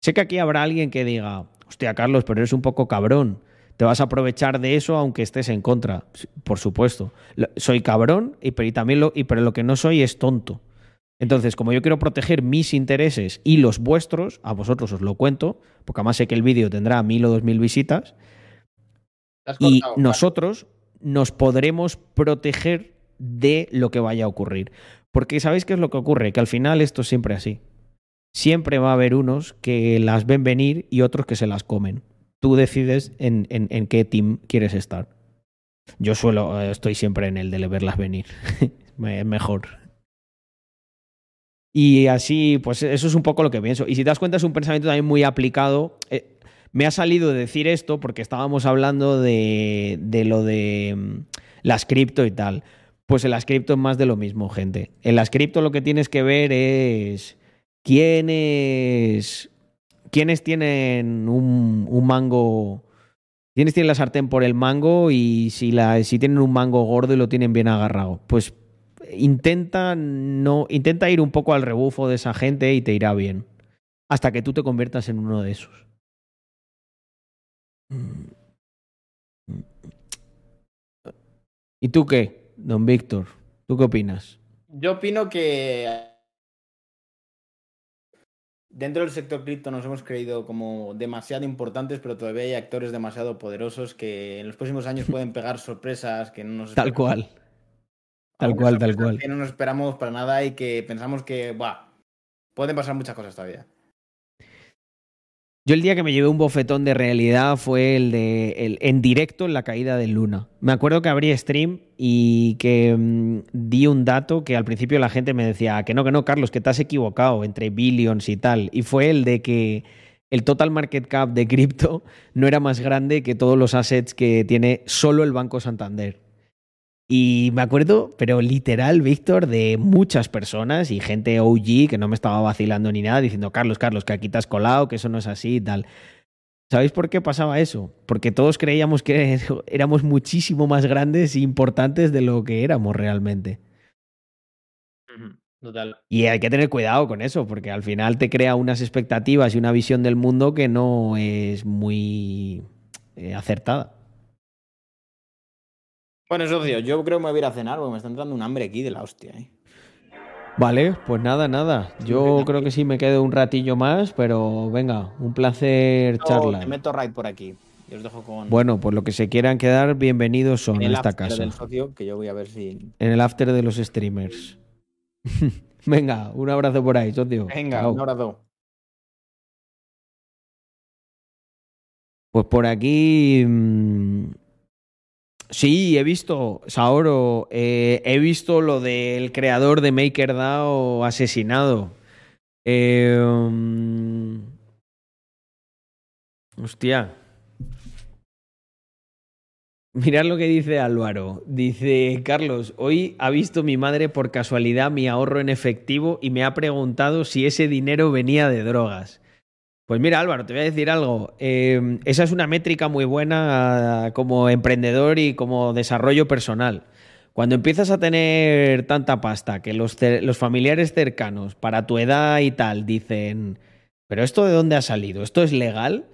Sé que aquí habrá alguien que diga, hostia, Carlos, pero eres un poco cabrón. Te vas a aprovechar de eso aunque estés en contra. Por supuesto. Soy cabrón, y, pero, también lo, y, pero lo que no soy es tonto. Entonces, como yo quiero proteger mis intereses y los vuestros, a vosotros os lo cuento, porque además sé que el vídeo tendrá mil o dos mil visitas, y nosotros nos podremos proteger de lo que vaya a ocurrir. Porque ¿sabéis qué es lo que ocurre? Que al final esto es siempre así siempre va a haber unos que las ven venir y otros que se las comen. Tú decides en, en, qué team quieres estar. Yo suelo, eh, estoy siempre en el de verlas venir. es mejor. Y así, pues eso es un poco lo que pienso. Y si te das cuenta, es un pensamiento también muy aplicado. Eh, me ha salido decir esto porque estábamos hablando de, lo de mm, las cripto y tal. Pues en las cripto es más de lo mismo, gente. En las cripto lo que tienes que ver es ¿Quiénes, quiénes tienen un, un mango? ¿Quiénes tienen la sartén por el mango y si, la, si tienen un mango gordo y lo tienen bien agarrado? Pues intenta, no, intenta ir un poco al rebufo de esa gente y te irá bien. Hasta que tú te conviertas en uno de esos. ¿Y tú qué, don Víctor? ¿Tú qué opinas? Yo opino que dentro del sector cripto nos hemos creído como demasiado importantes, pero todavía hay actores demasiado poderosos que en los próximos años pueden pegar sorpresas que no nos Tal cual. Tal cual, tal cual. Que no nos esperamos para nada y que pensamos que, buah, pueden pasar muchas cosas todavía. Yo el día que me llevé un bofetón de realidad fue el de el, en directo en la caída de Luna. Me acuerdo que abrí stream y que mm, di un dato que al principio la gente me decía que no, que no, Carlos, que te has equivocado entre billions y tal. Y fue el de que el total market cap de cripto no era más grande que todos los assets que tiene solo el Banco Santander. Y me acuerdo, pero literal, Víctor, de muchas personas y gente OG que no me estaba vacilando ni nada, diciendo, Carlos, Carlos, que aquí te has colado, que eso no es así y tal. ¿Sabéis por qué pasaba eso? Porque todos creíamos que éramos muchísimo más grandes e importantes de lo que éramos realmente. Total. Y hay que tener cuidado con eso, porque al final te crea unas expectativas y una visión del mundo que no es muy eh, acertada. Bueno, socio, yo creo que me voy a ir a cenar porque me está entrando un hambre aquí de la hostia. ¿eh? Vale, pues nada, nada. Yo creo que sí me quedo un ratillo más, pero venga, un placer charlar. Te meto right por aquí. Y os dejo con Bueno, pues lo que se quieran quedar, bienvenidos son en a esta after casa. del socio, que yo voy a ver si. En el after de los streamers. Venga, un abrazo por ahí, socio. Venga, Chao. un abrazo. Pues por aquí. mm, Sí, he visto, Saoro, eh, he visto lo del creador de MakerDAO asesinado. Mm, hostia. Mirad lo que dice Álvaro. Dice, Carlos, hoy ha visto mi madre por casualidad mi ahorro en efectivo y me ha preguntado si ese dinero venía de drogas. Pues mira, Álvaro, te voy a decir algo. Eh, esa es una métrica muy buena ah, como emprendedor y como desarrollo personal. Cuando empiezas a tener tanta pasta que los, familiares cercanos para tu edad y tal dicen, pero esto de dónde ha salido, esto es legal,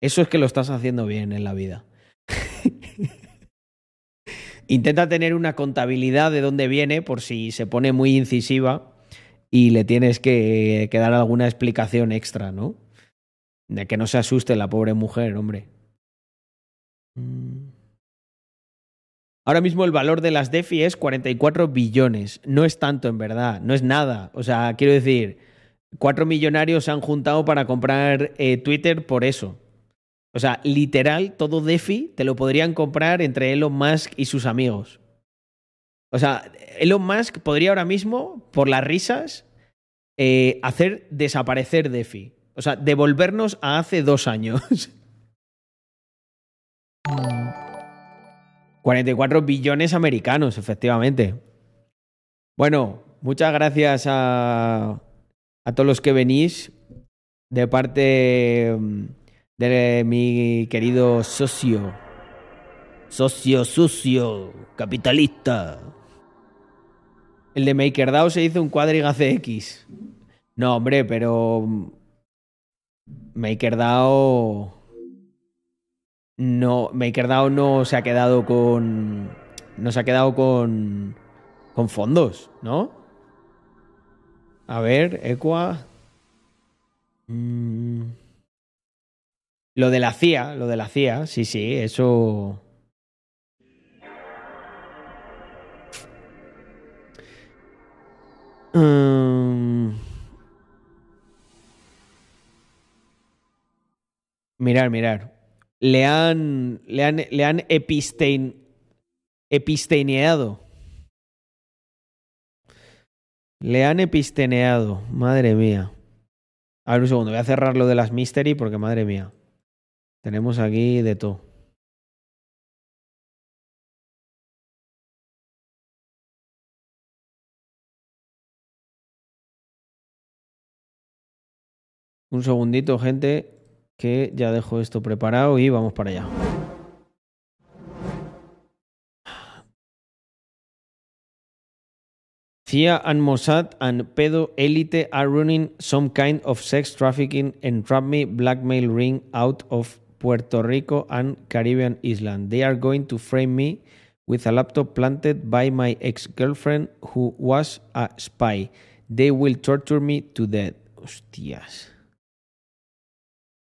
eso es que lo estás haciendo bien en la vida. Intenta tener una contabilidad de dónde viene por si se pone muy incisiva y le tienes que dar alguna explicación extra, ¿no? De que no se asuste la pobre mujer, hombre. Mm. Ahora mismo el valor de las DeFi es 44 billones. No es tanto, en verdad. No es nada. O sea, quiero decir, cuatro millonarios se han juntado para comprar eh, Twitter por eso. O sea, literal, todo DeFi te lo podrían comprar entre Elon Musk y sus amigos. O sea, Elon Musk podría ahora mismo, por las risas, eh, hacer desaparecer DeFi. O sea, devolvernos a hace dos años. 44 billones americanos, efectivamente. Bueno, muchas gracias a, a todos los que venís de parte mm, de mi querido socio. Socio sucio, capitalista. El de MakerDAO se hizo un cuadriga CX. No, hombre, pero mm, MakerDAO no MakerDAO no se ha quedado con no se ha quedado con con fondos, ¿no? A ver, Equa Mm. Lo de la CIA, lo de la CIA, sí, sí, eso Mm. Mirar, mirar. Le han, le han, le han epistein, episteneado. Le han episteneado. Madre mía. A ver un segundo, voy a cerrar lo de las mystery porque madre mía. Tenemos aquí de todo. Un segundito, gente, que ya dejo esto preparado y vamos para allá. CIA and Mossad and Pedo Elite are running some kind of sex trafficking and trap me blackmail ring out of Puerto Rico and Caribbean island. They are going to frame me with a laptop planted by my ex-girlfriend who was a spy. They will torture me to death. Hostias.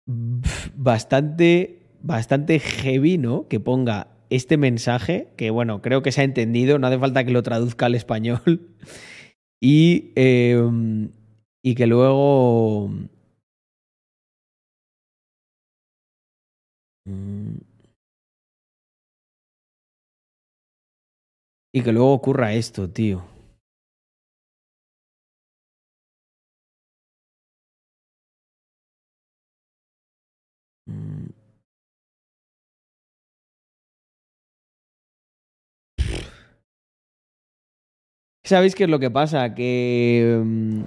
Bastante, bastante heavy, ¿no? Que ponga este mensaje, que bueno, creo que se ha entendido, no hace falta que lo traduzca al español. Y, eh, y que luego... Mm. Y que luego ocurra esto, tío. ¿Sabéis qué es lo que pasa? Que mm,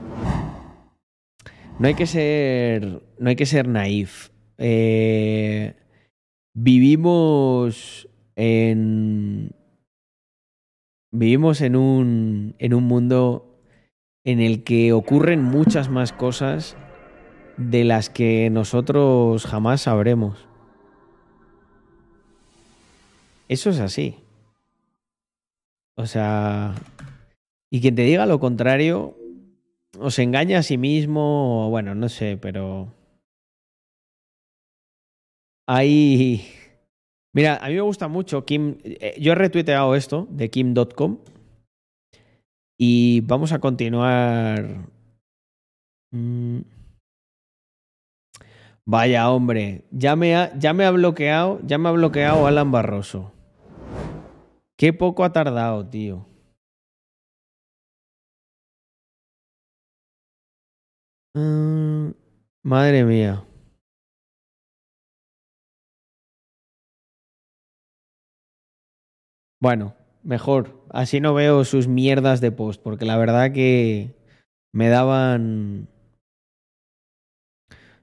no hay que ser. No hay que ser naif. Eh, vivimos en. Vivimos en un. en un mundo en el que ocurren muchas más cosas de las que nosotros jamás sabremos. Eso es así. O sea, y quien te diga lo contrario, o se engaña a sí mismo, o bueno, no sé, pero hay, Mira, a mí me gusta mucho Kim. eh, Yo he retuiteado esto de Kim.com y vamos a continuar. Mm. Vaya, hombre, ya me, ha, ya me ha bloqueado, ya me ha bloqueado Alan Barroso. Qué poco ha tardado, tío. Mm, madre mía. Bueno, mejor. Así no veo sus mierdas de post, porque la verdad que me daban.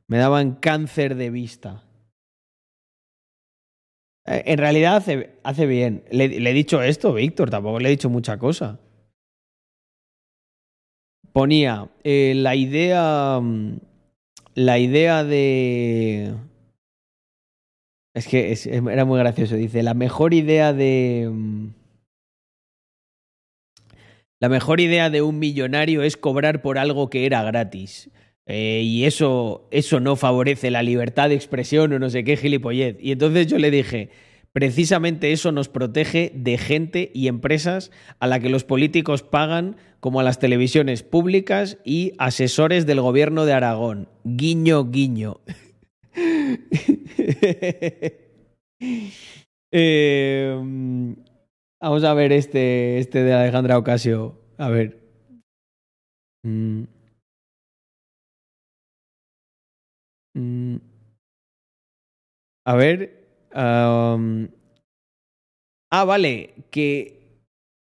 Me daban cáncer de vista. Eh, En realidad hace, hace bien. Le, le he dicho esto, Víctor, tampoco le he dicho mucha cosa. Ponía eh, la idea. mm, La idea de. Es que era muy gracioso. Dice, la mejor idea de... mm, La mejor idea de un millonario es cobrar por algo que era gratis. Eh, y eso, eso no favorece la libertad de expresión o no sé qué gilipollez. Y entonces yo le dije, precisamente eso nos protege de gente y empresas a la que los políticos pagan como a las televisiones públicas y asesores del gobierno de Aragón. Guiño, guiño. Mm, vamos a ver este, este de Alejandra Ocasio. A ver. Mm. Mm. A ver. Ah, vale. Que,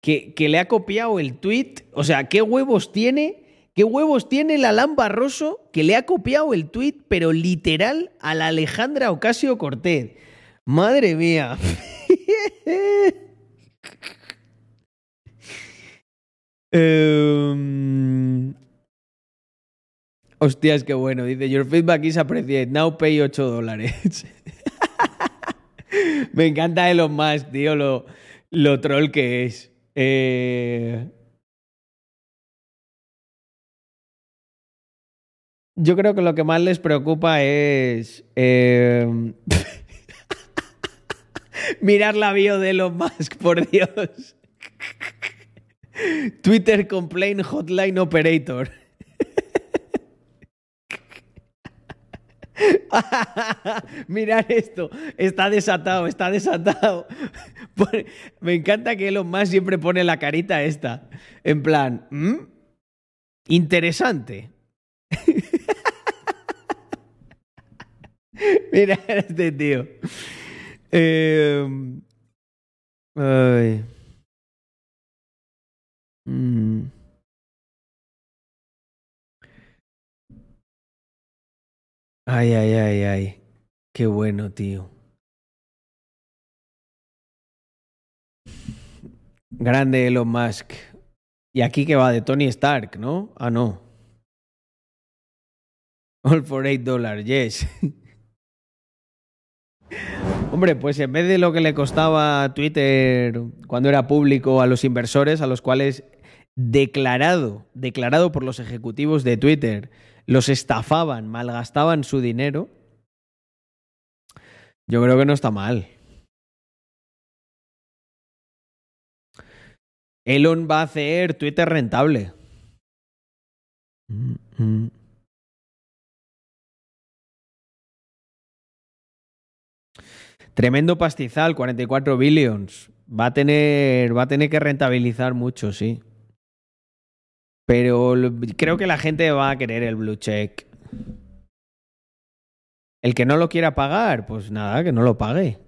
que, que le ha copiado el tweet. O sea, ¿qué huevos tiene? ¿Qué huevos tiene el Alan Barroso que le ha copiado el tweet, pero literal, a la Alejandra Ocasio Cortez? Madre mía. Em, Hostias, qué bueno. Dice, your feedback is appreciated. Now pay 8 dólares. Me encanta Elon Musk, tío, lo, lo troll que es. Eh, Yo creo que lo que más les preocupa es eh, mirar la bio de Elon Musk, por Dios. Twitter Complaint Hotline Operator. Mirar esto, está desatado, está desatado. Me encanta que Elon Musk siempre pone la carita esta, en plan, ¿mm? interesante. Mira este tío. Eh, ay. Mm. Ay, ay, ay, ay. Qué bueno, tío. Grande Elon Musk. Y aquí que va de Tony Stark, ¿no? Ah, no. All for 8 dólares, yes. Hombre, pues en vez de lo que le costaba Twitter cuando era público a los inversores, a los cuales declarado, declarado por los ejecutivos de Twitter, los estafaban, malgastaban su dinero, yo creo que no está mal. Elon va a hacer Twitter rentable. Tremendo pastizal, 44 billions. Va a tener, va a tener que rentabilizar mucho, sí. Pero creo que la gente va a querer el blue check. El que no lo quiera pagar, pues nada, que no lo pague.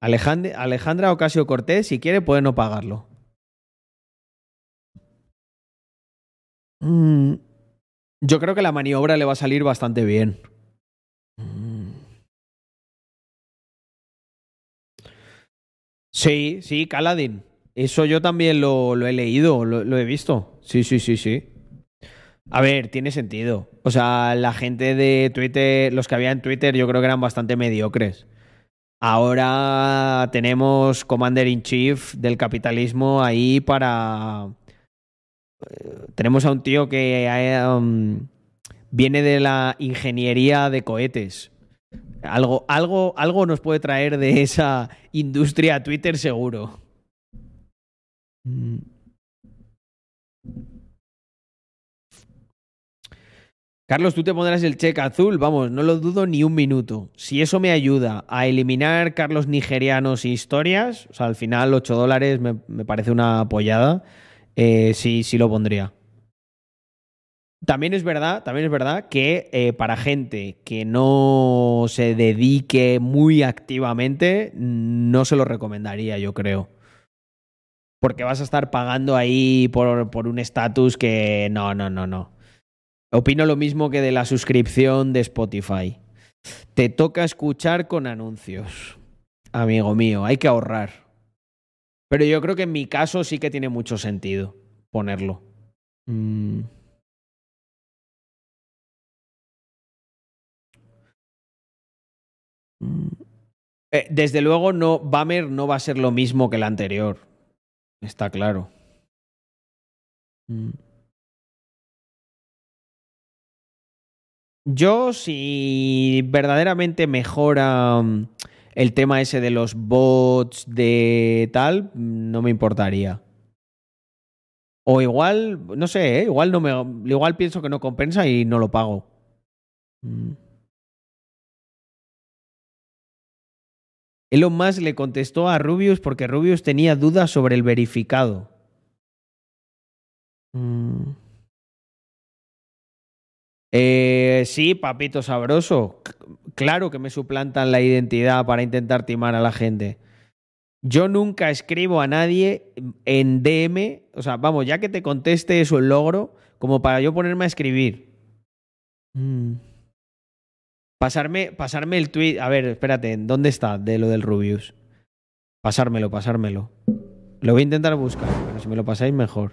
Alejand- Alejandra Ocasio Cortés, si quiere, puede no pagarlo. Mm, Yo creo que la maniobra le va a salir bastante bien. Mm. Sí, sí, Caladín. Eso yo también lo, he leído, lo, he visto. Sí, sí, sí, sí. A ver, tiene sentido. O sea, la gente de Twitter, los que había en Twitter, yo creo que eran bastante mediocres. Ahora tenemos Commander in Chief del capitalismo ahí para. eh, Tenemos a un tío que um, viene de la ingeniería de cohetes. Algo, algo, algo nos puede traer de esa industria Twitter seguro. Mm. Carlos, tú te pondrás el cheque azul, vamos, no lo dudo ni un minuto. Si eso me ayuda a eliminar Carlos nigerianos y historias, o sea, al final 8 dólares me, me parece una apoyada, eh, sí, sí lo pondría. También es verdad, también es verdad que eh, para gente que no se dedique muy activamente, no se lo recomendaría, yo creo. Porque vas a estar pagando ahí por, por un estatus que no, no, no, no. Opino lo mismo que de la suscripción de Spotify. Te toca escuchar con anuncios. Amigo mío, hay que ahorrar. Pero yo creo que en mi caso sí que tiene mucho sentido ponerlo. Mm. Mm. Eh, desde luego, no, Bummer no va a ser lo mismo que el anterior. Está claro. Mm. Yo, si verdaderamente mejora mm, el tema ese de los bots, de tal, no me importaría. O igual, no sé, ¿eh? igual no me, igual pienso que no compensa y no lo pago. Mm. Elon Musk le contestó a Rubius porque Rubius tenía dudas sobre el verificado. Mm. Eh, sí, papito sabroso. Claro que me suplantan la identidad para intentar timar a la gente. Yo nunca escribo a nadie en DM, o sea, vamos, ya que te conteste eso el logro, como para yo ponerme a escribir. Mm. Pasarme, pasarme el tweet. A ver, espérate, ¿dónde está de lo del Rubius? Pasármelo, pasármelo. Lo voy a intentar buscar, pero si me lo pasáis mejor.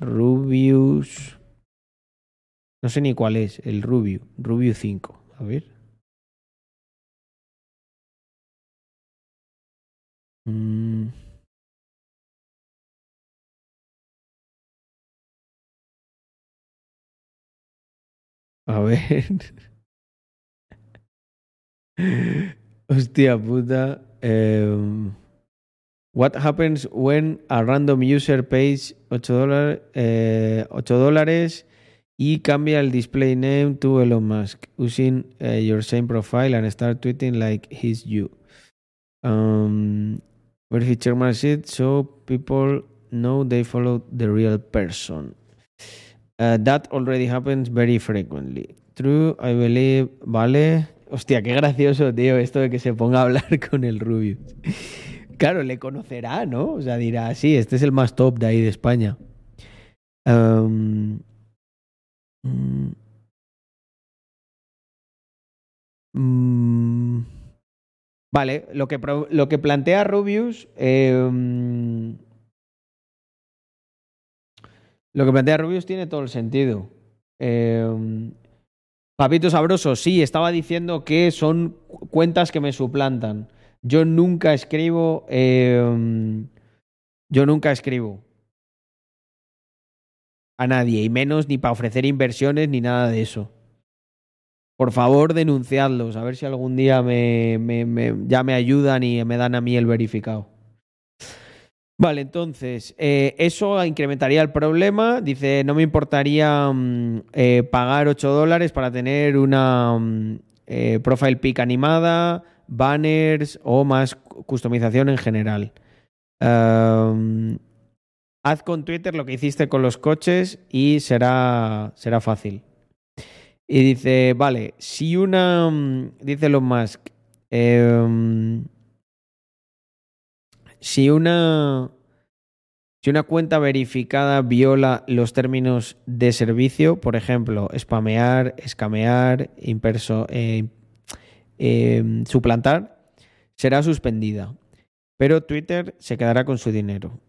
Rubius. No sé ni cuál es, el Rubio. Rubio 5. A ver. Mm. A ver. Hostia puta. What happens when a random user pays 8 dólares, eh, 8 dólares y cambia el display name to Elon Musk using uh, your same profile and start tweeting like he's you? Um, verify chairman shit so people know they follow the real person. Uh, that already happens very frequently. True, I believe. Vale. Hostia, qué gracioso, tío, esto de que se ponga a hablar con el Rubius. Claro, le conocerá, ¿no? O sea, dirá, sí, este es el más top de ahí de España. Um, mm, vale, lo que, lo que plantea Rubius. Eh, lo que plantea Rubius tiene todo el sentido. Eh, Papito Sabroso, sí, estaba diciendo que son cuentas que me suplantan. Yo nunca escribo. Eh, yo nunca escribo a nadie, y menos ni para ofrecer inversiones ni nada de eso. Por favor, denunciadlos, a ver si algún día me, me, me, ya me ayudan y me dan a mí el verificado. Vale, entonces, eh, eso incrementaría el problema. Dice, no me importaría um, eh, pagar 8 dólares para tener una um, eh, profile pic animada, banners o más customización en general. Um, haz con Twitter lo que hiciste con los coches y será, será fácil. Y dice, vale, si una, mm, dice Elon Musk, eh, si una, si una cuenta verificada viola los términos de servicio, por ejemplo, spamear, escamear, imperso, eh, eh, suplantar, será suspendida. Pero Twitter se quedará con su dinero.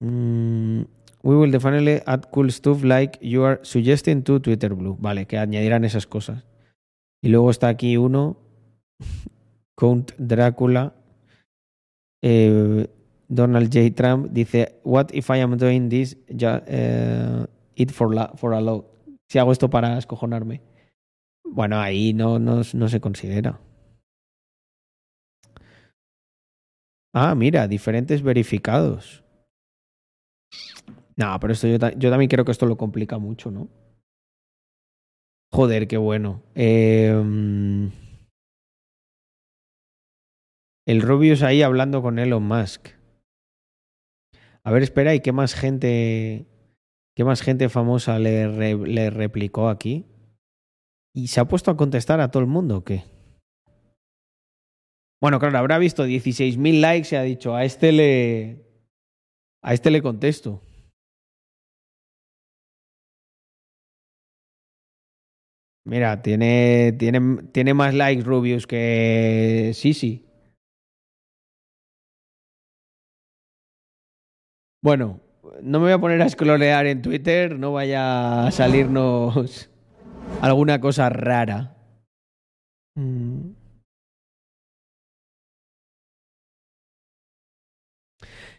Mm, we will definitely add cool stuff like you are suggesting to Twitter Blue. Vale, que añadirán esas cosas. Y luego está aquí uno, Count Drácula. Eh, Donald J. Trump dice, What if I am doing this? Ya, eh, it for, la, for a lot. Si hago esto para escojonarme. Bueno, ahí no, no, no se considera. Ah, mira, diferentes verificados. No, pero esto yo, yo también creo que esto lo complica mucho, ¿no? Joder, qué bueno. Em, el Rubius ahí hablando con Elon Musk. A ver, espera, ¿y qué más gente, qué más gente famosa le, le replicó aquí? ¿Y se ha puesto a contestar a todo el mundo o qué? Bueno, claro, habrá visto 16.000 likes y ha dicho, a este le... A este le contesto. Mira, tiene, tiene, tiene más likes Rubius que Sisi. Bueno, no me voy a poner a scrollear en Twitter, no vaya a salirnos alguna cosa rara. Mm.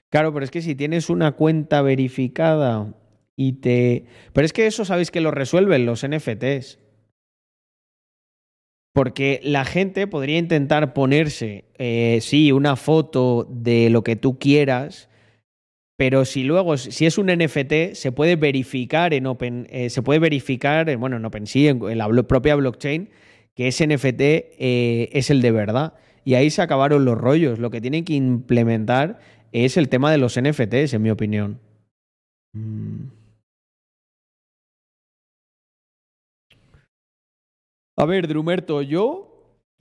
Claro, pero es que si tienes una cuenta verificada y te... Pero es que eso sabéis que lo resuelven los NFTs. Porque la gente podría intentar ponerse, eh, sí, una foto de lo que tú quieras, pero si luego, si es un NFT, se puede verificar en Open, eh, se puede verificar, en, bueno, en OpenSea, en, en la propia blockchain, que ese NFT eh, es el de verdad. Y ahí se acabaron los rollos. Lo que tienen que implementar es el tema de los NFTs, en mi opinión. Mm. A ver, Drumerto, yo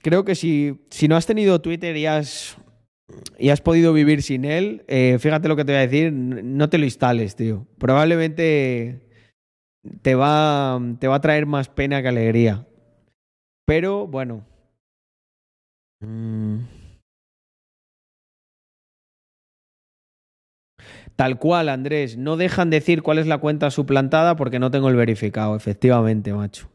creo que si, si no has tenido Twitter y has, y has podido vivir sin él, eh, fíjate lo que te voy a decir, no te lo instales, tío. Probablemente te va, te va a traer más pena que alegría. Pero bueno. Mm. Tal cual, Andrés. No dejan decir cuál es la cuenta suplantada porque no tengo el verificado, efectivamente, macho.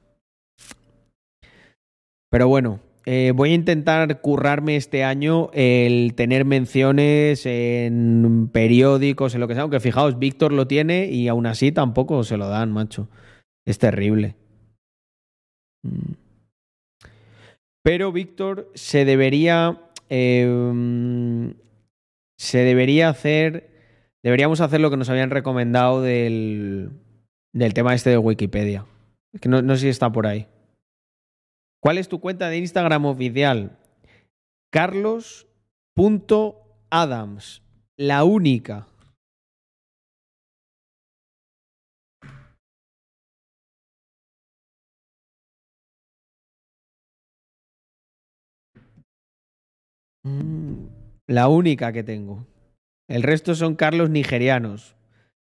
Pero bueno, eh, voy a intentar currarme este año el tener menciones en periódicos, en lo que sea. Aunque fijaos, Víctor lo tiene y aún así tampoco se lo dan, macho. Es terrible. Mm. Pero Víctor se debería. eh, se debería hacer. Deberíamos hacer lo que nos habían recomendado del, del tema este de Wikipedia. Que no, no sé si está por ahí. ¿Cuál es tu cuenta de Instagram oficial? Carlos.adams. La única. Mm, La única que tengo. El resto son Carlos nigerianos.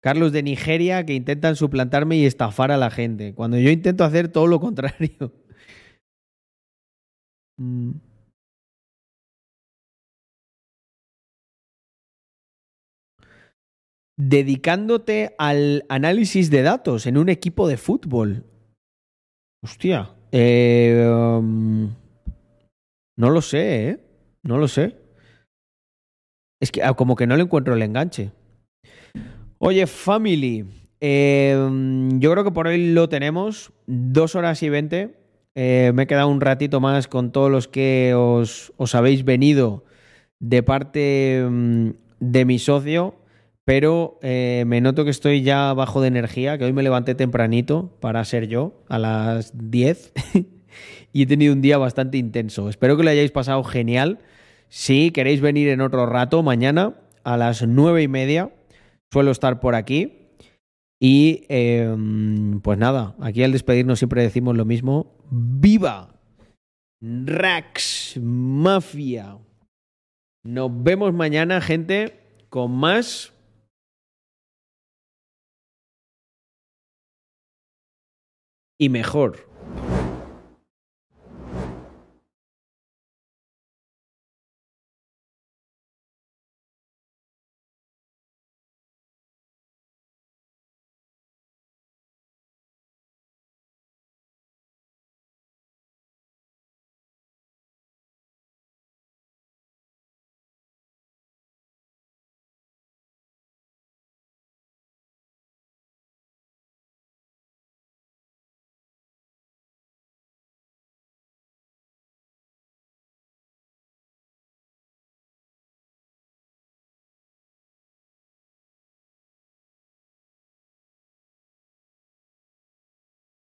Carlos de Nigeria que intentan suplantarme y estafar a la gente. Cuando yo intento hacer todo lo contrario. Mm. Dedicándote al análisis de datos en un equipo de fútbol. Hostia. Eh, um, no lo sé, ¿eh? No lo sé. Es que ah, como que no le encuentro el enganche. Oye, family. eh, yo creo que por hoy lo tenemos. Dos horas y veinte. Eh, me he quedado un ratito más con todos los que os, os habéis venido de parte mm, de mi socio, pero eh, me noto que estoy ya bajo de energía, que hoy me levanté tempranito para ser yo, a las 10, y he tenido un día bastante intenso. Espero que lo hayáis pasado genial. Si queréis venir en otro rato, mañana a las nueve y media, suelo estar por aquí. Y eh, pues nada, aquí al despedirnos siempre decimos lo mismo. ¡Viva! Rax Mafia. Nos vemos mañana, gente, con más. Y mejor.